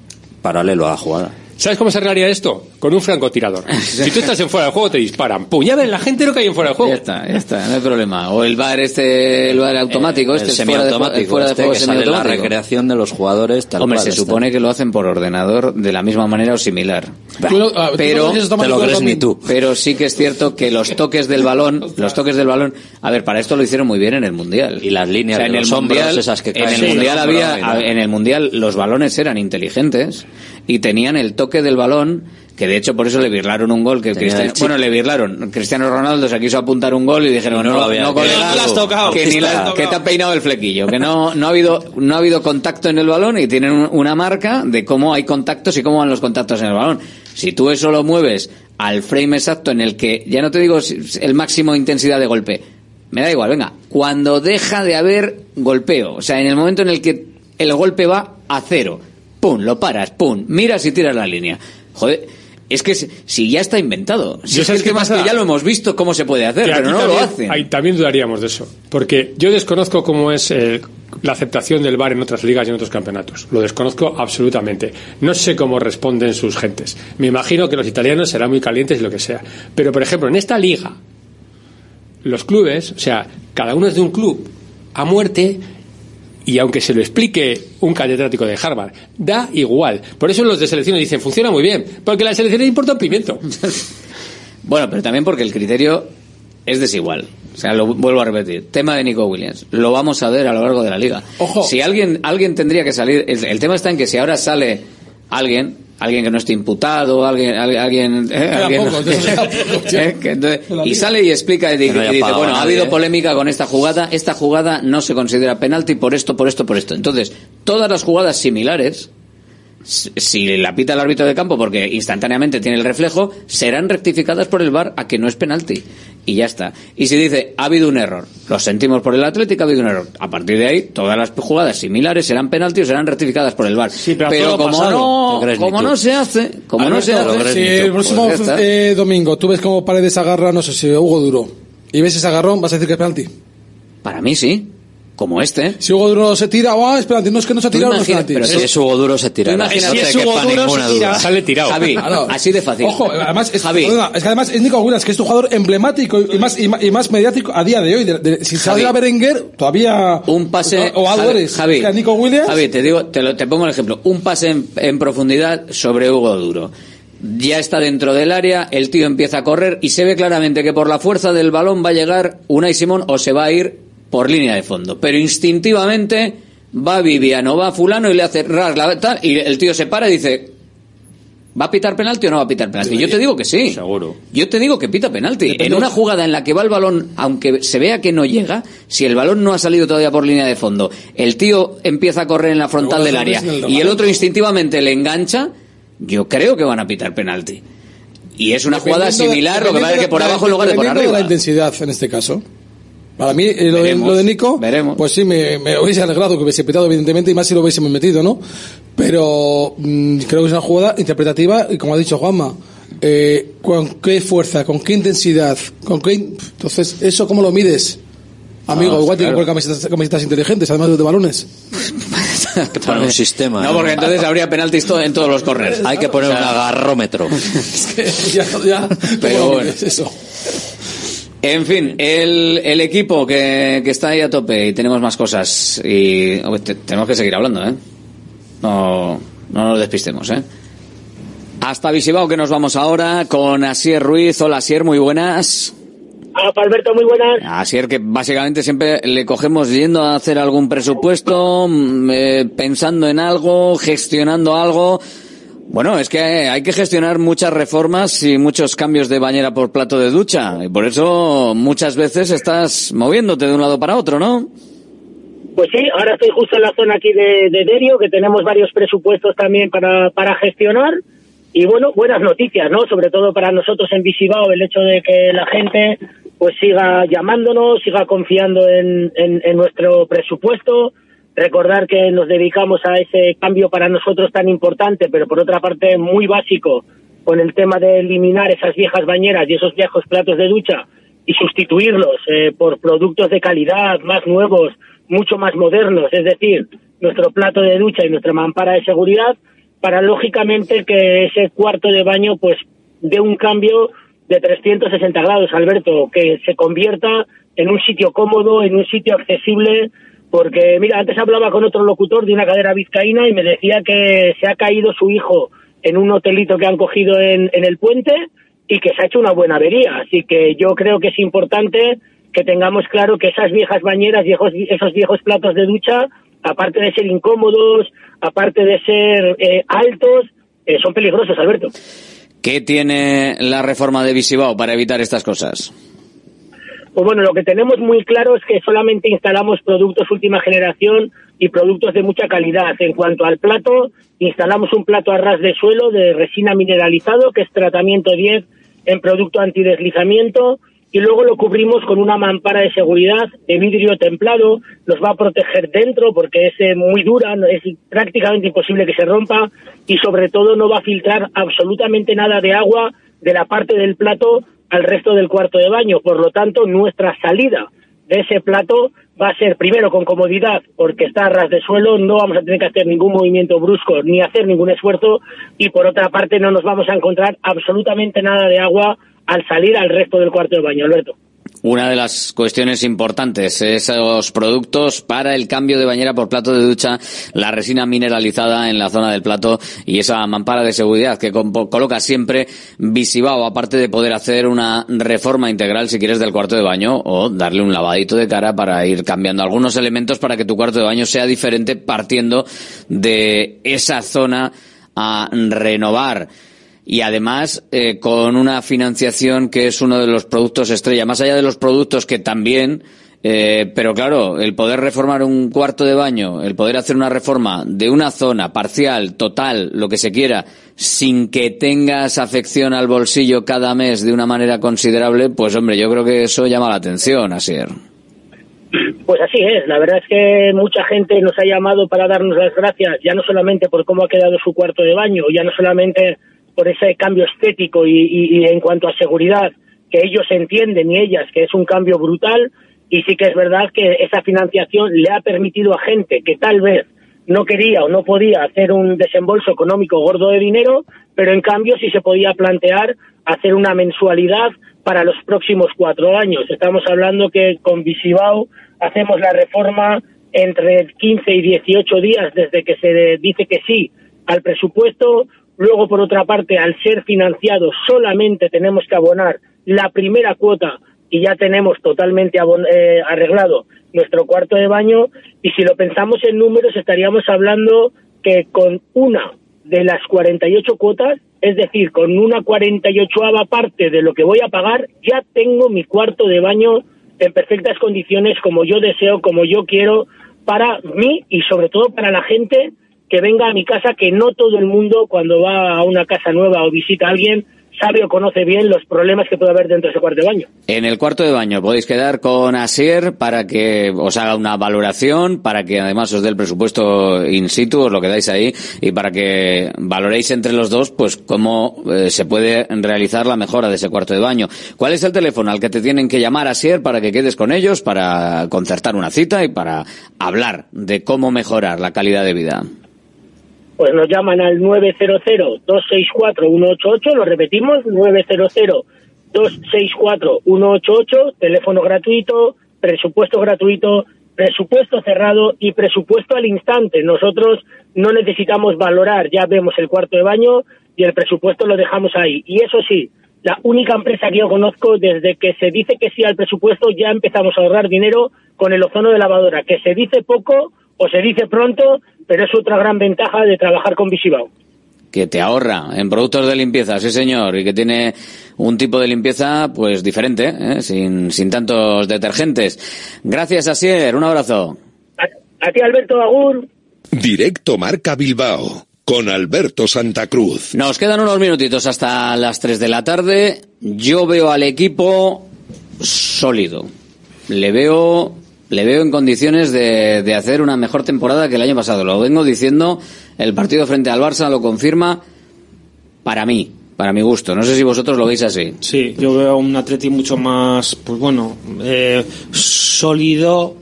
paralelo a la jugada. ¿Sabes cómo se arreglaría esto? Con un francotirador. Si tú estás en fuera del juego, te disparan. Pum, ya ven la gente lo que hay en fuera del juego. Ya está, ya está, no hay problema. O el bar este, el bar automático, este el es fuera de, semiautomático, fuera de este juego que sale la semiautomático. recreación de los jugadores tal Hombre, cual se está. supone que lo hacen por ordenador de la misma manera o similar. Tú lo- ah, tú pero lo dices automático también. Pero sí que es cierto que los toques del balón, los toques del balón, a ver, para esto lo hicieron muy bien en el mundial. Y las líneas de en los el hombros, mundial, esas que en caen el del mundial había, en el mundial los balones eran inteligentes y tenían el toque del balón que de hecho por eso le birlaron un gol que Cristiano, bueno le birlaron Cristiano Ronaldo se quiso apuntar un gol y dijeron no no, había- no, que no has tocado. que ni la- Tocado. que te ha peinado el flequillo que no no ha habido no ha habido contacto en el balón y tienen un- una marca de cómo hay contactos y cómo van los contactos en el balón si tú eso lo mueves al frame exacto en el que ya no te digo el máximo de intensidad de golpe me da igual venga cuando deja de haber golpeo o sea en el momento en el que el golpe va a cero pum lo paras pum miras y tiras la línea joder es que si, ya está inventado si Yo es que el qué tema es que ya lo hemos visto cómo se puede hacer pero no lo también- hacen ahí también dudaríamos de eso. Porque yo desconozco cómo es eh, la aceptación del VAR en otras ligas y en otros campeonatos. Lo desconozco absolutamente. No sé cómo responden sus gentes. Me imagino que los italianos serán muy calientes y lo que sea. Pero, por ejemplo, en esta liga, los clubes, o sea, cada uno es de un club a muerte y aunque se lo explique un catedrático de Harvard, da igual. Por eso los de selecciones dicen, funciona muy bien, porque la selección le importa un pimiento. Bueno, pero también porque el criterio es desigual. O sea, lo vuelvo a repetir. Tema de Nico Williams. Lo vamos a ver a lo largo de la liga. Si alguien, alguien tendría que salir. El, el tema está en que si ahora sale alguien, alguien que no esté imputado, alguien, al- alguien, eh, alguien- poco, eh, que entonces- y sale y explica y, di- Que no haya y dice, bueno, ha habido ¿eh? polémica con esta jugada, esta jugada no se considera penalti por esto, por esto, por esto. Entonces, todas las jugadas similares si si la pita el árbitro de campo porque instantáneamente tiene el reflejo, serán rectificadas por el VAR a que no es penalti. Y ya está. Y si dice, ha habido un error, lo sentimos por el Atlético, ha habido un error. A partir de ahí, todas las jugadas similares serán penalti o serán rectificadas por el VAR. pero a todo como pasado. no, ¿Te crees ni como no se hace, como no se hace, si el próximo pues está. eh, domingo tú ves como Paredes agarra, no sé si Hugo Duro, y ves ese agarrón, vas a decir que es penalti. Para mí sí. Como este. Si Hugo Duro se tira, ¡ah, es penalti! No es que no se ha tirado, no es imagina- penalti. pero Si es Hugo Duro se tira. Imagínate Si es Hugo Duro, se tira. Sale tirado. Javi, Claro. así de fácil. Ojo, además es, Javi. perdona, es que además es Nico Williams, que es un jugador emblemático y más, y más, y más mediático a día de hoy. De- de- si Javi. sale a Berenguer, todavía. un pase O a Javi. Javi, Es que a Nico Williams. Javi, te digo, te, lo- te pongo el ejemplo. Un pase en, en profundidad sobre Hugo Duro. Ya está dentro del área, el tío empieza a correr y se ve claramente que por la fuerza del balón va a llegar Unai Simón o se va a ir por línea de fondo. Pero instintivamente va Viviano, va Fulano y le hace ras la tal, y el tío se para y dice, ¿va a pitar penalti o no va a pitar penalti? Yo te digo que sí. Seguro. Yo te digo que pita penalti. En una jugada en la que va el balón, aunque se vea que no llega, si el balón no ha salido todavía por línea de fondo, el tío empieza a correr en la frontal del área el y el otro instintivamente le engancha, yo creo que van a pitar penalti. Y es una jugada de- similar, lo que pasa es que por abajo en lugar de por arriba. la intensidad en este caso. Para mí, eh, lo, de, Veremos, lo de Nico, pues sí, me, me hubiese alegrado que hubiese pitado, evidentemente, y más si lo hubiésemos metido, ¿no? Pero mm, creo que es una jugada interpretativa y, como ha dicho Juanma, eh, con qué fuerza, con qué intensidad, con qué. Entonces, ¿eso cómo lo mides? Amigo, Ah, igual tiene que poner camisetas, camisetas inteligentes, además de, de balones. Que poner un sistema. No, porque entonces habría penaltis to- en todos los corners. Hay que poner O sea, un agarrómetro. ya, ya, Pero ¿cómo lo bueno. mides eso? En fin, el, el equipo que, que está ahí a tope y tenemos más cosas y te- tenemos que seguir hablando, ¿eh? No, no nos despistemos, ¿eh? Hasta Visibao que nos vamos ahora con Asier Ruiz. Hola Asier, muy buenas. Hola, Alberto, muy buenas. Asier que básicamente siempre le cogemos yendo a hacer algún presupuesto, mm, eh, pensando en algo, gestionando algo. Bueno, es que hay que gestionar muchas reformas y muchos cambios de bañera por plato de ducha. Y por eso muchas veces estás moviéndote de un lado para otro, ¿no? Pues sí, ahora estoy justo en la zona aquí de, de Derio, que tenemos varios presupuestos también para, para gestionar. Y bueno, buenas noticias, ¿no? Sobre todo para nosotros en Visibao, el hecho de que la gente pues siga llamándonos, siga confiando en, en, nuestro presupuesto. Recordar que nos dedicamos a ese cambio para nosotros tan importante, pero por otra parte muy básico, con el tema de eliminar esas viejas bañeras y esos viejos platos de ducha y sustituirlos eh, por productos de calidad, más nuevos, mucho más modernos, es decir, nuestro plato de ducha y nuestra mampara de seguridad, para lógicamente que ese cuarto de baño pues dé un cambio de 360 grados, Alberto, que se convierta en un sitio cómodo, en un sitio accesible, porque mira, antes hablaba con otro locutor de una cadera vizcaína y me decía que se ha caído su hijo en un hotelito que han cogido en, en el puente y que se ha hecho una buena avería. Así que yo creo que es importante que tengamos claro que esas viejas bañeras, viejos, esos viejos platos de ducha, aparte de ser incómodos, aparte de ser eh, altos, eh, son peligrosos, Alberto. ¿Qué tiene la reforma de Visibao para evitar estas cosas? Pues bueno, lo que tenemos muy claro es que solamente instalamos productos última generación y productos de mucha calidad. En cuanto al plato, instalamos un plato a ras de suelo de resina mineralizado, que es tratamiento 10 en producto antideslizamiento, y luego lo cubrimos con una mampara de seguridad de vidrio templado, nos va a proteger dentro porque es eh, muy dura, es prácticamente imposible que se rompa y sobre todo no va a filtrar absolutamente nada de agua de la parte del plato al resto del cuarto de baño. Por lo tanto, nuestra salida de ese plato va a ser primero con comodidad porque está a ras de suelo, no vamos a tener que hacer ningún movimiento brusco ni hacer ningún esfuerzo y por otra parte no nos vamos a encontrar absolutamente nada de agua al salir al resto del cuarto de baño, Alberto. Una de las cuestiones importantes, esos productos para el cambio de bañera por plato de ducha, la resina mineralizada en la zona del plato y esa mampara de seguridad que coloca siempre Visibao, aparte de poder hacer una reforma integral, si quieres, del cuarto de baño o darle un lavadito de cara para ir cambiando algunos elementos para que tu cuarto de baño sea diferente partiendo de esa zona a renovar y además eh, con una financiación que es uno de los productos estrella, más allá de los productos que también, eh, pero claro, el poder reformar un cuarto de baño, el poder hacer una reforma de una zona parcial, total, lo que se quiera, sin que tengas afección al bolsillo cada mes de una manera considerable, pues hombre, yo creo que eso llama la atención, Asier. Pues así es, la verdad es que mucha gente nos ha llamado para darnos las gracias, ya no solamente por cómo ha quedado su cuarto de baño, ya no solamente por ese cambio estético y, en cuanto a seguridad que ellos entienden y ellas que es un cambio brutal y sí que es verdad que esa financiación le ha permitido a gente que tal vez no quería o no podía hacer un desembolso económico gordo de dinero, pero en cambio sí se podía plantear hacer una mensualidad para los próximos cuatro años. Estamos hablando que con Visibao hacemos la reforma entre 15 y 18 días desde que se dice que sí al presupuesto, Luego, por otra parte, al ser financiado solamente tenemos que abonar la primera cuota y ya tenemos totalmente eh, arreglado nuestro cuarto de baño. Y si lo pensamos en números, estaríamos hablando que con una de las 48 cuotas, es decir, con una 48 parte de lo que voy a pagar, ya tengo mi cuarto de baño en perfectas condiciones como yo deseo, como yo quiero, para mí y sobre todo para la gente que venga a mi casa, que no todo el mundo cuando va a una casa nueva o visita a alguien sabe o conoce bien los problemas que puede haber dentro de ese cuarto de baño. En el cuarto de baño podéis quedar con Asier para que os haga una valoración, para que además os dé el presupuesto in situ, os lo quedáis ahí, y para que valoréis entre los dos, pues cómo eh, se puede realizar la mejora de ese cuarto de baño. ¿Cuál es el teléfono al que te tienen que llamar Asier para que quedes con ellos, para concertar una cita y para hablar de cómo mejorar la calidad de vida? Pues nos llaman al 900-264-188, lo repetimos, 900-264-188, teléfono gratuito, presupuesto gratuito, presupuesto cerrado y presupuesto al instante. Nosotros no necesitamos valorar, ya vemos el cuarto de baño y el presupuesto lo dejamos ahí. Y eso sí, la única empresa que yo conozco, desde que se dice que sí al presupuesto, ya empezamos a ahorrar dinero con el ozono de lavadora, que se dice poco o se dice pronto, pero es otra gran ventaja de trabajar con Visibao. Que te ahorra en productos de limpieza, sí señor, y que tiene un tipo de limpieza pues diferente, ¿eh? sin, sin tantos detergentes. Gracias, Asier, un abrazo. A, ti, Alberto Agur. Directo Marca Bilbao con Alberto Santa Cruz. Nos quedan unos minutitos hasta las 3 de la tarde. Yo veo al equipo sólido. Le veo, le veo en condiciones de, de hacer una mejor temporada que el año pasado. Lo vengo diciendo, el partido frente al Barça lo confirma para mí, para mi gusto. No sé si vosotros lo veis así. Sí, yo veo un Atleti mucho más, pues bueno, eh, sólido,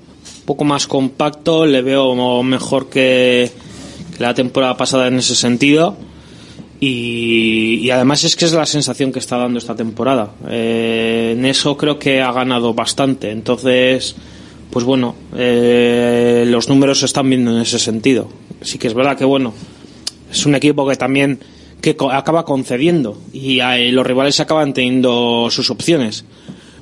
poco más compacto, le veo mejor que, que la temporada pasada en ese sentido. Y, y además es que es la sensación que está dando esta temporada. Eh, en eso creo que ha ganado bastante. Entonces, pues bueno, eh, los números se están viendo en ese sentido. Sí que es verdad que bueno, es un equipo que también que acaba concediendo y eh, los rivales acaban teniendo sus opciones.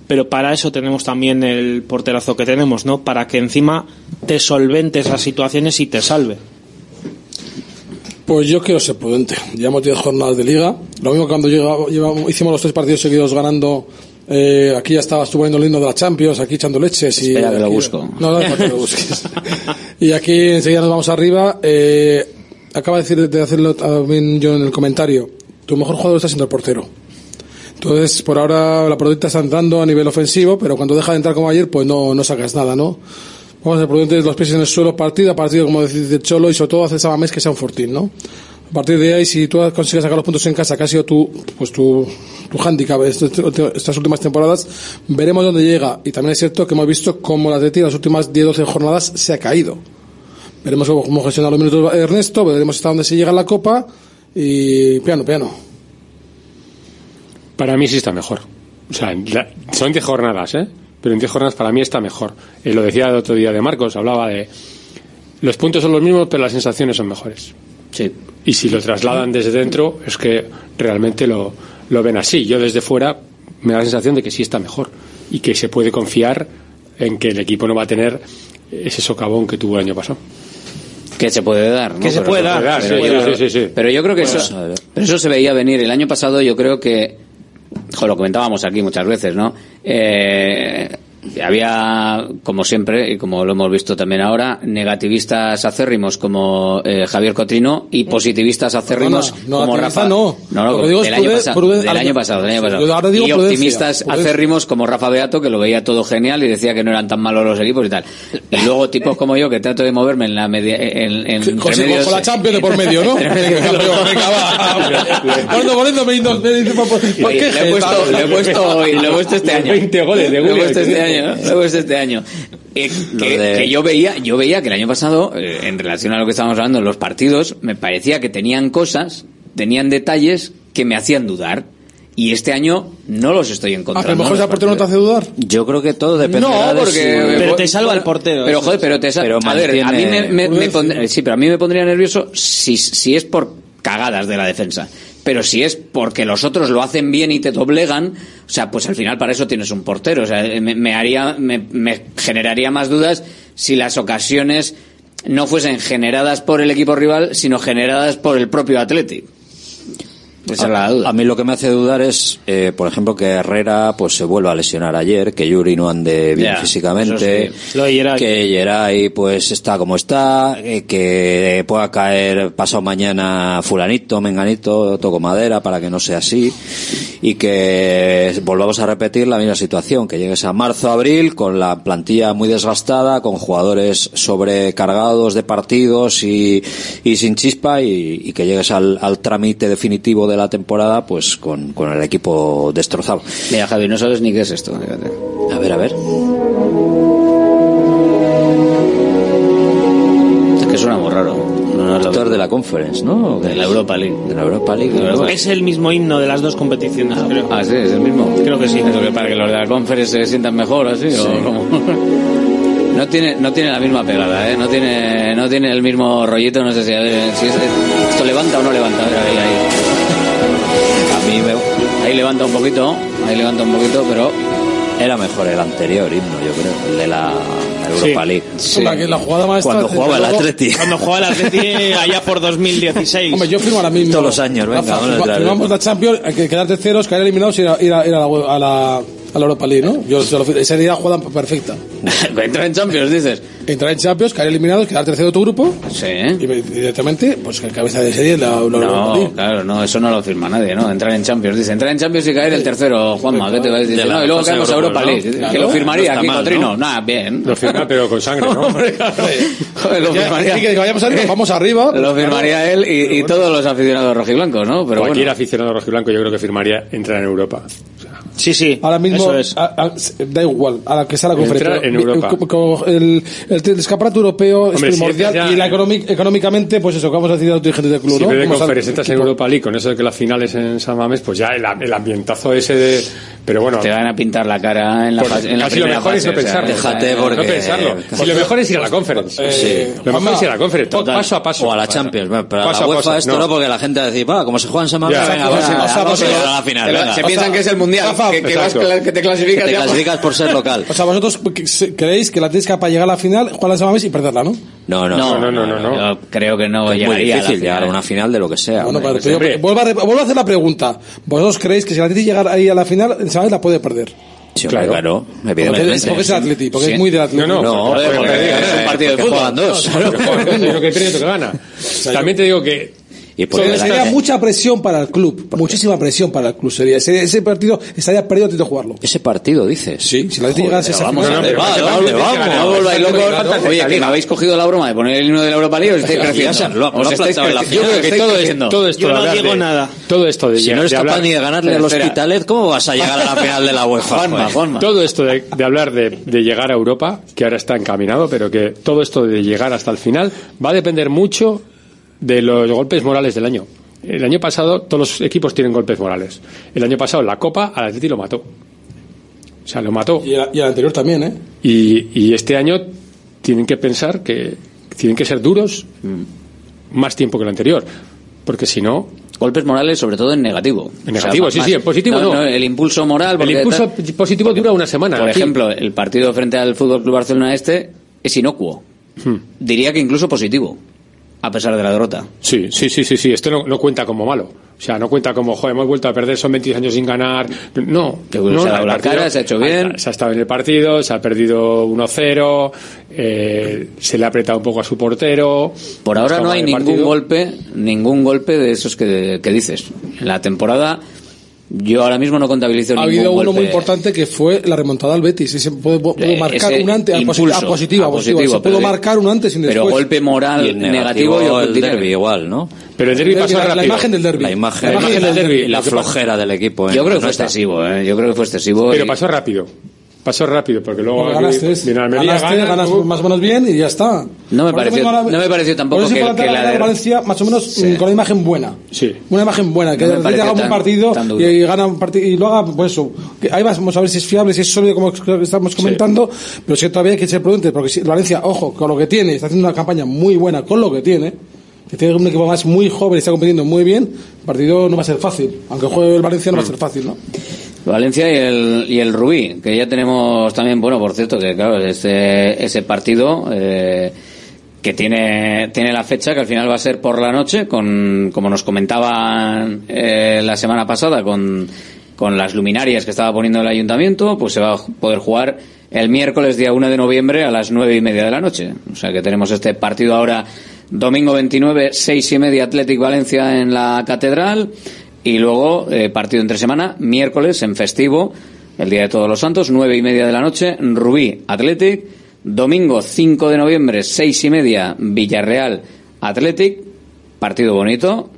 Pero para eso tenemos también el porterazo que tenemos, ¿no? Para que encima te solventes las situaciones y te salve. Pues yo quiero ser prudente. Llevamos 10 jornadas de liga. Lo mismo cuando llega- llevamos- hicimos los tres partidos seguidos ganando. Eh, aquí ya estaba estuvo viendo el himno de la Champions, aquí echando leches. Y Espera que lo busco. No, no, no te lo busques. y aquí enseguida nos vamos arriba. Eh, acaba de decir de hacerlo también yo en el comentario. Tu mejor jugador está siendo el portero. Entonces, por ahora la protesta está entrando a nivel ofensivo, pero cuando deja de entrar como ayer, pues no, no sacas nada, ¿no? Vamos a ser prudentes, los pies en el suelo, partido a partido, como dice Cholo, y sobre todo hacer esa mes que sea un fortín, ¿no? A partir de ahí, si tú consigues sacar los puntos en casa, que ha sido tu, pues tu, tu handicap estos- estas últimas temporadas, veremos dónde llega. Y también es cierto que hemos visto cómo la Atleti en las últimas 10-12 jornadas se ha caído. Veremos cómo, gestiona los minutos Ernesto, veremos hasta dónde se llega la Copa, y piano, piano. Para mí sí está mejor. O sea, son 10 jornadas, ¿eh? Pero en 10 jornadas para mí está mejor. Eh, lo decía el otro día de Marcos, hablaba de. Los puntos son los mismos, pero las sensaciones son mejores. Sí. Y si lo trasladan desde dentro, es que realmente lo, lo ven así. Yo desde fuera me da la sensación de que sí está mejor. Y que se puede confiar en que el equipo no va a tener ese socavón que tuvo el año pasado. Que se puede dar, ¿no? Que se puede dar. Pero yo creo que Bueno, eso, pero eso se veía venir. El año pasado yo creo que, jo, lo comentábamos aquí muchas veces, ¿no? Eh, había, como siempre, y como lo hemos visto también ahora, negativistas acérrimos como eh, Javier Cotrino y positivistas acérrimos Perdona, no, como Rafa. no. no, es del, año pasado, del año pasado, del año y optimistas acérrimos como Rafa Beato, que lo veía todo genial y decía que no eran tan malos los equipos y tal. Y luego tipos como yo, que trato de moverme en la media, en, en Con, medios- con la Champions de por medio, ¿no? Cuando me dice, ¿por por qué le he puesto este año. 20 goles de Willian, puesto este que- año, este. Eh, que, de- que yo veía, yo veía que el año pasado, eh, en relación a lo que estábamos hablando en los partidos, me parecía que tenían cosas, tenían detalles que me hacían dudar. Y este año no los estoy Ah, encontrando. pero a lo mejor ese portero no te hace dudar. Yo creo que todo dependerá no, de porque... su- Pero te salva el portero. Pero joder, es. pero te sa- Pero a ver, a mí me, me- me prudencia. pondría- sí, pero a mí me pondría nervioso si, si es por cagadas de la defensa. Pero si es porque los otros lo hacen bien y te doblegan, o sea, pues al final para eso tienes un portero. O sea, me, me haría, me, me generaría más dudas si las ocasiones no fuesen generadas por el equipo rival, sino generadas por el propio Atleti. Esa es la duda. A mí lo que me hace dudar es, eh, por ejemplo, que Herrera pues se vuelva a lesionar ayer, que Yuri no ande bien físicamente, Geray. que Geray pues está como está, eh, que pueda caer pasado mañana fulanito, menganito, toco madera para que no sea así y que volvamos a repetir la misma situación, que llegues a marzo, abril con la plantilla muy desgastada, con jugadores sobrecargados de partidos y, y sin chispa y, y que llegues al, al trámite definitivo de la temporada pues con, con el equipo destrozado. Mira, Javi, no sabes ni qué es esto. fíjate. A ver, a ver. Es que suena muy raro. No, no, de la Conference, ¿no? ¿O qué de la? Europa League. De la Europa League. De la Europa Es el mismo himno de las dos competiciones, creo. Ah, sí, es el mismo. Creo que sí. Eso que para que los de la conference se sientan mejor, así, o? No tiene, no tiene la misma pegada, ¿eh? No tiene, no tiene el mismo rollito, no sé si, a ver, si es- esto levanta o no levanta. A ver, ahí, ahí. Mí me, Ahí levanta un poquito, ahí levanta un poquito, pero era mejor el anterior himno, yo creo, el de la Europa Sí. League. La, que- la jugada maestra. Cuando jugaba el Atleti. Cuando jugaba el Atleti allá por 2016. Hombre, yo firmo ahora mismo. Todos los años, venga, Rafa, vamos a firma- firmamos la Champions, hay que quedar terceros, caer eliminados y ir a, ir a- ir a la, a la- a la Europa League, ¿no? Yo, se lo- esa sería la jugada perfecta. Entrar en Champions, dices. Entrar en Champions, caer eliminados, quedar tercero de tu grupo Sí. y directamente, pues que cabeza de serie la, la Europa No, League. claro, no, eso no lo firma nadie, ¿no? Entrar en Champions, dice, entrar en Champions y caer el tercero, Juanma, ¿qué te va a decir? No, y luego caemos a Europa League. ¿no? Que lo firmaría No aquí, Cotrino. ¿no? Nada, bien. Lo firma, pero con sangre, ¿no? Hombre, claro. Joder, lo firmaría. así que vayamos arriba, vamos arriba. Lo firmaría él y, y todos los aficionados rojiblancos, ¿no? Pero Cualquier bueno. aficionado rojiblanco yo creo que firmaría entrar en Europa. Sí, sí. Ahora mismo, Eso es. a- a- da igual, a la que sea la conferencia. en Europa. El, el, el, el escaparate europeo Hombre, es si primordial entras ya- y la económicamente, pues eso, que vamos a decir a los dirigentes del club, Si ¿no? en vez de conferencia entras en. Europa League con eso de que las finales en San Mamés, pues ya el, el ambientazo ese de... Pero bueno... Te van a pintar la cara en la, fase- en la casi lo primera mejor es fase, no o sea, pensarlo. Déjate No porque- pensarlo. Si lo mejor es ir a la conference. Eh, Lo mejor es ir a la conference. todo paso a paso. O a la Champions, bueno, pero a Paso la a UEFA paso, esto no. no, porque la gente va a decir, va, como se juega en Semana, Ya, venga, vamos a la final, se piensan que es el mundial, Rafa, que, que vas, que te clasificas Que te clasificas por ser local. O sea, vosotros creéis que la tenéis para llegar a la final, jugar a San Mamés y perderla, ¿no? No, no, No, no, no, no, no. Yo creo que no Es muy llegaría a la difícil llegar a una final de lo que sea. Bueno, hombre. pero- pero- hombre. vuelvo, a, vuelvo a hacer la pregunta. ¿Vosotros creéis que si el Atleti llega ahí a la final, San Mamés la puede perder? Sí, Claro. claro, Porque, evidentemente. porque es el Atleti, porque Sí. es muy del Atleti. No, no, No, porque- porque eh, es un partido de porque fútbol. juegan dos. Claro, que juegan, uno que pierde que gana. También te digo que Y por sería mucha presión para el club, muchísima presión para el club. Sería ese, ese partido estaría perdido antes de jugarlo. Ese partido, dices. Sí, si el Atleti llegase a esa vamos final- a ver, va, va, ¿dónde va, vamos? No locos. Claro, Oye, que me habéis cogido la broma de poner el himno de la Europa League, os estáis creciendo. Os estáis la yo creo que todo, es, creciendo. todo esto Yo de no digo nada. Todo esto de, Si no eres capaz ni de ganarle al. Hospitalet, ¿cómo vas a llegar a la final de la UEFA? Juanma, Joder. Juanma. Todo esto de, hablar de llegar a Europa, que ahora está encaminado, pero que todo esto de llegar hasta el final va a depender mucho de los golpes morales del año. El año pasado todos los equipos tienen golpes morales. El año pasado la Copa al Atleti lo mató. O sea, lo mató. Y el, y el anterior también, ¿eh? Y, y este año tienen que pensar que tienen que ser duros más tiempo que el anterior. Porque si no, Golpes morales, sobre todo en negativo. En negativo, más- sí, sí, más- en positivo no. El impulso moral. el impulso tal- positivo dura una semana. Por Aquí- ejemplo, el partido frente al Fútbol Club Barcelona Este es inocuo. Hmm. Diría que incluso positivo, a pesar de la derrota. Sí, sí, sí, sí, sí. Esto no, no cuenta como malo. O sea, no cuenta como, joder, hemos vuelto a perder, son 20 años sin ganar. No. Se ha dado la cara, se ha hecho bien. Se ha estado en el partido, se ha perdido 1-0, eh, se le ha apretado un poco a su portero. Por ahora no hay ningún partido. golpe, ningún golpe de esos que, que dices. En la temporada, yo ahora mismo no contabilizo Ha ningún habido uno golpe. muy importante que fue la remontada al Betis. Ese puede, puede Eh, marcar ese un antes, a, impulso, a positivo, a a positivo. positivo, Se pudo pero- marcar un antes y un Pero después. golpe moral Y el negativo, negativo, yo el derbi igual, ¿no? Pero el derbi pasó la- la rápido. imagen del derbi. La imagen, La imagen del derbi. y la flojera del equipo. ¿eh? Yo creo que No fue excesivo, ¿eh? Yo creo que fue excesivo. Pero y- pasó rápido. Pasó rápido, porque luego ganaste, Almería, ganaste, gana, ganas tú- más o menos bien y ya está. No me pareció- la- no me pareció tampoco que- que la de- Valencia más o menos Sí. mm, con una imagen buena. Sí. Una imagen buena, que No haga un partido y, y gana un partido y lo haga, pues eso. Que ahí vamos a ver si es fiable, si es sólido, como estamos comentando, pero sí que todavía hay que ser prudentes, porque si Valencia, ojo, con lo que tiene, está haciendo una campaña muy buena con lo que tiene, que tiene un equipo más muy joven y está compitiendo muy bien, el partido no va a ser fácil. Aunque juegue el Valencia no Mm. va a ser fácil, ¿no? Valencia y el, y el Rubí, que ya tenemos también, bueno, por cierto, que claro, ese, ese partido eh, que tiene, tiene la fecha, que al final va a ser por la noche, con, como nos comentaban eh, la semana pasada, con, con las luminarias que estaba poniendo el ayuntamiento, pues se va a poder jugar el miércoles día 1 de noviembre a las nueve y media de la noche. O sea que tenemos este partido ahora domingo 29, seis y media Athletic Valencia en la Catedral y luego eh, partido entre semana, miércoles en festivo, el Día de Todos los Santos, nueve y media de la noche, Rubí Athletic, domingo 5 de noviembre, seis y media Villarreal Athletic, partido bonito,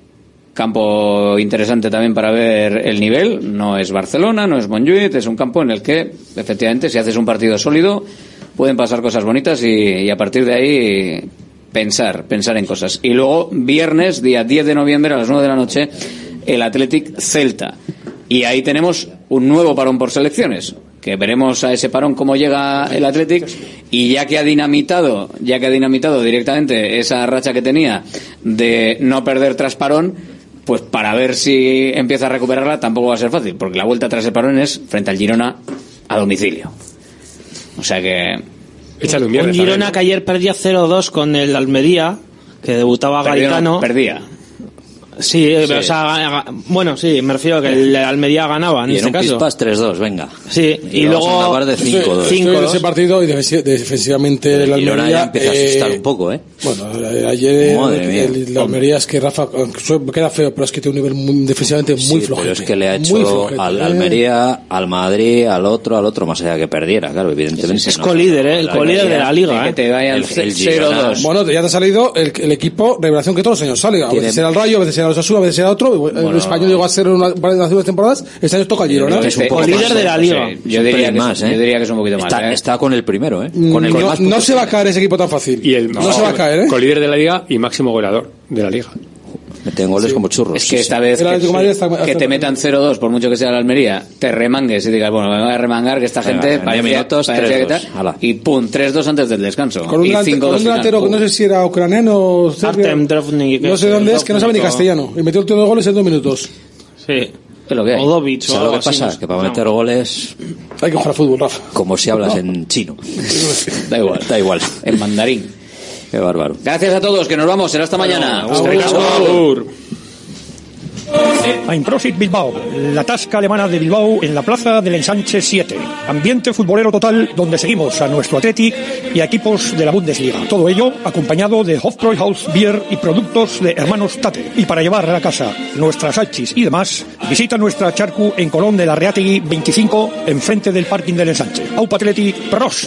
campo interesante también para ver el nivel, no es Barcelona, no es Montjuic, es un campo en el que efectivamente si haces un partido sólido pueden pasar cosas bonitas y, a partir de ahí pensar, pensar en cosas. Y luego viernes, día 10 de noviembre a las 9 de la noche, el Athletic Celta. Y ahí tenemos un nuevo parón por selecciones, que veremos a ese parón cómo llega el Athletic y ya que ha dinamitado, ya que ha dinamitado directamente esa racha que tenía de no perder tras parón, pues para ver si empieza a recuperarla tampoco va a ser fácil, porque la vuelta tras el parón es frente al Girona a domicilio. O sea que Échale un. Girona que ayer perdía 0-2 con el Almería, que debutaba Perdió, no, Garitano. perdía. Sí, eh, o sea, bueno, sí, me refiero a que el Almería ganaba en y en este un caso. pispas 3-2, venga. Sí, y, Y a luego acabar de Estoy- 5-2. estoy en Cinco, ese partido y defensi- defensivamente Lora Almería. ya empieza a eh, asustar un poco, ¿eh? Bueno, eh, ayer Madre el- el- Almería es que Rafa queda feo, pero es que tiene un nivel muy- defensivamente muy Sí, pero es que le ha hecho flojete, al eh. Almería, al Madrid, al otro, al otro, más allá que perdiera, claro, evidentemente. Es no. colíder, ¿eh? El colíder de la liga, Que ¿eh? te vayan El- el 0-2. Bueno, ya te ha salido el, el equipo revelación que todos los años sale. A veces era el Rayo, a veces era Osasuna, a veces era otro. El español llegó a ser una, una de las últimas temporadas. Este año toca el Girona. Es un poco líder más, de la ¿eh? liga. Sí, yo, diría que, más, es, ¿eh? yo diría que es un poquito más. Está, ¿eh? está con el primero, ¿eh? Con el no, más no se va a caer ese equipo tan fácil. Y el no, se va a caer, ¿eh? Colíder de la liga y máximo goleador de la liga. Meten goles como churros. Es que sí, esta sí. vez que, Atlético de Madrid está- que está- te metan 0-2, por mucho que sea la Almería, te remangues y digas, bueno, me voy a remangar que esta gente parecía, minutos, parecía que 3-2. tal, Ala. y pum, 3-2 antes del descanso. Con un, y delante- 5-2 con un delantero que no sé si era ucraniano o serbio. No sé dónde es, que no sabe ni castellano. Y metió el tío de goles en dos minutos. Sí. Es lo que hay. O o ¿Sabes algo lo que pasa? no. Que para No. meter goles, Hay que jugar a fútbol, Rafa. como si hablas en chino. Da igual, Da igual. en mandarín. Qué bárbaro. Gracias a todos, que nos vamos, será hasta mañana. Einprosit Bilbao, la tasca alemana de Bilbao en la plaza del Ensanche 7. Ambiente futbolero total donde seguimos a nuestro Athletic y a equipos de la Bundesliga. Todo ello acompañado de Hofbräuhaus Beer y productos de hermanos Tate. Y para llevar a la casa nuestras hachis y demás, visita nuestra charcu en Colón de la Reategui 25, enfrente del parking del Ensanche. Aupa Athletic, pros.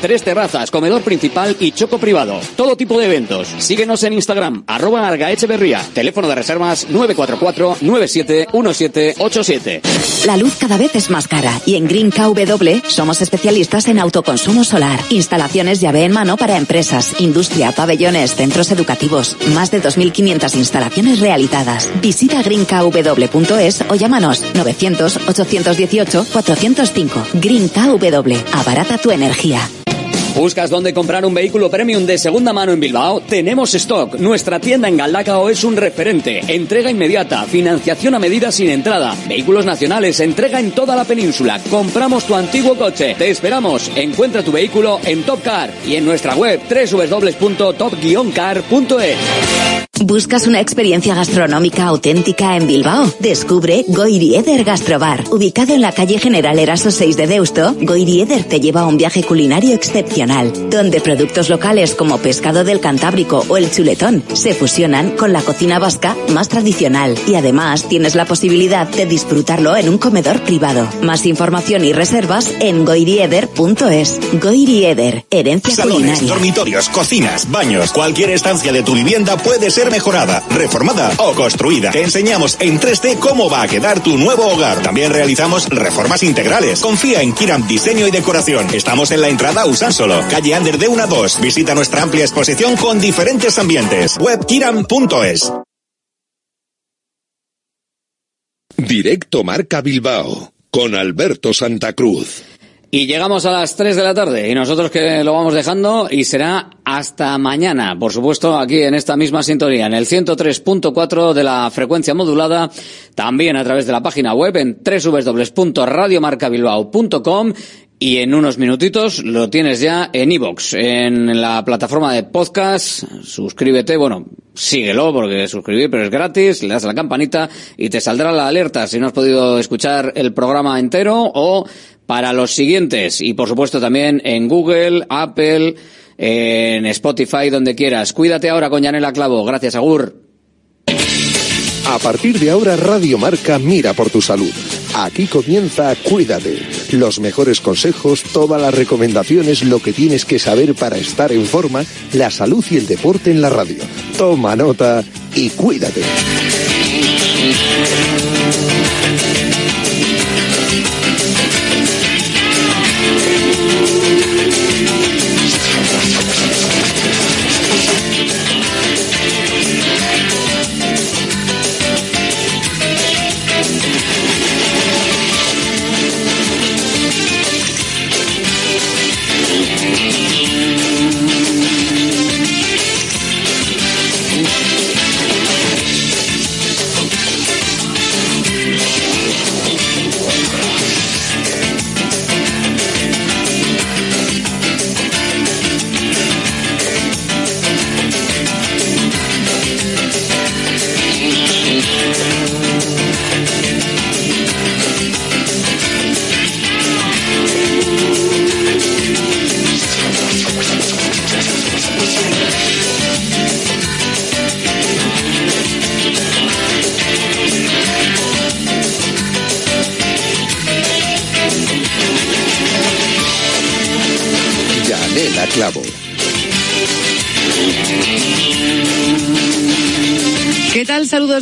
tres terrazas, comedor principal y choco privado. Todo tipo de eventos. Síguenos en Instagram, arroba Argaecheverría. Teléfono de reservas 944-971787. La luz cada vez es más cara y en Green KW somos especialistas en autoconsumo solar, instalaciones llave en mano para empresas, industria, pabellones, centros educativos, más de 2.500 instalaciones realizadas. Visita greenkw.es o llámanos 900-818-405. Green KW, abarata tu energía. ¿Buscas dónde comprar un vehículo premium de segunda mano en Bilbao? Tenemos stock. Nuestra tienda en Galdacao es un referente. Entrega inmediata, financiación a medida sin entrada, vehículos nacionales, entrega en toda la península. Compramos tu antiguo coche. Te esperamos. Encuentra tu vehículo en Top Car y en nuestra web www.top-car.es. ¿Buscas una experiencia gastronómica auténtica en Bilbao? Descubre Goirieder Gastrobar. Ubicado en la calle General Eraso 6 de Deusto, Goirieder te lleva a un viaje culinario excepcional, donde productos locales como pescado del Cantábrico o el chuletón se fusionan con la cocina vasca más tradicional y además tienes la posibilidad de disfrutarlo en un comedor privado. Más información y reservas en goirieder.es. Goirieder, herencia Salones, culinaria. dormitorios, cocinas, baños, cualquier estancia de tu vivienda puede ser mejorada, reformada o construida. Te enseñamos en 3D cómo va a quedar tu nuevo hogar. También realizamos reformas integrales. Confía en Kiram Diseño y Decoración. Estamos en la entrada Usánsolo, calle Ander de 1 a 2. Visita nuestra amplia exposición con diferentes ambientes. Web kiram.es. Directo Marca Bilbao con Alberto Santa Cruz. Y llegamos a las 3 de la tarde y nosotros que lo vamos dejando y será hasta mañana, por supuesto, aquí en esta misma sintonía, en el 103.4 de la frecuencia modulada, también a través de la página web en www.radiomarcabilbao.com y en unos minutitos lo tienes ya en iVoox, en la plataforma de podcast. Suscríbete, bueno, síguelo porque suscribir, pero es gratis. Le das a la campanita y te saldrá la alerta si no has podido escuchar el programa entero o para los siguientes. Y por supuesto también en Google, Apple, en Spotify, donde quieras. Cuídate ahora con Yanela Clavo. Gracias, Agur. A partir de ahora Radio Marca mira por tu salud. Aquí comienza Cuídate. Los mejores consejos, todas las recomendaciones, lo que tienes que saber para estar en forma, la salud y el deporte en la radio. Toma nota y cuídate.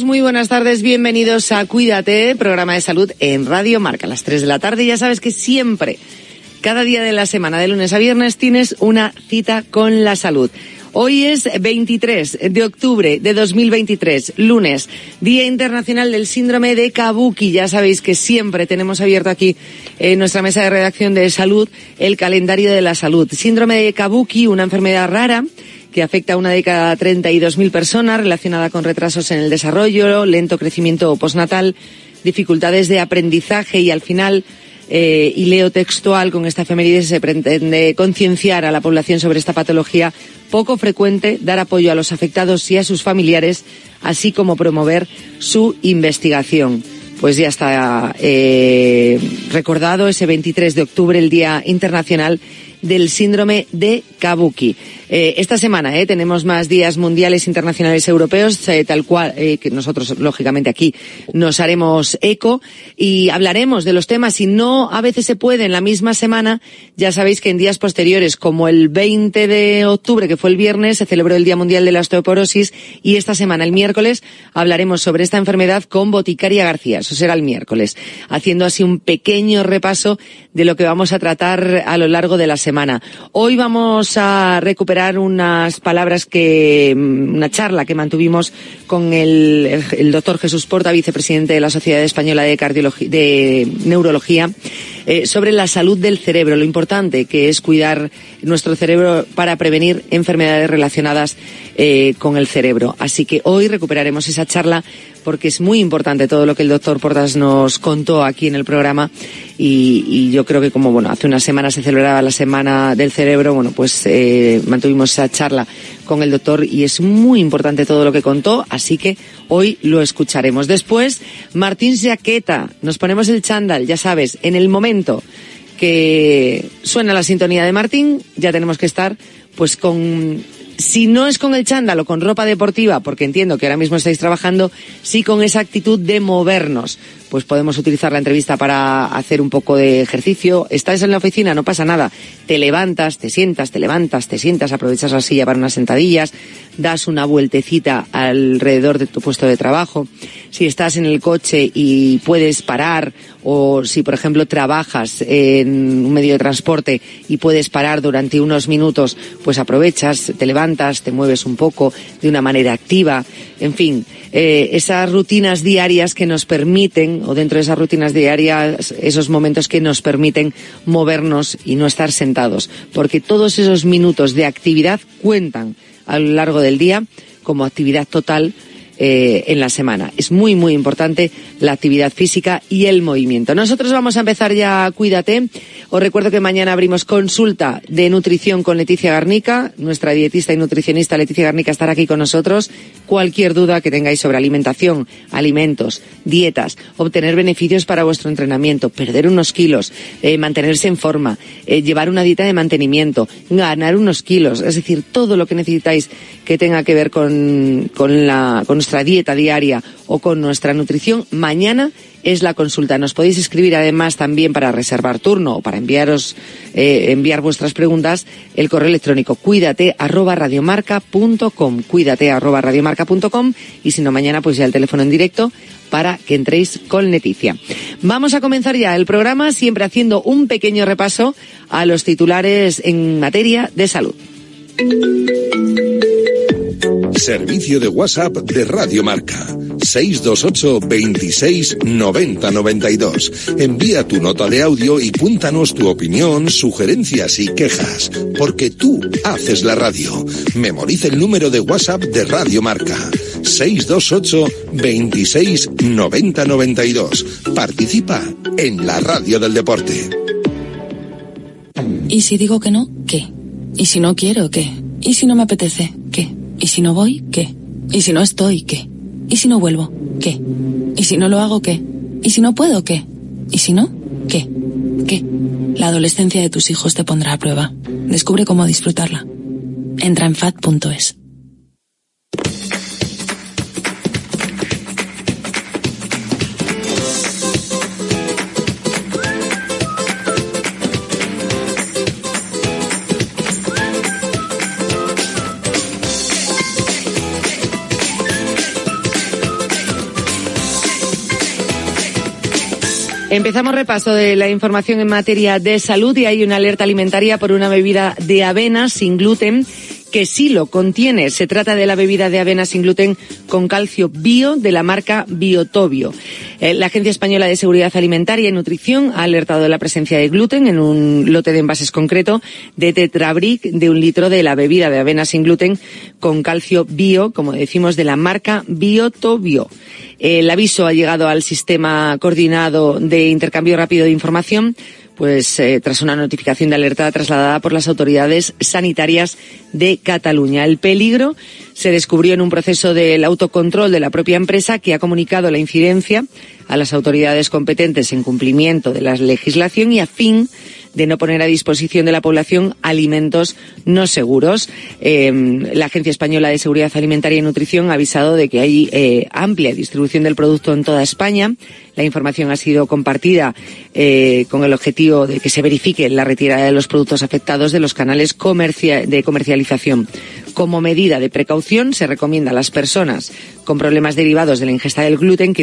Muy buenas tardes. Bienvenidos a Cuídate, programa de salud en Radio Marca. A las 3 de la tarde ya sabes que siempre, cada día de la semana, de lunes a viernes, tienes una cita con la salud. Hoy es 23 de octubre de 2023, lunes, Día Internacional del Síndrome de Kabuki. Ya sabéis que siempre tenemos abierto aquí en nuestra mesa de redacción de salud el calendario de la salud. Síndrome de Kabuki, una enfermedad rara que afecta a una de cada 32.000 personas relacionada con retrasos en el desarrollo, lento crecimiento postnatal, dificultades de aprendizaje y al final eh, y leo textual con esta efeméride se pretende concienciar a la población sobre esta patología poco frecuente, dar apoyo a los afectados y a sus familiares, así como promover su investigación. Pues ya está eh, recordado ese 23 de octubre, el Día Internacional del Síndrome de Kabuki. Eh, esta semana eh, tenemos más días mundiales internacionales europeos, eh, tal cual eh, que nosotros, lógicamente, aquí nos haremos eco y hablaremos de los temas. Si no a veces se puede en la misma semana, ya sabéis que en días posteriores, como el 20 de octubre, que fue el viernes, se celebró el Día Mundial de la Osteoporosis y esta semana, el miércoles, hablaremos sobre esta enfermedad con Boticaria García. Eso será el miércoles, haciendo así un pequeño repaso de lo que vamos a tratar a lo largo de la semana. Hoy vamos a recuperar unas palabras que, mm, una charla que mantuvimos con el, doctor Jesús Porta, vicepresidente de la Sociedad Española de Neurología, eh, sobre la salud del cerebro, lo importante que es cuidar nuestro cerebro para prevenir enfermedades relacionadas eh, con el cerebro. Así que hoy recuperaremos esa charla porque es muy importante todo lo que el doctor Portas nos contó aquí en el programa y, yo creo que como bueno hace unas semanas se celebraba la semana del cerebro bueno pues eh, mantuvimos esa charla con el doctor y es muy importante todo lo que contó así que hoy lo escucharemos. Después Martín Jaqueta nos ponemos el chándal ya sabes en el momento que suena la sintonía de Martín ya tenemos que estar pues con si no es con el chándal o con ropa deportiva, porque entiendo que ahora mismo estáis trabajando, sí con esa actitud de movernos. Pues podemos utilizar la entrevista para hacer un poco de ejercicio. Estás en la oficina, no pasa nada. Te levantas, te sientas, te levantas, te sientas, aprovechas la silla para unas sentadillas, das una vueltecita alrededor de tu puesto de trabajo. Si estás en el coche y puedes parar, o si, por ejemplo, trabajas en un medio de transporte y puedes parar durante unos minutos, pues aprovechas, te levantas, te mueves un poco de una manera activa. En fin, eh, esas rutinas diarias que nos permiten, o dentro de esas rutinas diarias, esos momentos que nos permiten movernos y no estar sentados. Porque todos esos minutos de actividad cuentan a lo largo del día como actividad total eh, en la semana. Es muy, muy importante la actividad física y el movimiento. Nosotros vamos a empezar ya, cuídate. Os recuerdo que mañana abrimos consulta de nutrición con Leticia Garnica. Nuestra dietista y nutricionista Leticia Garnica estará aquí con nosotros. Cualquier duda que tengáis sobre alimentación, alimentos, dietas, obtener beneficios para vuestro entrenamiento, perder unos kilos, eh, mantenerse en forma, eh, llevar una dieta de mantenimiento, ganar unos kilos, es decir, todo lo que necesitáis que tenga que ver con, con, la, con nuestra dieta diaria o con nuestra nutrición, mañana es la consulta. Nos podéis escribir además también para reservar turno o para enviaros, eh, enviar vuestras preguntas el correo electrónico cuídate arroba radiomarca.com, cuídate arroba radiomarca.com y si no mañana pues ya el teléfono en directo para que entréis con Leticia. Vamos a comenzar ya el programa siempre haciendo un pequeño repaso a los titulares en materia de salud. Servicio de WhatsApp de Radio Marca. 628 26 90 92. Envía tu nota de audio y cuéntanos tu opinión, sugerencias y quejas. Porque tú haces la radio. Memoriza el número de WhatsApp de Radio Marca. 628 26 90 92. Participa en la radio del deporte. ¿Y si digo que no? ¿Qué? ¿Y si no quiero? ¿Qué? ¿Y si no me apetece? ¿Y si no voy? ¿Qué? ¿Y si no estoy? ¿Qué? ¿Y si no vuelvo? ¿Qué? ¿Y si no lo hago? ¿Qué? ¿Y si no puedo? ¿Qué? ¿Y si no? ¿Qué? ¿Qué? La adolescencia de tus hijos te pondrá a prueba. Descubre cómo disfrutarla. Entra en fat.es. Empezamos repaso de la información en materia de salud y hay una alerta alimentaria por una bebida de avena sin gluten que sí lo contiene. Se trata de la bebida de avena sin gluten con calcio bio de la marca Biotobio. Eh, la Agencia Española de Seguridad Alimentaria y Nutrición ha alertado de la presencia de gluten en un lote de envases concreto de Tetrabric de un litro de la bebida de avena sin gluten con calcio bio, como decimos, de la marca Biotobio. El aviso ha llegado al sistema coordinado de intercambio rápido de información pues eh, tras una notificación de alerta trasladada por las autoridades sanitarias de Cataluña. El peligro se descubrió en un proceso del autocontrol de la propia empresa que ha comunicado la incidencia a las autoridades competentes en cumplimiento de la legislación y a fin de no poner a disposición de la población alimentos no seguros. Eh, la Agencia Española de Seguridad Alimentaria y Nutrición ha avisado de que hay eh, amplia distribución del producto en toda España. La información ha sido compartida eh, con el objetivo de que se verifique la retirada de los productos afectados de los canales de comercialización. Como medida de precaución, se recomienda a las personas con problemas derivados de la ingesta del gluten que